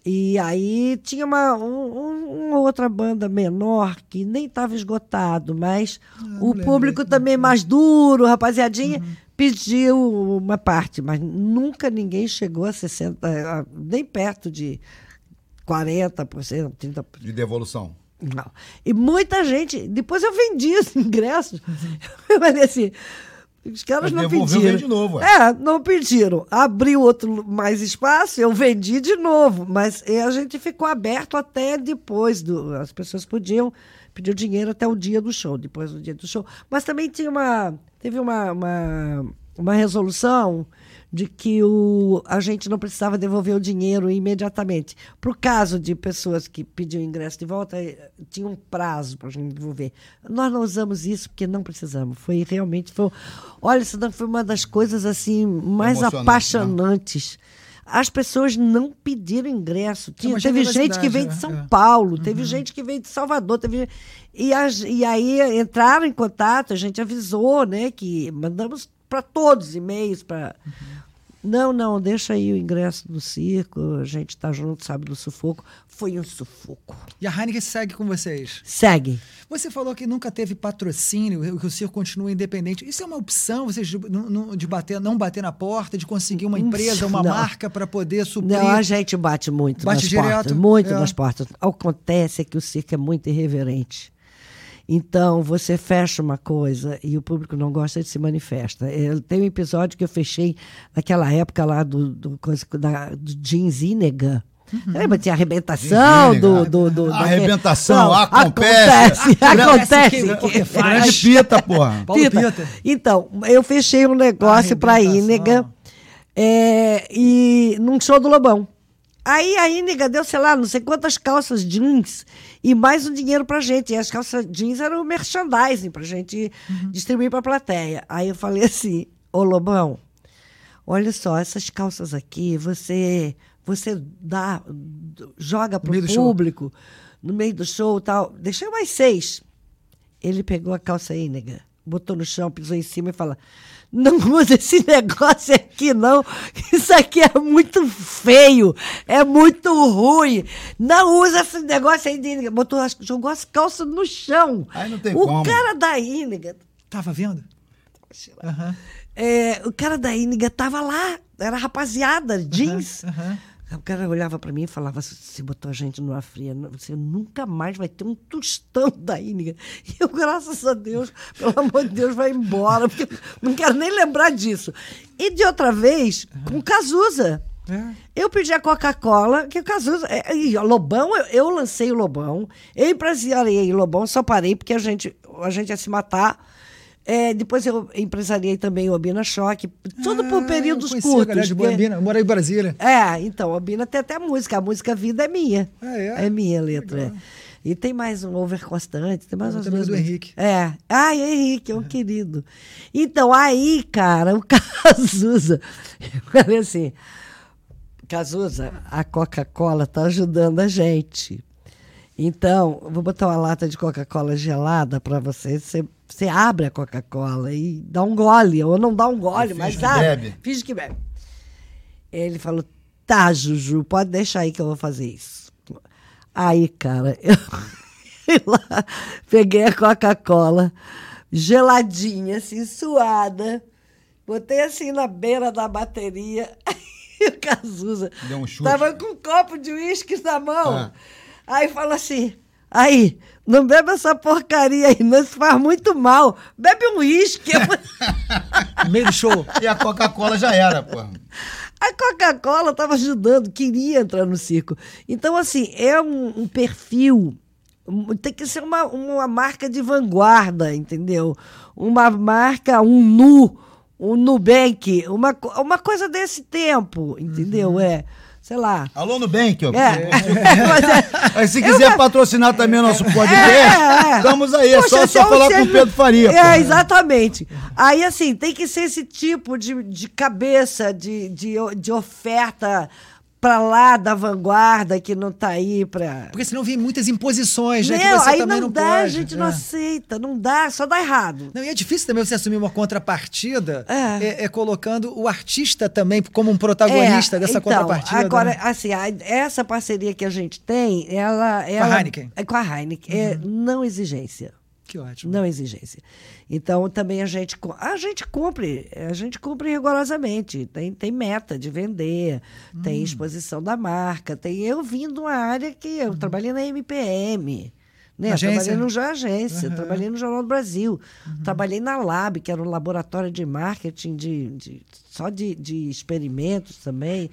E aí tinha uma, um- um- uma outra banda menor que nem estava esgotado, mas o público também mais duro, rapaziadinha, pediu uma parte, mas nunca ninguém chegou a 60, a- nem perto de 40%, 30%. De devolução. Não. E muita gente. Depois eu vendi os ingressos. Eu falei assim. Os caras Mas não pediram. de novo, ué. É, não pediram. Abriu outro mais espaço, eu vendi de novo. Mas a gente ficou aberto até depois do. As pessoas podiam pedir o dinheiro até o dia do show, depois do dia do show. Mas também tinha uma. Teve uma, uma, uma resolução de que o, a gente não precisava devolver o dinheiro imediatamente. Para o caso de pessoas que pediam ingresso de volta, eh, tinha um prazo para a gente devolver. Nós não usamos isso porque não precisamos. Foi realmente. Foi, olha, isso foi uma das coisas assim mais né? apaixonantes. As pessoas não pediram ingresso. Tinha, uma teve gente que veio de né? São É. Paulo, teve gente que veio de Salvador, teve e, as- e aí entraram em contato, a gente avisou, né, que mandamos para todos e-mails para não, não, deixa aí o ingresso do circo, a gente tá junto, sabe do sufoco. Foi um sufoco. E a Heineken segue com vocês. Segue. Você falou que nunca teve patrocínio, que o circo continua independente. Isso é uma opção, vocês de, bater, não bater na porta, de conseguir uma empresa, uma Não. marca para poder suprir. Não, a gente bate muito Bate nas direto? portas, muito É. nas portas. Acontece que o circo é muito irreverente. Então, você fecha uma coisa e o público não gosta, ele se manifesta. É, Tem um episódio que eu fechei naquela época lá do, do, coisa- da, do Jeans Inega. Lembra? Tinha arrebentação do, do, do, Arrebentação, Não, acontece. Acontece, acontece. Grande pita, porra. Paulo Pita. Pita. Então, eu fechei um negócio para a. Ínega é, e num show do Lobão. Aí a Ínega deu, sei lá, não sei quantas calças jeans e mais um dinheiro pra gente. E as calças jeans eram merchandising pra gente distribuir pra plateia. Aí eu falei assim, ô Lobão, olha só, essas calças aqui, você você dá, joga pro show. público, no meio do show e tal. Deixei mais seis. Ele pegou a calça ínega, botou no chão, pisou em cima e fala: Não usa esse negócio aqui, não. Isso aqui é muito feio, é muito ruim. Não usa esse negócio aí de ínega. Botou, jogou as calças no chão. Aí não tem o como. cara da ínega, Tava vendo? Aham. é, o cara da ínega tava lá, era rapaziada, jeans. aham. O cara olhava pra mim e falava: Você botou a gente numa fria, você nunca mais vai ter um tostão da Índiga. E eu, graças a Deus, pelo amor de Deus, vai embora, porque não quero nem lembrar disso. E de outra vez, com Cazuza. É. Eu pedi a Coca-Cola, que o Cazuza. é, e o Lobão, eu, eu lancei o Lobão, eu empresariei o Lobão, só parei porque a gente, a gente ia se matar. É, depois eu empresariei também o Obina Choque, tudo por Ah, períodos eu conheci a curtos. galera de porque- Bambina, eu morei em Brasília. é, então, a Bina tem até música. A música Vida é minha. Ah, é? minha a letra. é. E tem mais um over constante, tem mais Ah, umas também é do. Henrique. É. Ah, Henrique, é um querido. Então, aí, cara, o Cazuza. Eu falei assim: Cazuza, a Coca-Cola tá ajudando a gente. Então, vou botar uma lata de Coca-Cola gelada para você. Você você abre a Coca-Cola e dá um gole, ou não dá um gole, mas que abre. bebe. Finge que bebe. Ele falou: tá, Juju, pode deixar aí que eu vou fazer isso. Aí, cara, eu lá, peguei a Coca-Cola, geladinha, assim, suada, botei assim na beira da bateria. E o Cazuza Deu um chute. tava com um copo de uísque na mão. Ah. Aí falou assim: aí, não bebe essa porcaria aí, não, isso faz muito mal. Bebe um uísque. Meio show. E a Coca-Cola já era, porra. A Coca-Cola estava ajudando, queria entrar no circo. Então, assim, é um, um perfil. Tem que ser uma, uma marca de vanguarda, entendeu? Uma marca, um Nu, um Nubank, uma, uma coisa desse tempo, entendeu? É. sei lá. Alô Nubank, ó. É. Mas é- Aí, se quiser patrocinar também o nosso podcast, É, é. estamos aí. É Poxa, só, se só eu falar com o Pedro Faria. É, pô. exatamente. Aí, assim, tem que ser esse tipo de, de cabeça, de, de, de oferta pra lá da vanguarda que não tá aí pra. Porque senão vem muitas imposições, né? que Não, você aí também não, não, dá, pode. a gente não É. aceita, não dá, só dá errado. Não, e é difícil também você assumir uma contrapartida É. é, é colocando o artista também como um protagonista É, dessa então, contrapartida. Agora, né? assim, a- essa parceria que a gente tem, ela. ela Heineken. É com a Heineken. É não exigência. Que ótimo. Não exigência. Então, também a gente, a gente cumpre, a gente cumpre rigorosamente. Tem, tem meta de vender, Hum. tem exposição da marca, tem eu vim de uma área que eu trabalhei na MPM. Né? Hum. Trabalhei no já agência. Uhum. trabalhei no Jornal do Brasil, trabalhei na Lab, que era um laboratório de marketing de, de- só de, de experimentos também.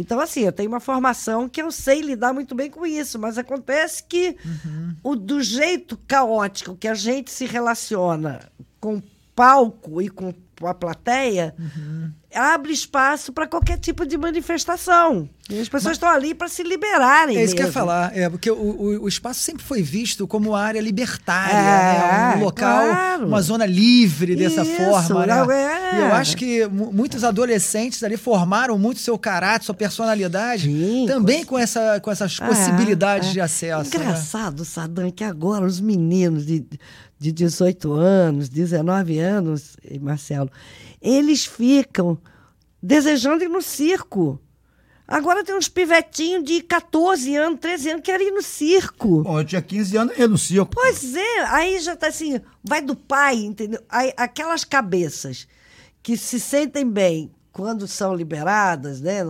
Então, assim, eu tenho uma formação que eu sei lidar muito bem com isso, mas acontece que Uhum. o, do jeito caótico que a gente se relaciona com palco e com a plateia, Uhum. abre espaço para qualquer tipo de manifestação. E as pessoas estão ali para se liberarem. É isso que eu ia falar, é, porque o, o, o espaço sempre foi visto como área libertária, É, né? um local, claro. uma zona livre dessa Isso, forma. Né? é? E eu acho que mu- muitos adolescentes ali formaram muito seu caráter, sua personalidade, Sim, também com, essa, com essas É, possibilidades é. de acesso. né? Engraçado, Sadam, que agora os meninos de, de 18 anos, 19 anos, Marcelo, eles ficam desejando ir no circo. Agora tem uns pivetinhos de 14 anos, 13 anos que querem ir no circo. Bom, eu tinha 15 anos e ia no circo. Pois é, aí já tá assim, vai do pai, entendeu? Aí, aquelas cabeças que se sentem bem quando são liberadas, né?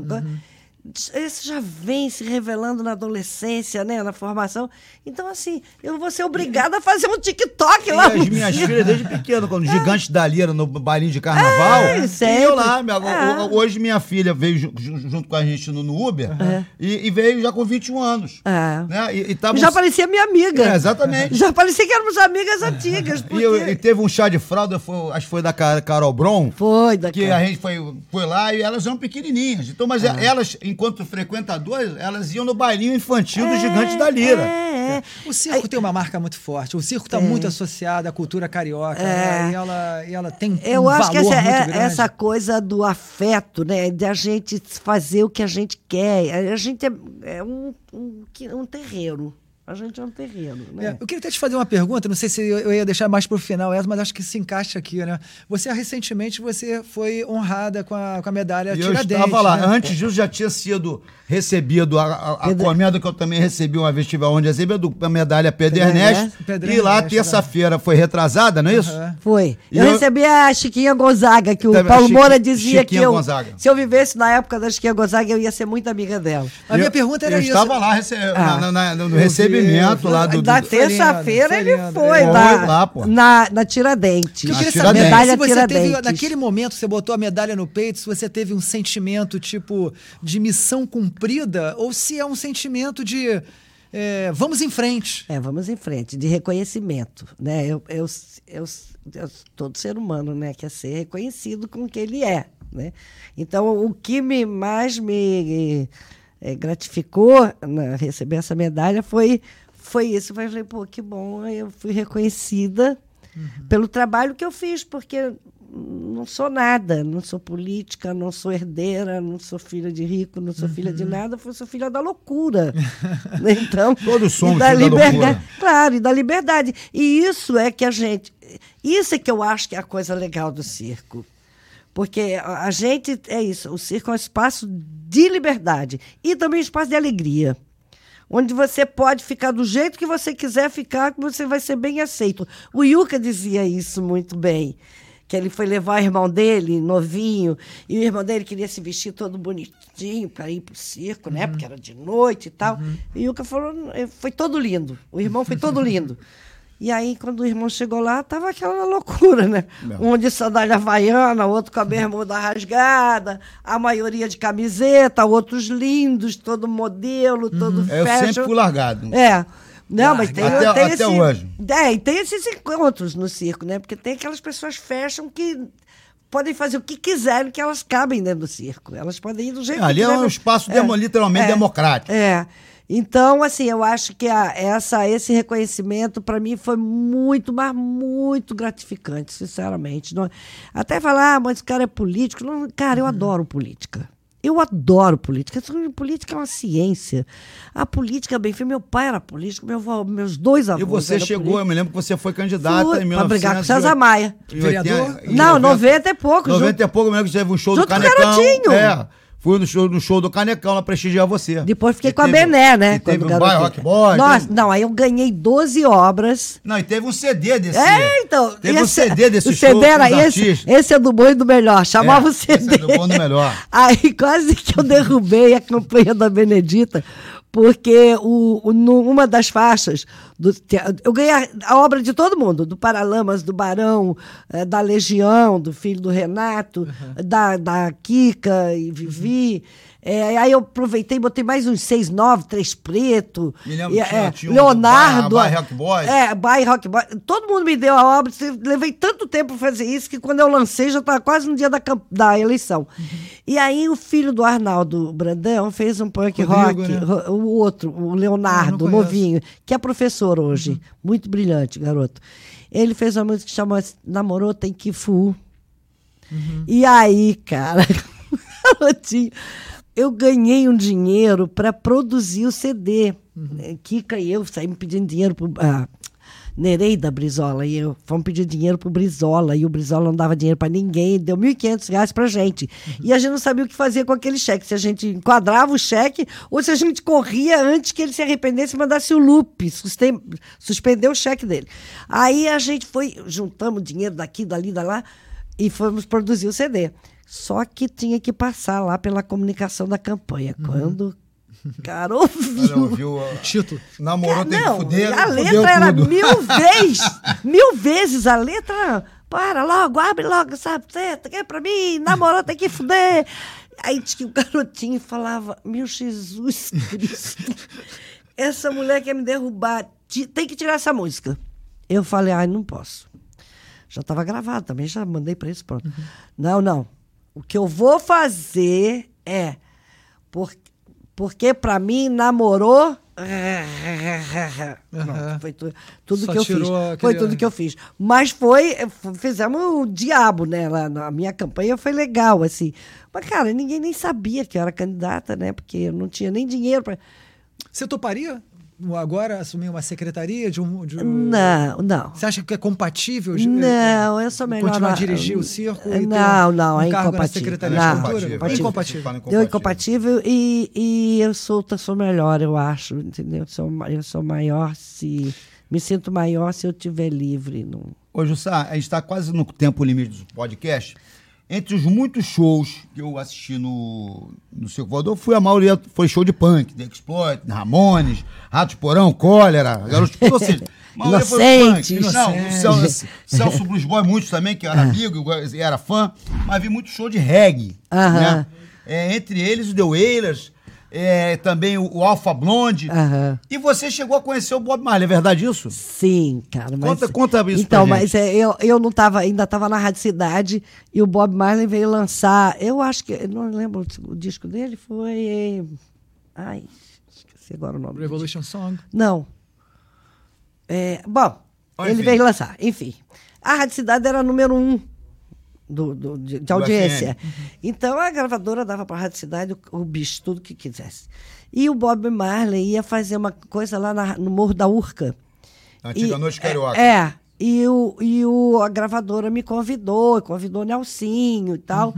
Isso já vem se revelando na adolescência, né? Na formação. Então, assim, eu vou ser obrigada a fazer um TikTok E lá. as no minhas filhas desde pequeno, quando os gigantes da Lira no bailinho de carnaval, É, e sempre. eu lá. minha- É. Hoje minha filha veio ju- ju- junto com a gente no, Uber e, e veio já com 21 anos. É. Né? E, e Já parecia minha amiga. É, exatamente. Já parecia que éramos amigas antigas. E, Porque... eu- e teve um chá de fralda, foi- acho que foi da Ca- Carol Bron, Foi, daqui. que a gente foi, foi lá e elas eram pequenininhas. Então, mas elas, enquanto frequentadoras, elas iam no bailinho infantil do Gigante da Lira. É, é. O circo tem uma marca muito forte. O circo está muito associado à cultura carioca. É. né? E, ela, e ela tem um Eu um acho que valor essa, muito é- grande. essa coisa do afeto, né? De a gente fazer o que a gente quer. A gente é, é um, um, um terreiro. A gente é um terreno, né? É, eu queria até te fazer uma pergunta, não sei se eu eu ia deixar mais para o final essa, mas acho que se encaixa aqui, né? Você, recentemente, você foi honrada com a, com a medalha E eu Tiradentes. estava lá. né? Antes disso, já tinha sido recebido a, a, a comenda que eu também recebi uma vez, tive onde recebi, a do- a medalha Pedro Pedro Ernesto. Ernesto. Pedro E lá, terça-feira, foi retrasada, não é isso? Aham. Foi. Eu, eu- recebi a Chiquinha Gonzaga, que o Teve Paulo Chiqui- Moura dizia Chiquinha que eu, Gonzaga. se eu vivesse na época da Chiquinha Gonzaga, eu ia ser muito amiga dela. A minha Eu- pergunta era eu isso. estava lá rece- Ah. na- na- no Eu recebimento eu vi. lá do. Na terça-feira ele foi foi, Foi na, lá, pô. na, na Tiradentes. Eu Na queria Tiradentes. saber Medalha se você teve, Tiradentes. naquele momento que você botou a medalha no peito, se você teve um sentimento tipo de missão cumprida ou se é um sentimento de é, vamos em frente. É, vamos em frente, de reconhecimento, né? Eu, eu, eu, eu- todo ser humano, né, quer ser reconhecido com o que ele é, né? Então, o que me mais me eh, gratificou na receber essa medalha foi foi isso. Eu falei, pô, que bom, eu fui reconhecida pelo trabalho que eu fiz, porque não sou nada, não sou política, não sou herdeira, não sou filha de rico, não sou filha de nada, eu sou filha da loucura. então, Todos somos da filho da liberdade, loucura. claro, e da liberdade. E isso é que a gente, isso é que eu acho que é a coisa legal do circo. Porque a a gente é isso, o circo é um espaço de liberdade e também um espaço de alegria onde você pode ficar do jeito que você quiser ficar, que você vai ser bem aceito. O Yuka dizia isso muito bem, que ele foi levar o irmão dele, novinho, e o irmão dele queria se vestir todo bonitinho para ir para o circo, né? Porque era de noite e tal. E o Yuka falou, foi todo lindo. O irmão foi todo lindo. E aí, quando o irmão chegou lá, tava aquela loucura, né? Um de sandália havaiana, outro com a bermuda rasgada, a maioria de camiseta, outros lindos, todo modelo, todo É, eu sempre fui largado. É. Não, mas tem, Até- tem até esse, hoje. É, e tem esses encontros no circo, né? Porque tem aquelas pessoas fashion que podem fazer o que quiserem, que elas cabem dentro do circo. Elas podem ir do jeito É, ali que é um espaço demo- literalmente democrático. É. Então, assim, eu acho que a- essa, esse reconhecimento, para mim, foi muito, mas muito gratificante, sinceramente. Não- até falar, ah, mas o cara é político. Não, cara, eu Uhum. adoro política. Eu adoro política. Política é uma ciência. A política, bem meu pai era político, meu avô- meus dois avós. E você eram chegou, eu políticos. me lembro que você foi candidata Fui, em pra brigar com 1980, César Maia. Vereador? 80, em Não, 90 e pouco, 90 junto- e pouco, eu me lembro que teve um show do junto com o Canecão. Garotinho. É. Fui no show, no show do Canecão lá prestigiar você. Depois fiquei E com a teve- Bené, né? E teve Bairro Rock Boy. Nossa, teve- não, aí eu ganhei 12 obras. Não, e teve um CD desse. É, então. Teve um esse- CD desse o show CD era esse, artistas. esse é do bom e do melhor. Chamava É, o CD. esse é do bom e do melhor. Aí quase que eu derrubei a campanha da Benedita, porque o, o- numa das faixas, do, eu ganhei a, a obra de todo mundo, do Paralamas, do Barão, eh, da Legião, do filho do Renato, da, da Kika e Vivi. Eh, aí eu aproveitei e botei mais uns seis, nove, três preto. Me lembro e, tinha- eh, tinha um Leonardo. Bai- Bai Rock Boy. É, Bai Rock Boy. Todo mundo me deu a obra. Levei tanto tempo para fazer isso que quando eu lancei já estava quase no dia da, da eleição. E aí o filho do Arnaldo Brandão fez um punk Rodrigo, rock. né? O outro, o Leonardo, novinho, que é professor hoje. Muito brilhante, garoto. Ele fez uma música que chama Namorou Tem Que Fu. E aí, cara, garotinho, eu ganhei um dinheiro para produzir o CD. Eh, Kika e eu saímos pedindo dinheiro. Ah, Nereida Brizola e eu fomos pedir dinheiro pro Brizola e o Brizola não dava dinheiro para ninguém, deu 1.500 reais pra gente. E a gente não sabia o que fazer com aquele cheque, se a gente enquadrava o cheque ou se a gente corria antes que ele se arrependesse e mandasse o loop, suspender o cheque dele. Aí a gente foi, juntamos dinheiro daqui, dali, da lá e fomos produzir o CD. Só que tinha que passar lá pela comunicação da campanha. Quando o cara ouviu. Olha, ouviu, ó, Título. Namorou, tem que Não, fuder. a letra era tudo. mil vezes, mil vezes a letra. Para logo, abre logo essa seta, que é pra mim, namorou, tem que fuder. Aí diz que o garotinho falava, meu Jesus Cristo, essa mulher quer me derrubar, tem que tirar essa música. Eu falei, ai, não posso. Já estava gravado também, já mandei para isso, pronto. Não, não. O que eu vou fazer é, por, porque para mim namorou. Foi tu- tudo Só que eu fiz. tirou Foi aquele- tudo que eu fiz. Mas foi, fizemos o diabo, né? Lá na minha campanha foi legal, assim. Mas, cara, ninguém nem sabia que eu era candidata, né? Porque eu não tinha nem dinheiro para. Você toparia agora assumir uma secretaria de um. De um- Não, não. Você acha que é compatível? Não, eu sou melhor. Continuar a dirigir o circo? e não, um- não, um é cargo na incompatível. Secretaria Não, de Cultura? incompatível. Incompatível. Fala Deu incompatível e, e eu sou, sou melhor, eu acho, entendeu? Sou, ma- eu sou maior se. Me sinto maior se eu estiver livre. Não... Ô, Jussá, a gente está quase no tempo limite do podcast. Entre os muitos shows que eu assisti no, no Circo Voador, fui a maioria foi show de punk, The Exploit, Ramones, Ratos Porão, Cólera, Garotos... Ou seja, punk. Inocentes. Não. Celso, Celso Blues Boy, muitos também, que eu era amigo, eu era fã, mas vi muito show de reggae. Né? É, entre eles, o The Wailers, é, também o, o Alpha Blonde. Aham. E você chegou a conhecer o Bob Marley, é verdade isso? Sim, cara. Mas, Conta- conta isso Então, pra mas é, eu, eu não estava, ainda estava na Rádio Cidade e o Bob Marley veio lançar. Eu acho que. não lembro, o disco dele foi. Ai, esqueci agora o nome. Revolution Song. Não. É, bom, ele enfim. veio lançar. Enfim. A Rádio Cidade era número um do, do- de, de audiência. Então a gravadora dava para a Rádio Cidade o, o bicho, tudo que quisesse. E o Bob Marley ia fazer uma coisa lá na- no Morro da Urca. Antiga E- Noite Carioca. É. é. E, o, e o, a gravadora me convidou, convidou o Nelsinho e tal.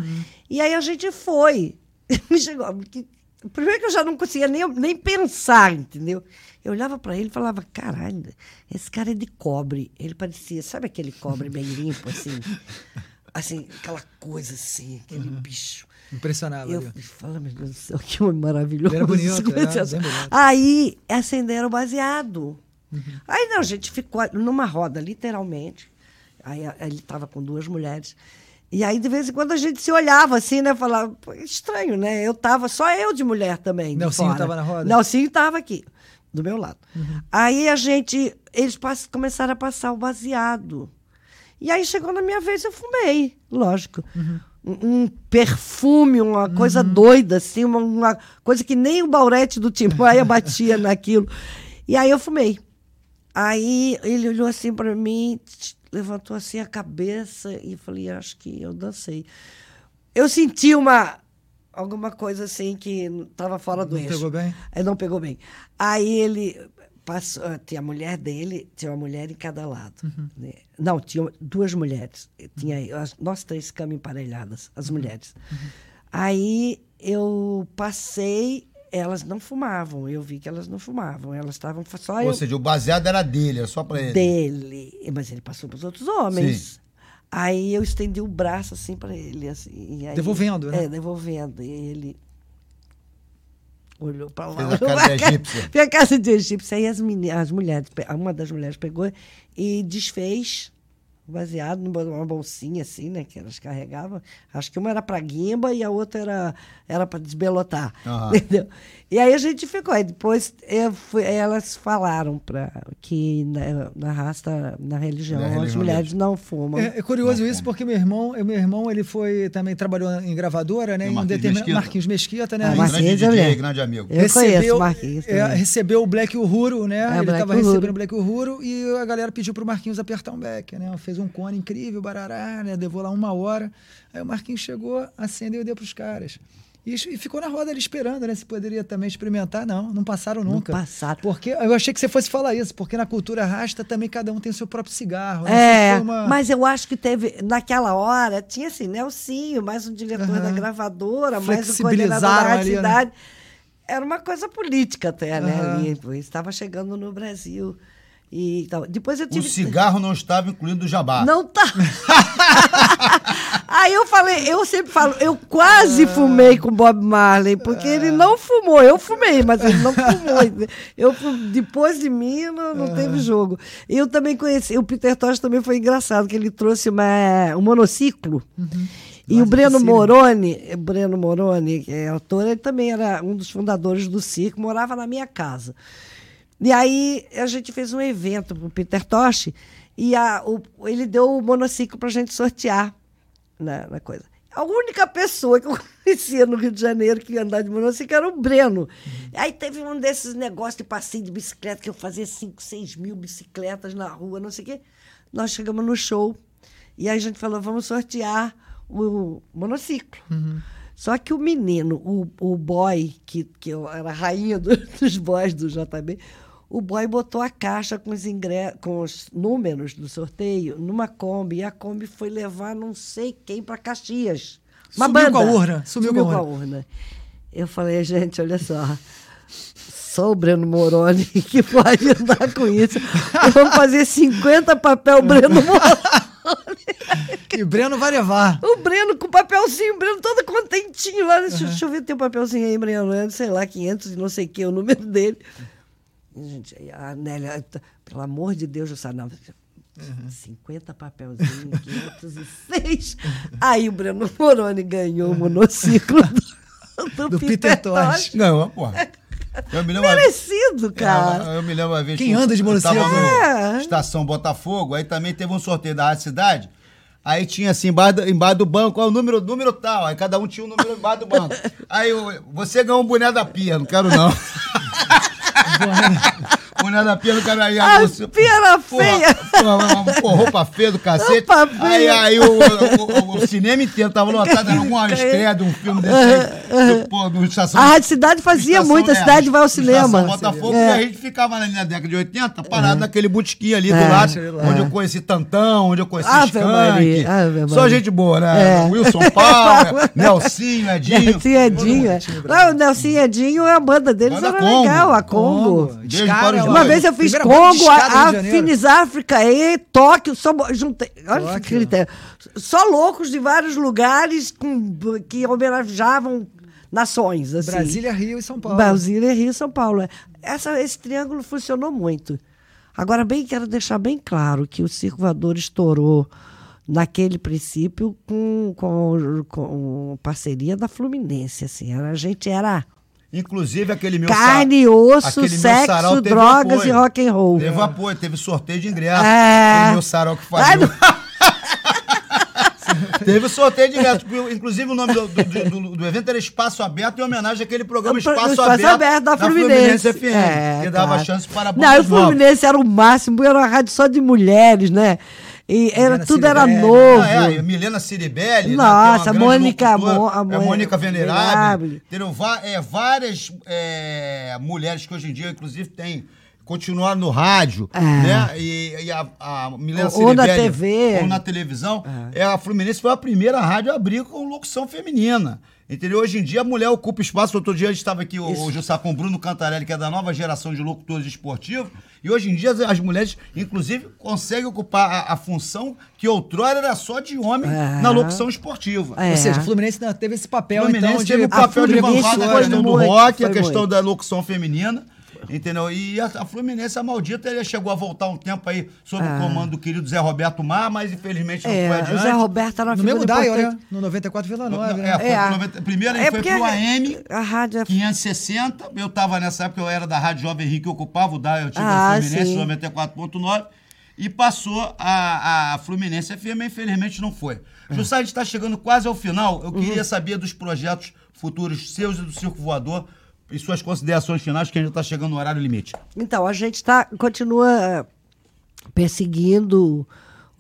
E aí a gente foi. Chegou. porque- Primeiro que eu já não conseguia nem, nem pensar, entendeu? Eu olhava para ele e falava, caralho, esse cara é de cobre. Ele parecia, sabe aquele cobre bem limpo, assim? Assim, aquela coisa assim, aquele bicho. Impressionava. Eu falo, meu Deus do céu, que homem maravilhoso. Ele era bonito, Comecei a- bem bonito. Aí acenderam o baseado. Uhum. Aí não, a gente ficou numa roda, literalmente. Aí ele estava com duas mulheres. E aí, de vez em quando, a gente se olhava assim, né? Falava, "Pô, estranho, né? Eu tava, só eu de mulher também. Nelsinho fora. tava na roda? Uhum. Nelsinho estava aqui, do meu lado. Aí a gente, eles pass- começaram a passar o baseado. E aí chegou na minha vez, eu fumei, lógico. Um, um perfume, uma coisa doida, assim, uma, uma coisa que nem o Baurete do Timbaia batia naquilo. E aí eu fumei. Aí ele olhou assim para mim, levantou assim a cabeça e falei, acho que eu dancei. Eu senti uma alguma coisa assim que estava fora do Não eixo. pegou bem? Aí não pegou bem. Aí ele passou, tinha a mulher dele, tinha uma mulher em cada lado. né? Não, tinha duas mulheres. Tinha as, nós três ficamos emparelhadas, as mulheres. Aí eu passei, elas não fumavam. Eu vi que elas não fumavam. Elas estavam só Ou eu seja, o baseado era dele, era só pra ele. dele. Mas ele passou para os outros homens. Aí eu estendi o braço assim para ele. Assim, aí- Devolvendo, né? É, devolvendo. E ele olhou para lá. Fez a cara de egípcia. Fez a cara de egípcia. Aí as, meni- as mulheres, uma das mulheres pegou e desfez baseado numa bolsinha assim, né? Que elas carregavam. Acho que uma era para guimba e a outra era, era para desbelotar. Aham. Entendeu? E aí a gente ficou. Aí depois eu fui- elas falaram pra, que na, na raça, na religião, Na as religião mulheres deles. não fumam. É, é curioso isso, porque meu irmão, meu irmão, ele foi também trabalhou em gravadora, né? O Em um Marquinhos determinado Mesquita? Marquinhos Mesquita, né? Ah, Marquinhos grande é DJ, grande amigo. Eu conheço o Marquinhos é, recebeu o Black Uhuru, né? É, ele estava recebendo o Black Uhuru e a galera pediu pro Marquinhos apertar um back, né? Fez um cone incrível, barará, né? Levou lá uma hora. Aí o Marquinhos chegou, acendeu e deu pros caras. E, e ficou na roda ali esperando, né? Se poderia também experimentar. Não, não passaram Não nunca. passaram. Porque eu achei que você fosse falar isso, porque na cultura rasta também cada um tem o seu próprio cigarro. né? É, uma- mas eu acho que teve, naquela hora, tinha assim, Nelsinho, mais um diretor Aham. da gravadora, mais um coordenador da ali, né? cidade. Era uma coisa política até, né? Pois Estava chegando no Brasil. E tal. Depois eu O tive. cigarro não estava incluindo o jabá. Não tá. Aí eu falei, eu sempre falo, eu quase fumei com Bob Marley, porque ele não fumou. Eu fumei, mas ele não fumou. Eu, depois de mim, não, não teve jogo. Eu também conheci, o Peter Tosh também foi engraçado, que ele trouxe uma, um monociclo. E Nossa, o Breno. Moroni, Breno Moroni, que é autor, ele também era um dos fundadores do circo, morava na minha casa. E aí a gente fez um evento para o Peter Tosh e a, o- ele deu o monociclo para a gente sortear na, na coisa. A única pessoa que eu conhecia no Rio de Janeiro que ia andar de monociclo era o Breno. Aí teve um desses negócios de passeio de bicicleta, que eu fazia 5, 6 mil bicicletas na rua, não sei o quê. Nós chegamos no show e aí a gente falou, vamos sortear o monociclo. Só que o menino, o, o boy, que, que eu era a rainha do- dos boys do JB, o boy botou a caixa com os, ingre... com os números do sorteio numa Kombi. E a Kombi foi levar não sei quem para Caxias. Uma Sumiu banda. com a urna, sumiu com a urna. Eu falei, gente, olha só. Só o Breno Moroni que pode andar com isso. Vamos fazer 50 papel Breno Moroni. E Breno vai levar. O Breno com papelzinho, o Breno todo contentinho lá. Deixa, deixa eu ver teu papelzinho aí, Breno. Sei lá, 500 e não sei o que, o número dele. E, Gente, a Nélia, pelo amor de Deus, eu sabe, não. 50 papelzinhos, 506. Aí o Breno Moroni ganhou o monociclo do, Do Peter Tosh. Não, porra. Eu me lembro uma- Merecido, cara. É, eu me lembro uma vez Quem que eu- anda de eu monociclo? É. Estação Botafogo, aí também teve um sorteio da Rádio Cidade. Aí tinha assim, embaixo, do- embaixo do banco, ó, o número, número tal. Aí cada um tinha um número embaixo do banco. Aí eu, você ganhou um boné da pia, não quero não. one. boné da pia, não quero aí. A você- pia era feia. porra, porra, roupa feia do cacete. Roupa feia. Aí, aí o, o- o- o cinema inteiro tava lotado, era alguma estreia de um filme desse aí. Pô, no estação, A Rádio Cidade fazia estação- muito, a é, cidade vai ao cinema. Botafogo, É. e a gente ficava ali na década de 80, parado naquele botequim ali do É. lado, Aquele lá. onde eu conheci Tantão, onde eu conheci Ave Skank. Maria, Ave Só Maria. gente boa, né? É. Wilson Paulo, Nelsinho, Edinho. Nelson e Edinho. é. Não, o Nelson e Edinho, a banda deles Banda era Congo. legal, a Congo. Beijo Descara, para os ela- Uma vez eu fiz Congo. Finis África e Tóquio, só juntei. Olha que Tóquio. critério. Só loucos de vários lugares com, que homenageavam nações. Assim. Brasília, Rio e São Paulo. Brasília, Rio e São Paulo. é. Essa, esse triângulo funcionou muito. Agora, bem, quero deixar bem claro que o Circo Voador estourou naquele princípio com, com, com parceria da Fluminense. Assim, a gente era Inclusive aquele meu carne, sa- osso, aquele meu sarau sexo, teve drogas apoio. e rock and roll. Teve apoio, teve sorteio de ingresso. É. Aquele meu sarau que fazia. não- Teve sorteio direto. Inclusive, o nome do, do, do, do, evento era Espaço Aberto, em homenagem àquele programa Espaço, Espaço Aberto, Aberto da, da Fluminense. Fluminense FM, é, que dava claro. chance para Não, o Fluminense era o máximo, era uma rádio só de mulheres, né? E era, tudo era novo. Ah, é, Milena Ciribelli. Né, é Nossa, né, Mônica, Mo, a é, Mônica Venerável. Terão é, várias é, mulheres que hoje em dia, inclusive, têm continuaram no rádio, é. né? E, e a, a Milena ou, Ciribelli, ou na TV. Ou na televisão. É. a Fluminense foi a primeira rádio a abrir com locução feminina. Entendeu? Hoje em dia a mulher ocupa espaço. Outro dia a gente estava aqui, o, o Jussá, com o Bruno Cantarelli, que é da nova geração de locutores esportivos. E hoje em dia as, mulheres, inclusive, conseguem ocupar a, a, função que outrora era só de homem é. na locução esportiva. É. Ou seja, o Fluminense teve esse papel, Fluminense então, teve o papel de vanguarda, a questão do rock, a questão muito. da locução feminina. Entendeu? E a, a, Fluminense, a maldita, ele chegou a voltar um tempo aí sob ah. o comando do querido Zé Roberto Mar, mas infelizmente não é, foi adiante. O Zé Roberto era No mesmo dial, né? No 94,9. Né? É, foi é, 90, primeiro ele é foi pro AM, a rádio... 560. É eu tava nessa época, eu era da Rádio Jovem Henrique, eu ocupava o dial, eu tive ah, o Fluminense, 94,9. E passou a, a Fluminense FM, infelizmente não foi. É. Jussá, a gente está chegando quase ao final. Eu queria uhum. saber dos projetos futuros seus e do Circo Voador e suas considerações finais, que a gente está chegando no horário limite. Então, a gente tá, continua perseguindo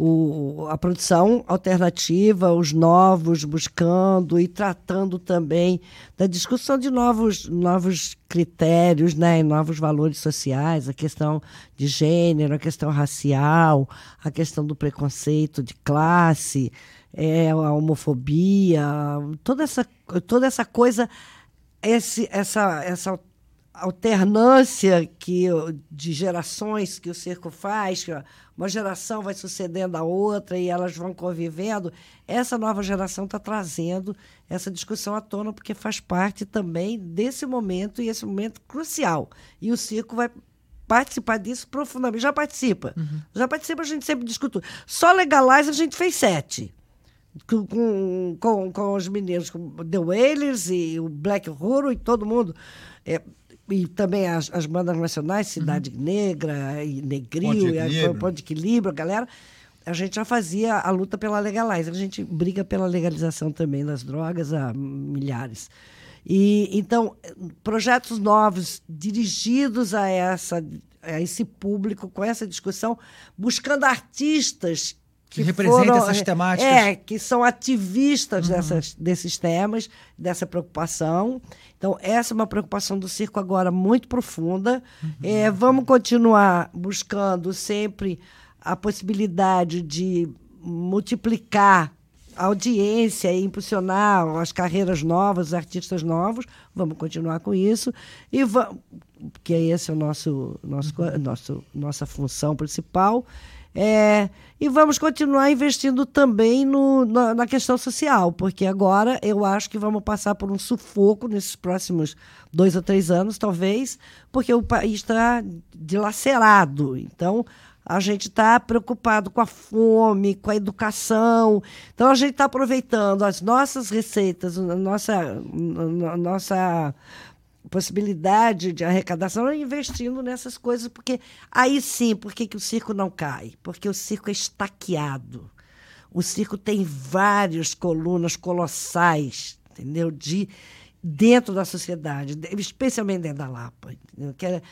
o, a produção alternativa, os novos, buscando e tratando também da discussão de novos, novos critérios, né, novos valores sociais, a questão de gênero, a questão racial, a questão do preconceito de classe, é, a homofobia, toda essa, toda essa coisa esse, essa, essa alternância que, de gerações que o circo faz, que uma geração vai sucedendo a outra e elas vão convivendo, essa nova geração está trazendo essa discussão à tona, porque faz parte também desse momento e esse momento crucial. E o circo vai participar disso profundamente. Já participa. Uhum. Já participa, a gente sempre discute. Só Legalize a gente fez sete com, com, com os meninos, com The Wailers e o Black Horror e todo mundo. É, e também as, as bandas nacionais, Cidade uhum. Negra e Negril, e Ponto de Equilíbrio, a galera. A gente já fazia a luta pela legalize. A gente briga pela legalização também das drogas há milhares. E então, projetos novos dirigidos a essa a esse público com essa discussão, buscando artistas que, que representa foram, essas temáticas. É, que são ativistas uhum. dessas, desses temas, dessa preocupação. Então, essa é uma preocupação do circo agora muito profunda. Uhum. É, vamos continuar buscando sempre a possibilidade de multiplicar a audiência e impulsionar as carreiras novas, os artistas novos. Vamos continuar com isso. E vamos, porque esse é o nosso, nosso, uhum. nosso nossa função principal. É, e vamos continuar investindo também no, na, na, questão social, porque agora eu acho que vamos passar por um sufoco nesses próximos dois a três anos, talvez, porque o país está dilacerado. Então, a gente está preocupado com a fome, com a educação. Então, a gente está aproveitando as nossas receitas, a nossa, a nossa possibilidade de arrecadação investindo nessas coisas, porque aí sim, por que, que o circo não cai? Porque o circo é estaqueado. O circo tem várias colunas colossais, entendeu? De dentro da sociedade, especialmente dentro da Lapa. É,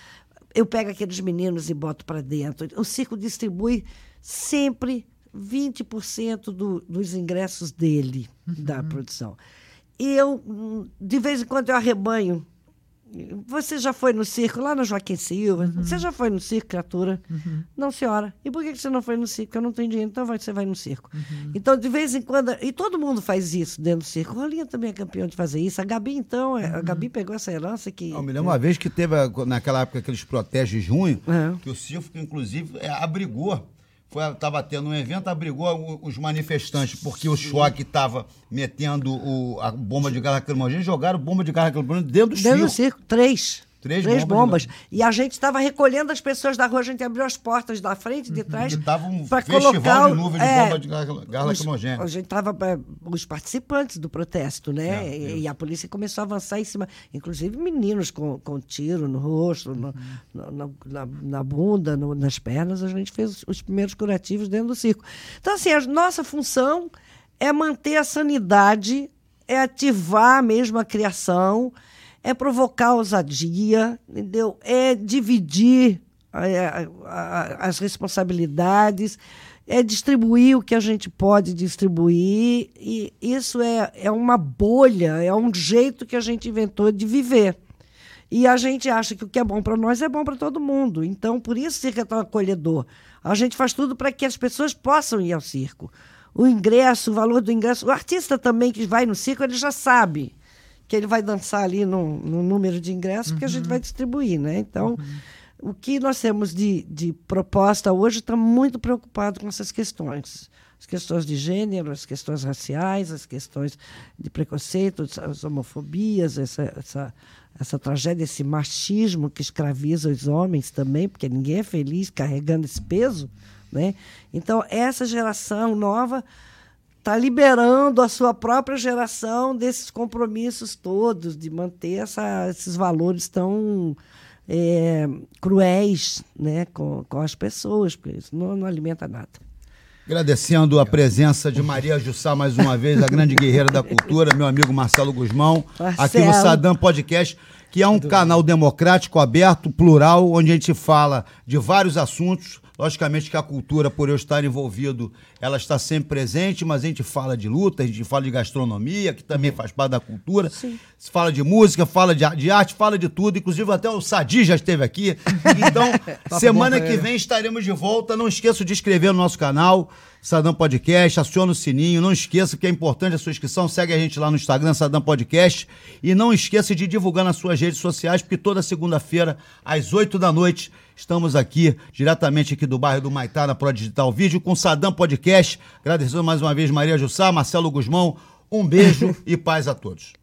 eu pego aqueles meninos e boto para dentro. O circo distribui sempre 20% do, dos ingressos dele, uhum. da produção. E eu, de vez em quando, eu arrebanho você já foi no circo lá no Joaquim Silva? Uhum. Você já foi no circo, criatura? Uhum. Não, senhora. E por que você não foi no circo? Eu não tenho dinheiro, então você vai no circo. Uhum. Então, de vez em quando. E todo mundo faz isso dentro do circo. O Rolinha também é campeão de fazer isso. A Gabi, então, é, a Gabi uhum. pegou essa herança que. Eu me lembro uma vez que teve, naquela época, aqueles protestos de junho, é. que o circo, inclusive, é, abrigou estava tendo um evento, abrigou os manifestantes, porque o choque estava metendo o, a bomba de gás lacrimogêneo, jogaram bomba de gás lacrimogêneo dentro do circo. Dentro do circo, três. Três, Três bombas. bombas. E a gente estava recolhendo as pessoas da rua, a gente abriu as portas da frente, de trás. Estava um festival colocar, de nuvem de é, bomba de gás lacrimogêneo. A gente estava, é, os participantes do protesto, né? É, e, e, a polícia começou a avançar em cima. Inclusive meninos com, com tiro no rosto, no, uhum. no, na, na, bunda, nas pernas. A gente fez os, os primeiros curativos dentro do circo. Então, assim, a nossa função é manter a sanidade, é ativar mesmo a criação, é provocar ousadia, entendeu? É dividir é, as responsabilidades, é distribuir o que a gente pode distribuir, e isso é, é uma bolha, é um jeito que a gente inventou de viver. E a gente acha que o que é bom para nós é bom para todo mundo. Então, por isso o circo é tão acolhedor. A gente faz tudo para que as pessoas possam ir ao circo. O ingresso, o valor do ingresso. O artista também que vai no circo, ele já sabe que ele vai dançar ali no, no número de ingressos, uhum. que a gente uhum. vai distribuir, né? Então, uhum. o que nós temos de, de proposta hoje está muito preocupado com essas questões. As questões de gênero, as questões raciais, as questões de preconceito, as homofobias, essa, essa essa tragédia, esse machismo que escraviza os homens também, porque ninguém é feliz carregando esse peso. Né? Então, essa geração nova está liberando a sua própria geração desses compromissos todos, de manter essa, esses valores tão é, cruéis né, com, com as pessoas, porque isso não, não alimenta nada. Agradecendo a presença de Maria Jussá mais uma vez, a grande guerreira da cultura, meu amigo Marcelo Guzmão, Marcelo. aqui no Sadam Podcast, que é um canal democrático, aberto, plural, onde a gente fala de vários assuntos Logicamente que a cultura, por eu estar envolvido, ela está sempre presente, mas a gente fala de luta, a gente fala de gastronomia, que também faz parte da cultura. Sim. Se fala de música, fala de, de, arte, fala de tudo. Inclusive até o Sadi já esteve aqui. Então, tá semana que vem estaremos de volta. Não esqueça de inscrever no nosso canal. Sadam Podcast, aciona o sininho, não esqueça que é importante a sua inscrição, segue a gente lá no Instagram, Sadam Podcast, e não esqueça de divulgar nas suas redes sociais, porque toda segunda-feira, às 8 da noite, estamos aqui, diretamente aqui do bairro do Maitá, na Pro Digital Vídeo, com Sadam Podcast. Agradecendo mais uma vez Maria Jussá, Marcelo Guzmão, um beijo e paz a todos.